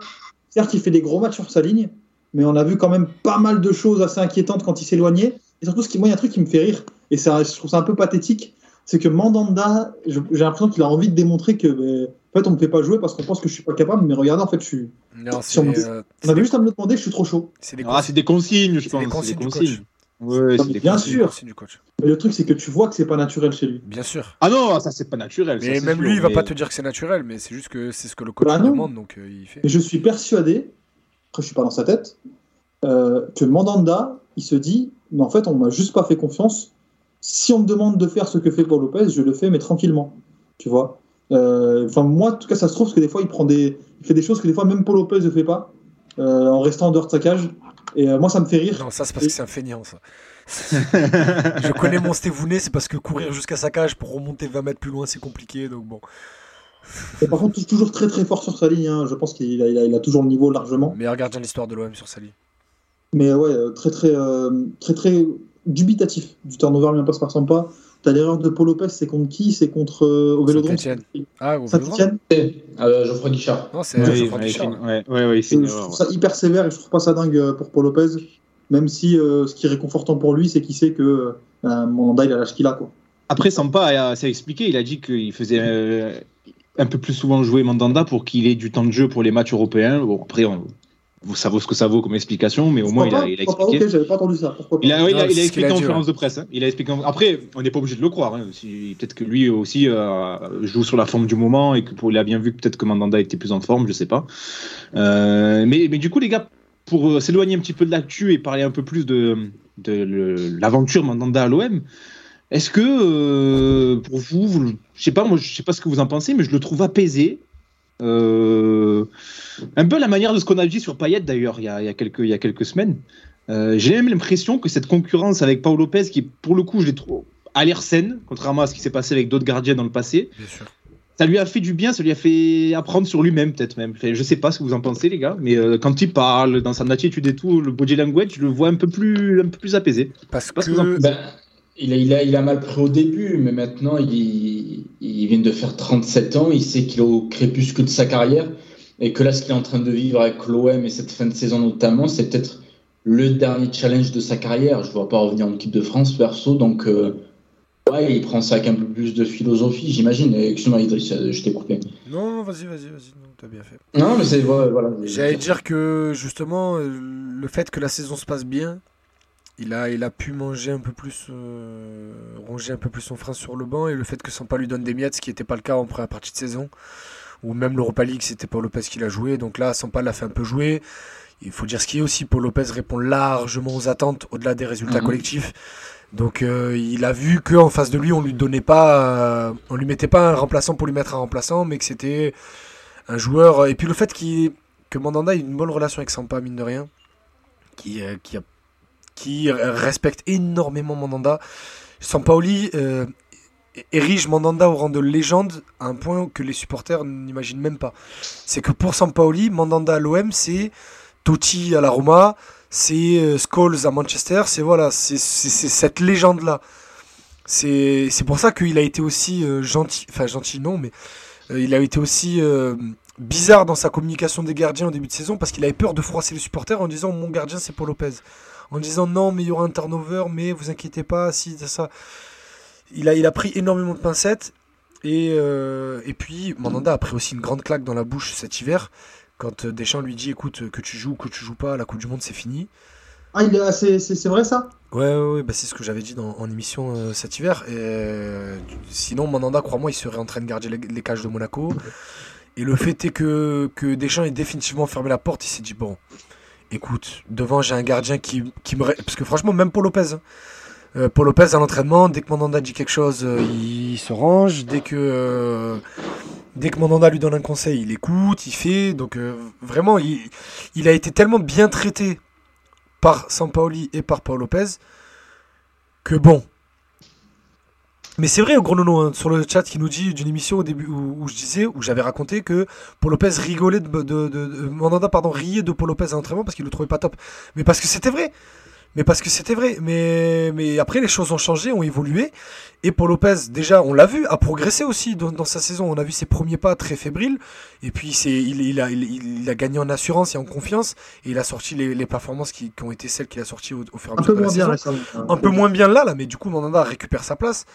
[SPEAKER 5] certes, il fait des gros matchs sur sa ligne, mais on a vu quand même pas mal de choses assez inquiétantes quand il s'éloignait. Et surtout, ce qui, moi, il y a un truc qui me fait rire, et ça, je trouve ça un peu pathétique. C'est que Mandanda, j'ai l'impression qu'il a envie de démontrer que, ben, en fait, on me fait pas jouer parce qu'on pense que je suis pas capable, mais regardez, en fait, je suis.
[SPEAKER 3] Non,
[SPEAKER 5] Si on
[SPEAKER 3] des, euh,
[SPEAKER 5] On avait
[SPEAKER 3] des-
[SPEAKER 5] juste à me le demander, je suis trop chaud.
[SPEAKER 3] c'est des
[SPEAKER 2] Ah, c'est des consignes, je pense.
[SPEAKER 3] des
[SPEAKER 2] c'est
[SPEAKER 3] consignes
[SPEAKER 2] des consignes. Ouais,
[SPEAKER 5] Non, mais bien
[SPEAKER 2] consignes.
[SPEAKER 5] sûr.
[SPEAKER 3] du coach.
[SPEAKER 5] Mais le truc, c'est que tu vois que c'est pas naturel chez lui.
[SPEAKER 3] Bien sûr.
[SPEAKER 2] Ah non, ça c'est pas naturel.
[SPEAKER 3] Mais même
[SPEAKER 2] sûr,
[SPEAKER 3] lui, il va
[SPEAKER 2] mais-
[SPEAKER 3] pas te dire que c'est naturel, mais c'est juste que c'est ce que le coach
[SPEAKER 5] Bah
[SPEAKER 3] demande, donc euh, il fait.
[SPEAKER 5] Et je suis persuadé, après je suis pas dans sa tête, euh, que Mandanda, il se dit, mais en fait, on m'a juste pas fait confiance. Si on me demande de faire ce que fait Paul Lopez, je le fais, mais tranquillement. Tu vois? Euh, Enfin, moi, en tout cas, ça se trouve parce que des fois, il prend des, il fait des choses que des fois même Paul Lopez ne fait pas, euh, en restant en dehors de sa cage. Et euh, moi, ça me fait rire.
[SPEAKER 3] Non, ça c'est parce que c'est un feignant, ça. je connais mon Stevounet, c'est parce que courir jusqu'à sa cage pour remonter 20 mètres plus loin, c'est compliqué, donc bon.
[SPEAKER 5] Et par contre, toujours très très fort sur sa ligne. hein. Je pense qu'il a, il a, il a toujours le niveau largement.
[SPEAKER 3] Meilleur gardien de l'histoire de l'OM sur sa ligne.
[SPEAKER 5] Mais ouais, très très très très dubitatif. Du turnover bien passe par son pas. T'as l'erreur de Paul Lopez, c'est contre qui? C'est contre euh, au Vélodrome?
[SPEAKER 3] Ah, au Vélodrome
[SPEAKER 5] Saint-Etienne.
[SPEAKER 4] Euh, Geoffroy Guichard.
[SPEAKER 3] Non, c'est
[SPEAKER 2] Ouais,
[SPEAKER 3] Geoffroy
[SPEAKER 2] ouais,
[SPEAKER 3] Guichard.
[SPEAKER 2] ouais, ouais, ouais, c'est
[SPEAKER 5] Je
[SPEAKER 2] erreur,
[SPEAKER 5] trouve ça hyper sévère et je trouve pas ça dingue euh, pour Paul Lopez. Même si euh, ce qui est réconfortant pour lui, c'est qu'il sait que euh, Mandanda, il a l'âge qu'il a. Quoi.
[SPEAKER 2] Après, Sampa a- s'est expliqué. Il a dit qu'il faisait euh, un peu plus souvent jouer Mandanda pour qu'il ait du temps de jeu pour les matchs européens. Bon, après, on- ça vaut ce que ça vaut comme explication, mais au moins, il a, il a
[SPEAKER 5] pas pas
[SPEAKER 2] expliqué.
[SPEAKER 5] Ok, j'avais pas entendu ça. Pourquoi pas
[SPEAKER 2] Il a, ouais, il a-
[SPEAKER 3] Non,
[SPEAKER 2] il a
[SPEAKER 3] c'est ce
[SPEAKER 2] expliqué en conférence de presse. hein. Il a expliqué. en- Après, on n'est pas obligé de le croire. hein. Si- Peut-être que lui aussi euh, joue sur la forme du moment et que pour, il a bien vu que peut-être que Mandanda était plus en forme, je sais pas. Euh, mais, mais du coup, les gars, pour euh, s'éloigner un petit peu de l'actu et parler un peu plus de, l'aventure Mandanda à l'OM, est-ce que euh, pour vous, vous je sais pas, moi, je sais pas ce que vous en pensez, mais je le trouve apaisé. Euh, un peu la manière de ce qu'on a dit sur Payet d'ailleurs il y a, il y a quelques, il y a quelques semaines. Euh, J'ai même l'impression que cette concurrence avec Paul Lopez, qui pour le coup, je l'ai trouvé à l'air saine, contrairement à ce qui s'est passé avec d'autres gardiens dans le passé,
[SPEAKER 3] Bien sûr.
[SPEAKER 2] ça lui a fait du bien, ça lui a fait apprendre sur lui-même peut-être même. Enfin, je sais pas ce que vous en pensez les gars, mais euh, quand il parle, dans sa attitude et tout, le body language, je le vois un peu plus, un peu plus apaisé.
[SPEAKER 3] Parce
[SPEAKER 2] que en.
[SPEAKER 4] Ben, il, a, il, a, il a mal pris au début, mais maintenant, il, il vient de faire 37 ans. Il sait qu'il est au crépuscule de sa carrière. Et que là, ce qu'il est en train de vivre avec l'OM et cette fin de saison notamment, c'est peut-être le dernier challenge de sa carrière. Je ne vois pas revenir en équipe de France, perso. Donc, euh, ouais, il prend ça avec un peu plus de philosophie, j'imagine. Excuse-moi, Idriss, je t'ai coupé.
[SPEAKER 3] Non, non, vas-y, vas-y, vas-y. Non, t'as bien fait.
[SPEAKER 4] Non, mais c'est voilà.
[SPEAKER 3] J'allais dire que justement, euh, le fait que la saison se passe bien, il a, il a pu manger un peu plus, euh, ronger un peu plus son frein sur le banc et le fait que Sampa lui donne des miettes, ce qui n'était pas le cas en première partie de saison, ou même l'Europa League, c'était Paul Lopez qui l'a joué. Donc là, Sampa l'a fait un peu jouer. Il faut dire ce qui est aussi, Paul Lopez répond largement aux attentes au-delà des résultats
[SPEAKER 4] Mhm.
[SPEAKER 3] collectifs. Donc euh, il a vu qu'en face de lui, on lui donnait pas, euh, on lui mettait pas un remplaçant pour lui mettre un remplaçant, mais que c'était un joueur. Et puis le fait qu'il que Mandanda ait une bonne relation avec Sampa, mine de rien, qui, euh, qui, a- qui respecte énormément Mandanda. Sampaoli euh, érige Mandanda au rang de légende à un point que les supporters n'imaginent même pas. C'est que pour Sampaoli, Mandanda à l'OM, c'est Totti à la Roma, c'est euh, Scholes à Manchester, c'est voilà, c'est cette légende-là. C'est c'est pour ça qu'il a été aussi euh, gentil, enfin gentil non, mais euh, il a été aussi euh, bizarre dans sa communication des gardiens au début de saison parce qu'il avait peur de froisser les supporters en disant mon gardien c'est Paul Lopez. En disant non mais il y aura un turnover mais vous inquiétez pas si ça. Il a, il a pris énormément de pincettes et, euh, et puis Mandanda a pris aussi une grande claque dans la bouche cet hiver quand euh, Deschamps lui dit écoute que tu joues que tu joues pas la Coupe du Monde c'est fini.
[SPEAKER 5] Ah, c'est c'est- c'est vrai ça?
[SPEAKER 3] Ouais, ouais, ouais, bah c'est ce que j'avais dit dans, en émission euh, cet hiver. Et, euh, sinon, Mandanda, crois-moi, il serait en train de garder les, les cages de Monaco. Et le fait est que, que Deschamps ait définitivement fermé la porte. Il s'est dit bon, écoute, devant j'ai un gardien qui, qui me. Parce que franchement, même Paul Lopez. hein. Euh, Paul Lopez à l'entraînement, dès que Mandanda dit quelque chose, euh, il, se range. Dès que, euh, dès que Mandanda lui donne un conseil, il écoute, il fait. Donc vraiment, il, il a été tellement bien traité par Sampaoli et par Paul Lopez que bon. Mais c'est vrai, gros nono, hein, sur le chat qui nous dit d'une émission au début où, où je disais, où j'avais raconté que Paul Lopez rigolait de, de, de- de- Mandanda pardon riait de Paul Lopez à l'entraînement parce qu'il le trouvait pas top. Mais parce que c'était vrai. Mais parce que c'était vrai. Mais, mais après, les choses ont changé, ont évolué. Et Paul Lopez, déjà, on l'a vu, a progressé aussi dans, dans sa saison. On a vu ses premiers pas très fébriles. Et puis, c'est, il, il, a, il, il a gagné en assurance et en confiance. Et il a sorti les, les performances qui, qui ont été celles qu'il a sorties au, au fur et à
[SPEAKER 5] Un
[SPEAKER 3] mesure de la
[SPEAKER 5] bien
[SPEAKER 3] un peu moins bien là, là, mais du coup, Mandanda récupère sa place.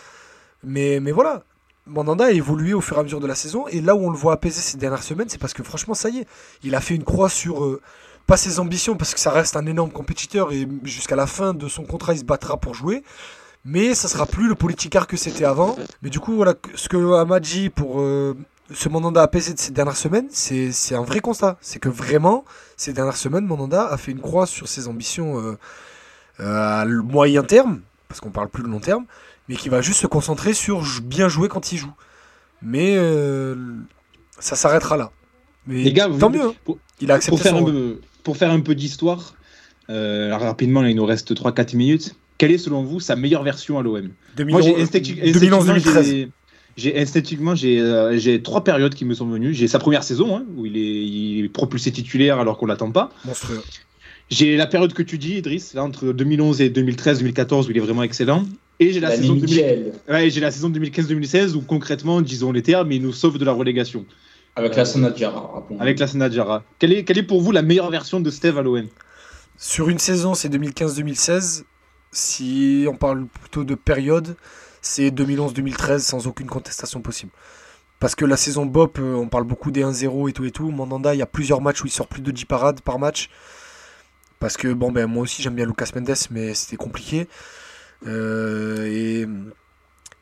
[SPEAKER 3] Mais, mais voilà, Mandanda a évolué au fur et à mesure de la saison. Et là où on le voit apaiser ces dernières semaines, c'est parce que franchement, ça y est, il a fait une croix sur. euh, pas ses ambitions, parce que ça reste un énorme compétiteur et jusqu'à la fin de son contrat, il se battra pour jouer. Mais ça sera plus le politicard que c'était avant. Mais du coup, voilà, ce que Ahmad dit pour euh, ce Mandanda apaisé de ces dernières semaines, c'est un vrai constat. C'est que vraiment, ces dernières semaines, Mandanda a fait une croix sur ses ambitions euh, à moyen terme, parce qu'on parle plus de long terme, mais qui va juste se concentrer sur bien jouer quand il joue. Mais euh, ça s'arrêtera là. Mais
[SPEAKER 2] Les gars, vous-
[SPEAKER 3] tant mieux. hein.
[SPEAKER 2] pour-
[SPEAKER 3] Il a
[SPEAKER 2] Pour
[SPEAKER 3] accepté
[SPEAKER 2] faire,
[SPEAKER 3] son
[SPEAKER 2] un peu, pour faire un peu d'histoire, euh, rapidement, là, il nous reste 3-4 minutes. Quelle est selon vous sa meilleure version à l'OM Moi, j'ai instincti- instinctivement,
[SPEAKER 3] 2011-2013.
[SPEAKER 2] j'ai- j'ai instinctivement j'ai euh, j'ai trois périodes qui me sont venues. J'ai sa première saison hein, où il est, il est propulsé titulaire alors qu'on l'attend pas.
[SPEAKER 3] Monstrueux.
[SPEAKER 2] J'ai la période que tu dis, Idriss, là entre 2011 et 2013-2014 où il est vraiment excellent. Et j'ai la, saison 2000
[SPEAKER 4] Michel,
[SPEAKER 2] ouais, j'ai la saison 2015-2016 où concrètement, disons les termes, il nous sauve de la relégation
[SPEAKER 4] avec la Sanadjara. rappelons.
[SPEAKER 2] avec la Sanadjara. Quelle est, quelle est pour vous la meilleure version de Steve à l'OM
[SPEAKER 3] Sur une saison, c'est 2015-2016. Si on parle plutôt de période, c'est 2011-2013 sans aucune contestation possible. Parce que la saison Bop, euh, on parle beaucoup des 1-0 et tout et tout. Mandanda, il y a plusieurs matchs où il sort plus de 10 parades par match. Parce que, bon, ben moi aussi j'aime bien Lucas Mendes, mais c'était compliqué. Euh,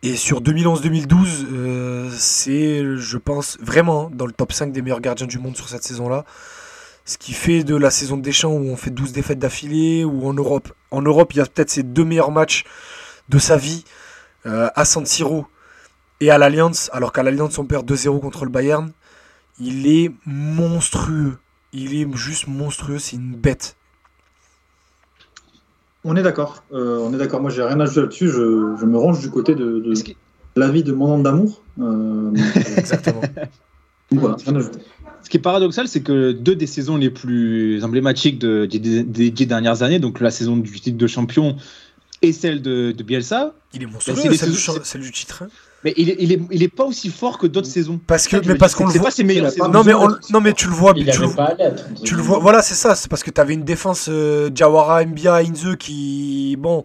[SPEAKER 3] et, sur 2011-2012, euh, c'est, je pense, vraiment dans le top 5 des meilleurs gardiens du monde sur cette saison-là. Ce qui fait de la saison de Deschamps où on fait 12 défaites d'affilée, ou en Europe, en Europe, il y a peut-être ses deux meilleurs matchs de sa vie euh, à San Siro et à l'Alliance, alors qu'à l'Alliance on perd 2-0 contre le Bayern. Il est monstrueux. Il est juste monstrueux, c'est une bête.
[SPEAKER 5] On est d'accord. Euh, on est d'accord. Moi, j'ai rien à ajouter là-dessus. Je, je me range du côté de, l'avis de mon nom d'amour. Euh,
[SPEAKER 3] Exactement.
[SPEAKER 5] donc voilà, rien à ajouter.
[SPEAKER 2] Ce qui est paradoxal, c'est que deux des saisons les plus emblématiques de- des, des dix dernières années, donc la saison du titre de champion et celle de, de Bielsa,
[SPEAKER 3] Il est
[SPEAKER 2] Bah,
[SPEAKER 3] monstrueux,
[SPEAKER 2] les
[SPEAKER 3] celle, du, celle titre. hein.
[SPEAKER 2] mais il est, il est, il est pas aussi fort que d'autres saisons.
[SPEAKER 3] Parce que, mais parce qu'on le
[SPEAKER 2] c'est
[SPEAKER 3] voit.
[SPEAKER 2] pas ses meilleures
[SPEAKER 5] il a
[SPEAKER 2] saisons.
[SPEAKER 5] pas
[SPEAKER 3] Non mais, on- non mais tu le vois,
[SPEAKER 4] Il
[SPEAKER 3] tu le,
[SPEAKER 4] n'avait pas à l'être.
[SPEAKER 3] tu le vois. Voilà, c'est ça. C'est parce que tu avais une défense euh, Diawara, Mbia, Inze qui, bon,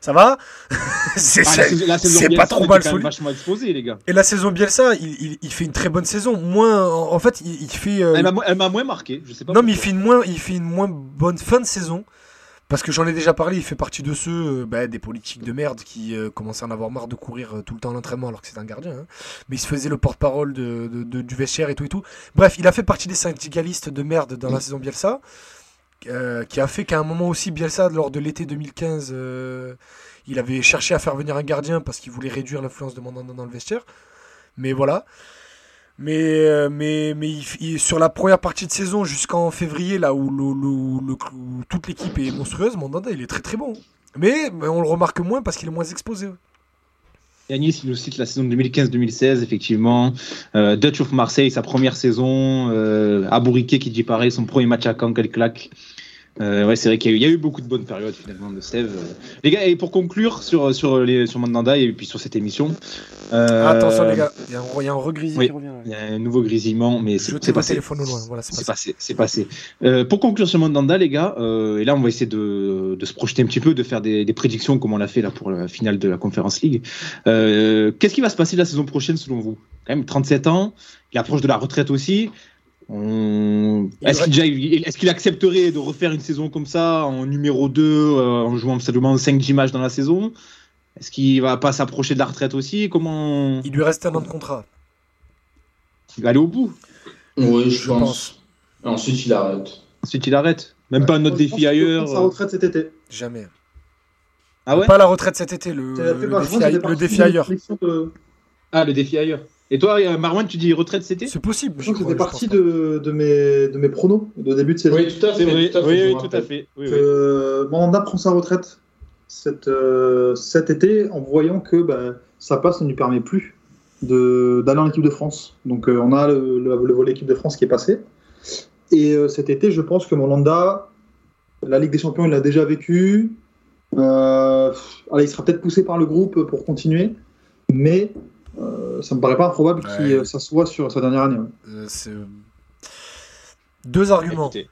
[SPEAKER 3] ça va. c'est
[SPEAKER 2] Ah,
[SPEAKER 3] pas trop mal solide.
[SPEAKER 2] vachement exposé, les gars.
[SPEAKER 3] Et la saison Bielsa, il, il, il fait une très bonne saison. Moins, en en fait, il, il fait. euh,
[SPEAKER 2] Elle m'a moins marqué. Je sais pas
[SPEAKER 3] non, mais il fait une moins, il fait une moins bonne fin de saison. Parce que j'en ai déjà parlé, il fait partie de ceux, euh, bah, des politiques de merde qui euh, commençaient à en avoir marre de courir euh, tout le temps à l'entraînement alors que c'est un gardien. hein. Mais il se faisait le porte-parole de, de- de- du vestiaire et tout et tout. Bref, il a fait partie des syndicalistes de merde dans la saison Bielsa. euh, qui a fait qu'à un moment aussi, Bielsa, lors de l'été 2015, euh, il avait cherché à faire venir un gardien parce qu'il voulait réduire l'influence de Mandanda dans le vestiaire. Mais voilà. Mais, euh, mais, mais il- il- sur la première partie de saison jusqu'en février, là où, toute l'équipe est monstrueuse, Mandanda il est très très bon. Mais, mais on le remarque moins parce qu'il est moins exposé.
[SPEAKER 2] Yanis, il nous cite la saison 2015-2016, effectivement. Euh, Dutch of Marseille, sa première saison. Euh, Abouriquet qui dit pareil, son premier match à Caen, quel claque. Euh, ouais, c'est vrai qu'il y, a eu- il y a eu beaucoup de bonnes périodes finalement de Steve. Les gars, et pour conclure sur, sur, les, sur Mandanda et puis sur cette émission. euh,
[SPEAKER 3] Attention les gars, il y a un, un
[SPEAKER 2] oui.
[SPEAKER 3] qui revient.
[SPEAKER 2] Il y a un nouveau grésillement, mais c'est passé.
[SPEAKER 3] téléphones au loin. Voilà, c'est passé.
[SPEAKER 2] c'est passé. Euh, pour conclure sur Mandanda, les gars, euh, et là on va essayer de, de se projeter un petit peu, de faire des, des prédictions comme on l'a fait là pour la finale de la Conference League. Qu'est-ce qui va se passer la saison prochaine selon vous? Quand même 37 ans, il approche de la retraite aussi. On- Est-ce qu'il accepterait de refaire une saison comme ça en numéro 2, euh, en jouant seulement 5-10 matchs dans la saison? Est-ce qu'il va pas s'approcher de la retraite aussi? Comment
[SPEAKER 3] Il lui reste un an de contrat.
[SPEAKER 2] il va aller au bout
[SPEAKER 4] Oui, je,
[SPEAKER 3] Je
[SPEAKER 4] pense.
[SPEAKER 3] pense.
[SPEAKER 4] Ensuite, il arrête.
[SPEAKER 2] Ensuite il arrête Même pas un autre défi ailleurs
[SPEAKER 5] Sa retraite cet été.
[SPEAKER 3] Jamais.
[SPEAKER 2] Ah ouais?
[SPEAKER 3] Pas la retraite cet été, le, défi, le ailleurs.
[SPEAKER 5] de-
[SPEAKER 2] Ah, le défi ailleurs. Et toi, euh, Marwan, tu dis retraite cet été
[SPEAKER 3] C'est possible.
[SPEAKER 5] Je pense que
[SPEAKER 3] crois,
[SPEAKER 5] c'était
[SPEAKER 3] je
[SPEAKER 5] partie de, de, mes, de mes pronos de début de saison.
[SPEAKER 4] Oui, tout à fait.
[SPEAKER 2] C'est vrai,
[SPEAKER 4] tout à fait,
[SPEAKER 2] oui, tout à fait. Oui, oui.
[SPEAKER 5] que Mandanda prend sa retraite cet, euh, cet été en voyant que bah, sa passe ne lui permet plus d'aller en équipe de France. Donc euh, on a le, le- le volet équipe de France qui est passé. Et euh, cet été, je pense que Mandanda, la Ligue des Champions, il l'a déjà vécu. Euh, allez, il sera peut-être poussé par le groupe pour continuer, mais euh, ça me paraît pas improbable qu'il
[SPEAKER 3] Ouais.
[SPEAKER 5] euh, s'assoie sur sa dernière année. ouais.
[SPEAKER 3] Euh, c'est- Deux arguments.
[SPEAKER 2] Écoutez,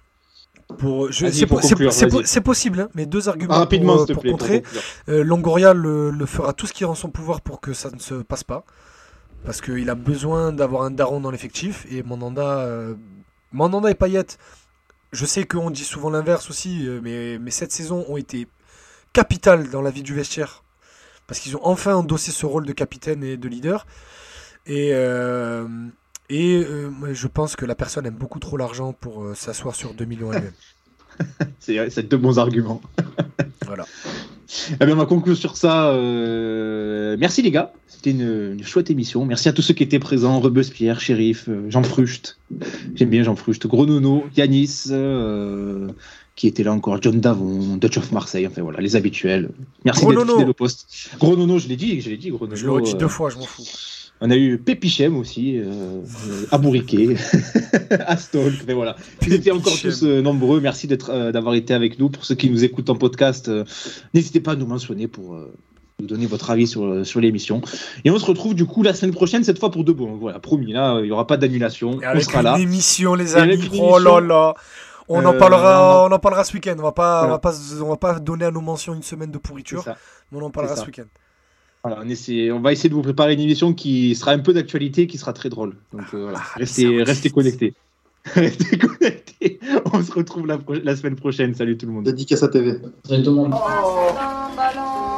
[SPEAKER 3] Pour, c'est,
[SPEAKER 2] pour
[SPEAKER 3] po- c'est-
[SPEAKER 2] conclure,
[SPEAKER 3] c'est po-
[SPEAKER 2] vas-y.
[SPEAKER 3] c'est possible, hein, mais deux arguments
[SPEAKER 2] Ah, rapidement,
[SPEAKER 3] pour, euh, pour
[SPEAKER 2] plaît.
[SPEAKER 3] contrer. Euh, Longoria le, le fera tout ce qui est en son pouvoir pour que ça ne se passe pas. Parce qu'il a besoin d'avoir un daron dans l'effectif. Et Mandanda, euh, Mandanda et Payet, je sais qu'on dit souvent l'inverse aussi, euh, mais, mais cette saison ont été capitales dans la vie du vestiaire. Parce qu'ils ont enfin endossé ce rôle de capitaine et de leader. Et, euh, et euh, je pense que la personne aime beaucoup trop l'argent pour euh, s'asseoir sur 2 millions annuels.
[SPEAKER 2] C'est deux bons arguments.
[SPEAKER 3] Voilà.
[SPEAKER 2] Eh bien, on va conclure sur ça. Merci les gars, c'était une, une chouette émission. Merci à tous ceux qui étaient présents, Rebespierre, Shérif, euh, Jean Frucht. J'aime bien Jean Frucht, Gros Nono, Yanis, qui était là encore, John Davon, Dutch of Marseille, enfin voilà, les habituels. Merci d'être
[SPEAKER 3] Nono.
[SPEAKER 2] fidèles au poste. Gros Nono, je l'ai dit, je l'ai dit, Gros Nono.
[SPEAKER 3] Je le redis
[SPEAKER 2] euh,
[SPEAKER 3] deux fois, je m'en fous.
[SPEAKER 2] On a eu Pépichem aussi, euh, euh, Abouriquet, Astol, mais voilà. Vous étiez encore tous euh, nombreux. Merci d'être, euh, d'avoir été avec nous. Pour ceux qui nous écoutent en podcast, euh, n'hésitez pas à nous mentionner pour euh, nous donner votre avis sur, euh, sur l'émission. Et on se retrouve du coup la semaine prochaine, cette fois pour de bon. Voilà, promis, là, il n'y aura pas d'annulation. On sera
[SPEAKER 3] une
[SPEAKER 2] là.
[SPEAKER 3] émission, les amis. Oh là là. On en
[SPEAKER 2] Euh,
[SPEAKER 3] parlera, on en parlera ce week-end. On va pas, on va pas, on va pas donner à nos mentions une semaine de pourriture, mais on en parlera ce week-end.
[SPEAKER 2] Voilà, on, essaie- on va essayer de vous préparer une émission qui sera un peu d'actualité, qui sera très drôle. Donc euh, voilà,
[SPEAKER 3] Ah,
[SPEAKER 2] restez, connectés. restez connectés. On se retrouve la, semaine prochaine. Salut tout le monde.
[SPEAKER 5] Dédicace à TV.
[SPEAKER 4] Salut tout le monde.
[SPEAKER 1] Oh.